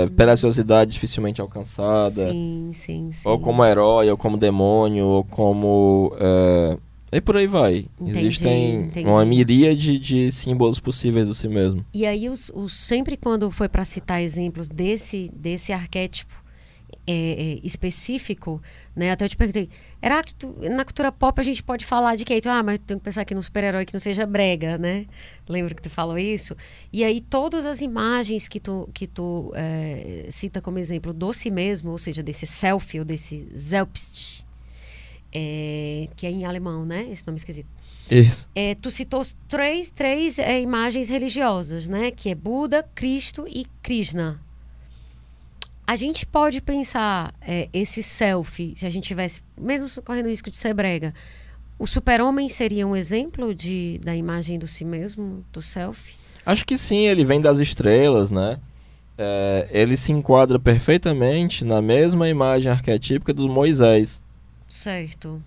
Speaker 2: é, preciosidade dificilmente alcançada.
Speaker 1: Sim, sim, sim.
Speaker 2: Ou como herói, ou como demônio, ou como. É... E por aí vai.
Speaker 1: Entendi,
Speaker 2: Existem
Speaker 1: entendi.
Speaker 2: uma miríade de símbolos possíveis do si mesmo.
Speaker 1: E aí, os, os- sempre quando foi para citar exemplos desse, desse arquétipo é, é, específico, né? Até eu te perguntei, Heráclito, na cultura pop a gente pode falar de quê? Tu, ah, mas tem que pensar aqui num super-herói que não seja brega, né? Lembra que tu falou isso? E aí, todas as imagens que tu, que tu é, cita como exemplo do si mesmo, ou seja, desse selfie ou desse Selbst, é, que é em alemão, né? Esse nome esquisito.
Speaker 2: Isso.
Speaker 1: É, tu citou três, três é, imagens religiosas, né? Que é Buda, Cristo e Krishna. A gente pode pensar é, esse selfie, se a gente tivesse, mesmo correndo o risco de ser brega, o super-homem seria um exemplo de, da imagem do si mesmo, do selfie?
Speaker 2: Acho que sim, ele vem das estrelas, né? É, ele se enquadra perfeitamente na mesma imagem arquetípica dos Moisés.
Speaker 1: Certo.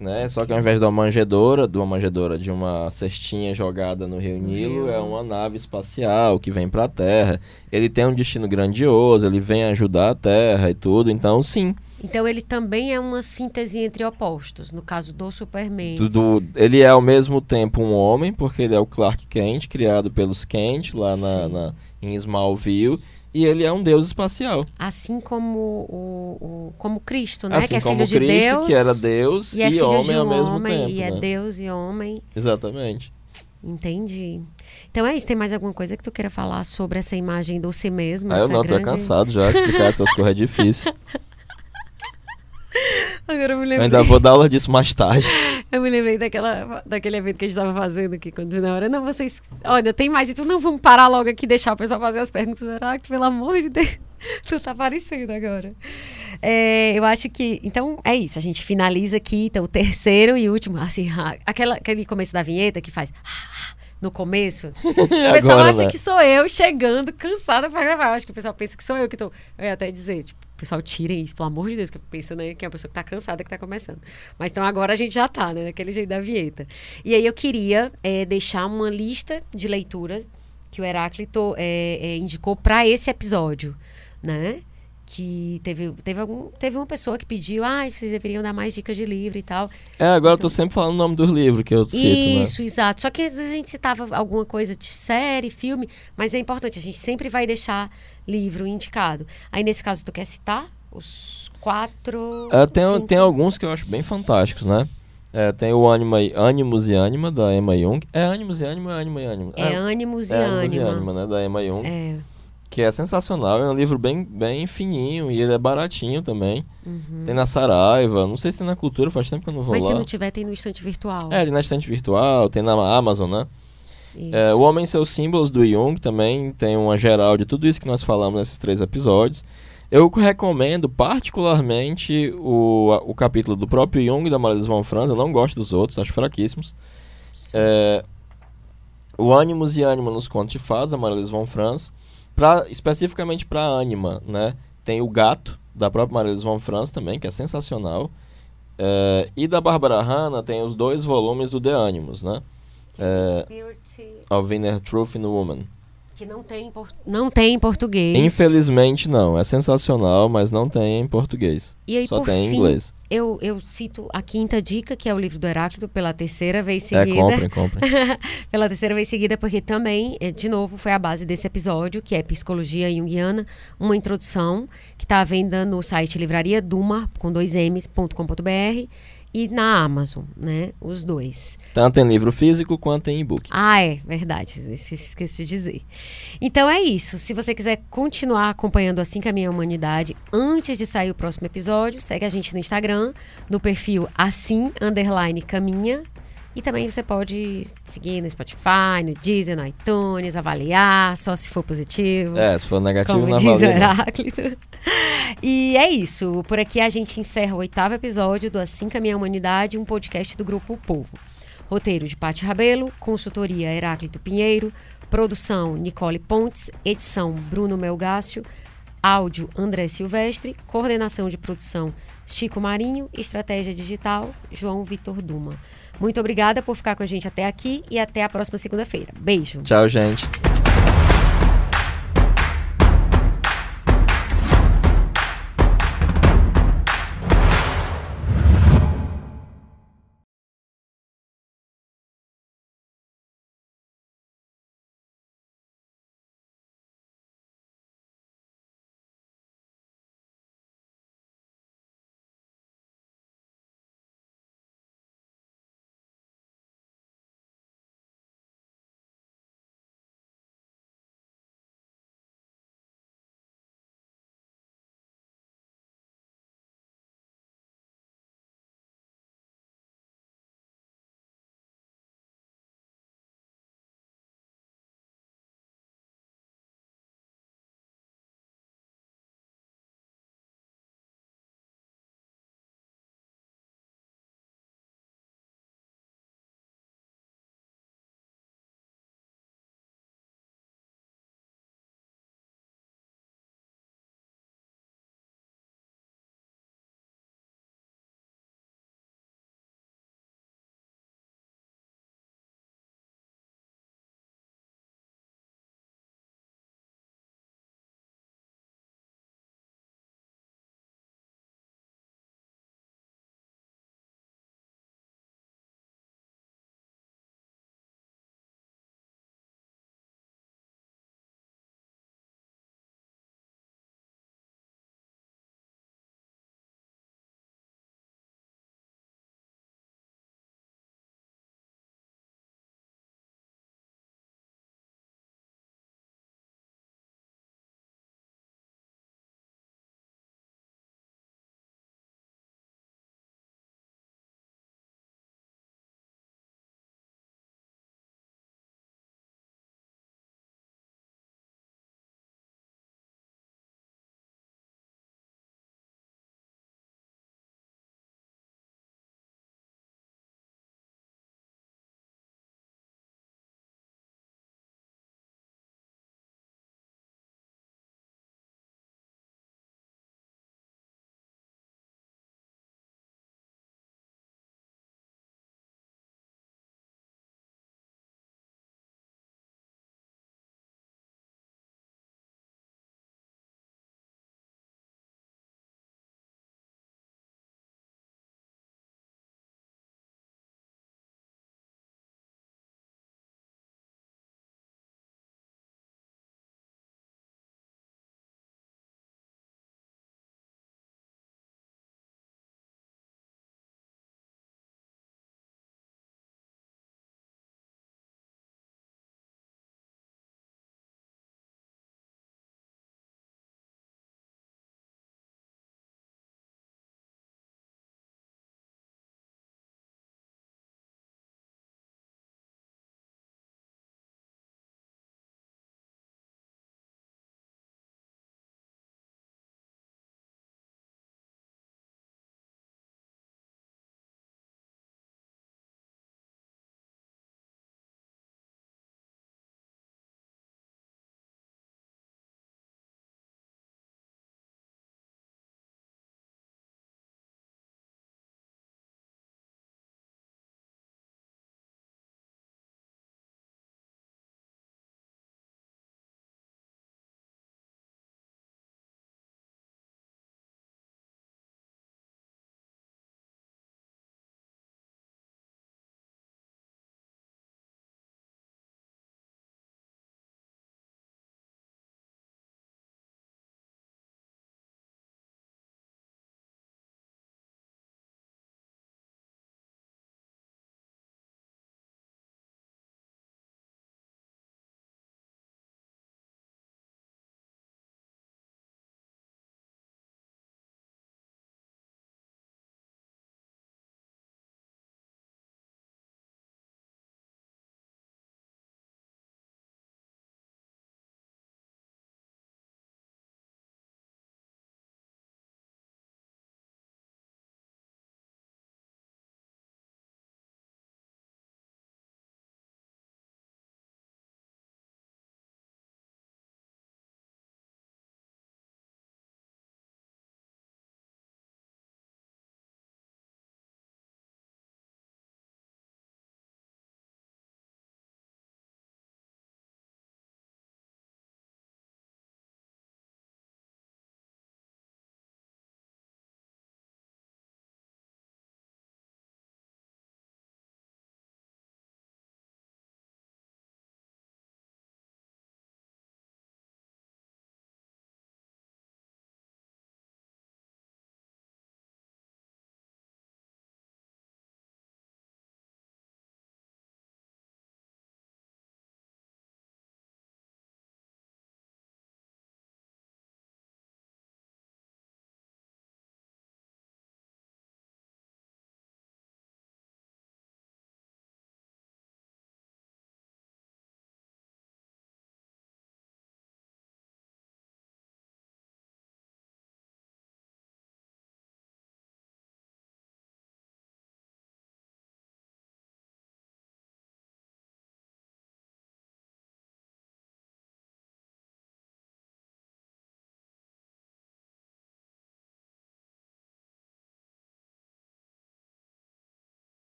Speaker 2: Né? Só que ao invés de uma manjedoura, de uma manjedoura, de uma cestinha jogada no Rio Nilo, é uma nave espacial que vem para a Terra. Ele tem um destino grandioso, ele vem ajudar a Terra e tudo. Então, sim,
Speaker 1: Então ele também é uma síntese entre opostos, no caso do Superman.
Speaker 2: do- do- ele é ao mesmo tempo um homem, porque ele é o Clark Kent, criado pelos Kent lá na, na- em Smallville, e ele é um deus espacial.
Speaker 1: Assim como o, o- como Cristo, né?
Speaker 2: assim
Speaker 1: que é
Speaker 2: como
Speaker 1: filho de
Speaker 2: Cristo,
Speaker 1: Deus.
Speaker 2: que era Deus
Speaker 1: e é filho
Speaker 2: homem
Speaker 1: de um
Speaker 2: ao mesmo
Speaker 1: homem,
Speaker 2: tempo.
Speaker 1: e é
Speaker 2: né?
Speaker 1: Deus e homem.
Speaker 2: Exatamente.
Speaker 1: Entendi. Então é isso. Tem mais alguma coisa que tu queira falar sobre essa imagem do si mesmo?
Speaker 2: Ah, eu não, tô
Speaker 1: grande...
Speaker 2: cansado já, explicar essas coisas é difícil.
Speaker 1: Agora eu me
Speaker 2: Eu
Speaker 1: lembrei.
Speaker 2: ainda vou dar aula disso mais tarde.
Speaker 1: Eu me lembrei daquela, daquele evento que a gente estava fazendo aqui quando na hora. Não, vocês. Olha, tem mais. E tu não vamos parar logo aqui e deixar o pessoal fazer as perguntas. Que, pelo amor de Deus, tu tá aparecendo agora. É, eu acho que. Então, é isso. A gente finaliza aqui. Então, o terceiro e último. Assim, ah, aquela, aquele começo da vinheta que faz. ah, No começo, o pessoal
Speaker 2: Agora,
Speaker 1: acha
Speaker 2: né?
Speaker 1: que sou eu chegando cansada pra gravar. Eu acho que o pessoal pensa que sou eu que tô. Eu ia até dizer, tipo, pessoal, tirem isso, pelo amor de Deus, que pensa, né, que é uma pessoa que tá cansada que tá começando. Mas então agora a gente já tá, né, daquele jeito da vinheta. E aí eu queria é, deixar uma lista de leituras que o Heráclito é, é, indicou para esse episódio, né? Que teve, teve, algum, teve uma pessoa que pediu, ah, vocês deveriam dar mais dicas de livro e tal.
Speaker 2: É, agora então, eu tô então sempre falando o nome dos livros que eu cito,
Speaker 1: né? Isso, né? exato. Só que às vezes a gente citava alguma coisa de série, filme, mas é importante, a gente sempre vai deixar livro indicado. Aí nesse caso, tu quer citar os quatro...
Speaker 2: É, tem, tem alguns que eu acho bem fantásticos, né? É, tem o Anima, Animus e Anima, da Emma Jung. É Animus e Anima, Anima e Anima.
Speaker 1: É, é Animus e
Speaker 2: é
Speaker 1: Anima. Animus
Speaker 2: e Anima, né, da Emma Jung.
Speaker 1: É
Speaker 2: que é sensacional. É um livro bem, bem fininho e ele é baratinho também. Uhum. Tem na Saraiva, não sei se tem na Cultura, faz tempo que eu não vou
Speaker 1: Mas
Speaker 2: lá.
Speaker 1: Mas se não tiver, tem no estante virtual.
Speaker 2: É, tem na estante virtual, tem na Amazon, né? É, o Homem e seus Símbolos do Jung também tem uma geral de tudo isso que nós falamos nesses três episódios. Eu recomendo particularmente o, o capítulo do próprio Jung da Maria von Franz. Eu não gosto dos outros, acho fraquíssimos. É, o Ânimos e Ânima nos Contos de Fadas, da Maria von Franz. Pra, especificamente para Anima, né? Tem o Gato, da própria Maria von Franz também, que é sensacional. É, e da Barbara Hanna tem os dois volumes do The Animus, né? É, of Inner Truth in Woman.
Speaker 1: Que não tem, não tem em português.
Speaker 2: Infelizmente não. É sensacional, mas não tem em português.
Speaker 1: E aí,
Speaker 2: Só tem
Speaker 1: fim,
Speaker 2: em inglês.
Speaker 1: Eu, eu cito a quinta dica, que é o livro do Heráclito, pela terceira vez seguida.
Speaker 2: É, comprem, comprem.
Speaker 1: pela terceira vez seguida, porque também, é, de novo, foi a base desse episódio, que é Psicologia Jungiana, uma introdução, que está à venda no site livraria Duma, com dois M's.com.br e na Amazon, né? Os dois.
Speaker 2: Tanto em livro físico quanto em e-book.
Speaker 1: Ah, é, verdade. Esqueci de dizer. Então é isso. Se você quiser continuar acompanhando Assim Caminha a Humanidade, antes de sair o próximo episódio, segue a gente no Instagram, no perfil Assim Underline Caminha. E também você pode seguir no Spotify, no Deezer, no iTunes, avaliar, só se for positivo.
Speaker 2: É, se for negativo,
Speaker 1: como
Speaker 2: não
Speaker 1: diz. Heráclito. E é isso. Por aqui a gente encerra o oitavo episódio do Assim Caminha a Humanidade, um podcast do Grupo o Povo. Roteiro de Pati Rabelo, consultoria Heráclito Pinheiro, produção Nicole Pontes, edição Bruno Melgácio, áudio André Silvestre, coordenação de produção Chico Marinho, estratégia digital João Vitor Duma. Muito obrigada por ficar com a gente até aqui e até a próxima segunda-feira. Beijo.
Speaker 2: Tchau, gente.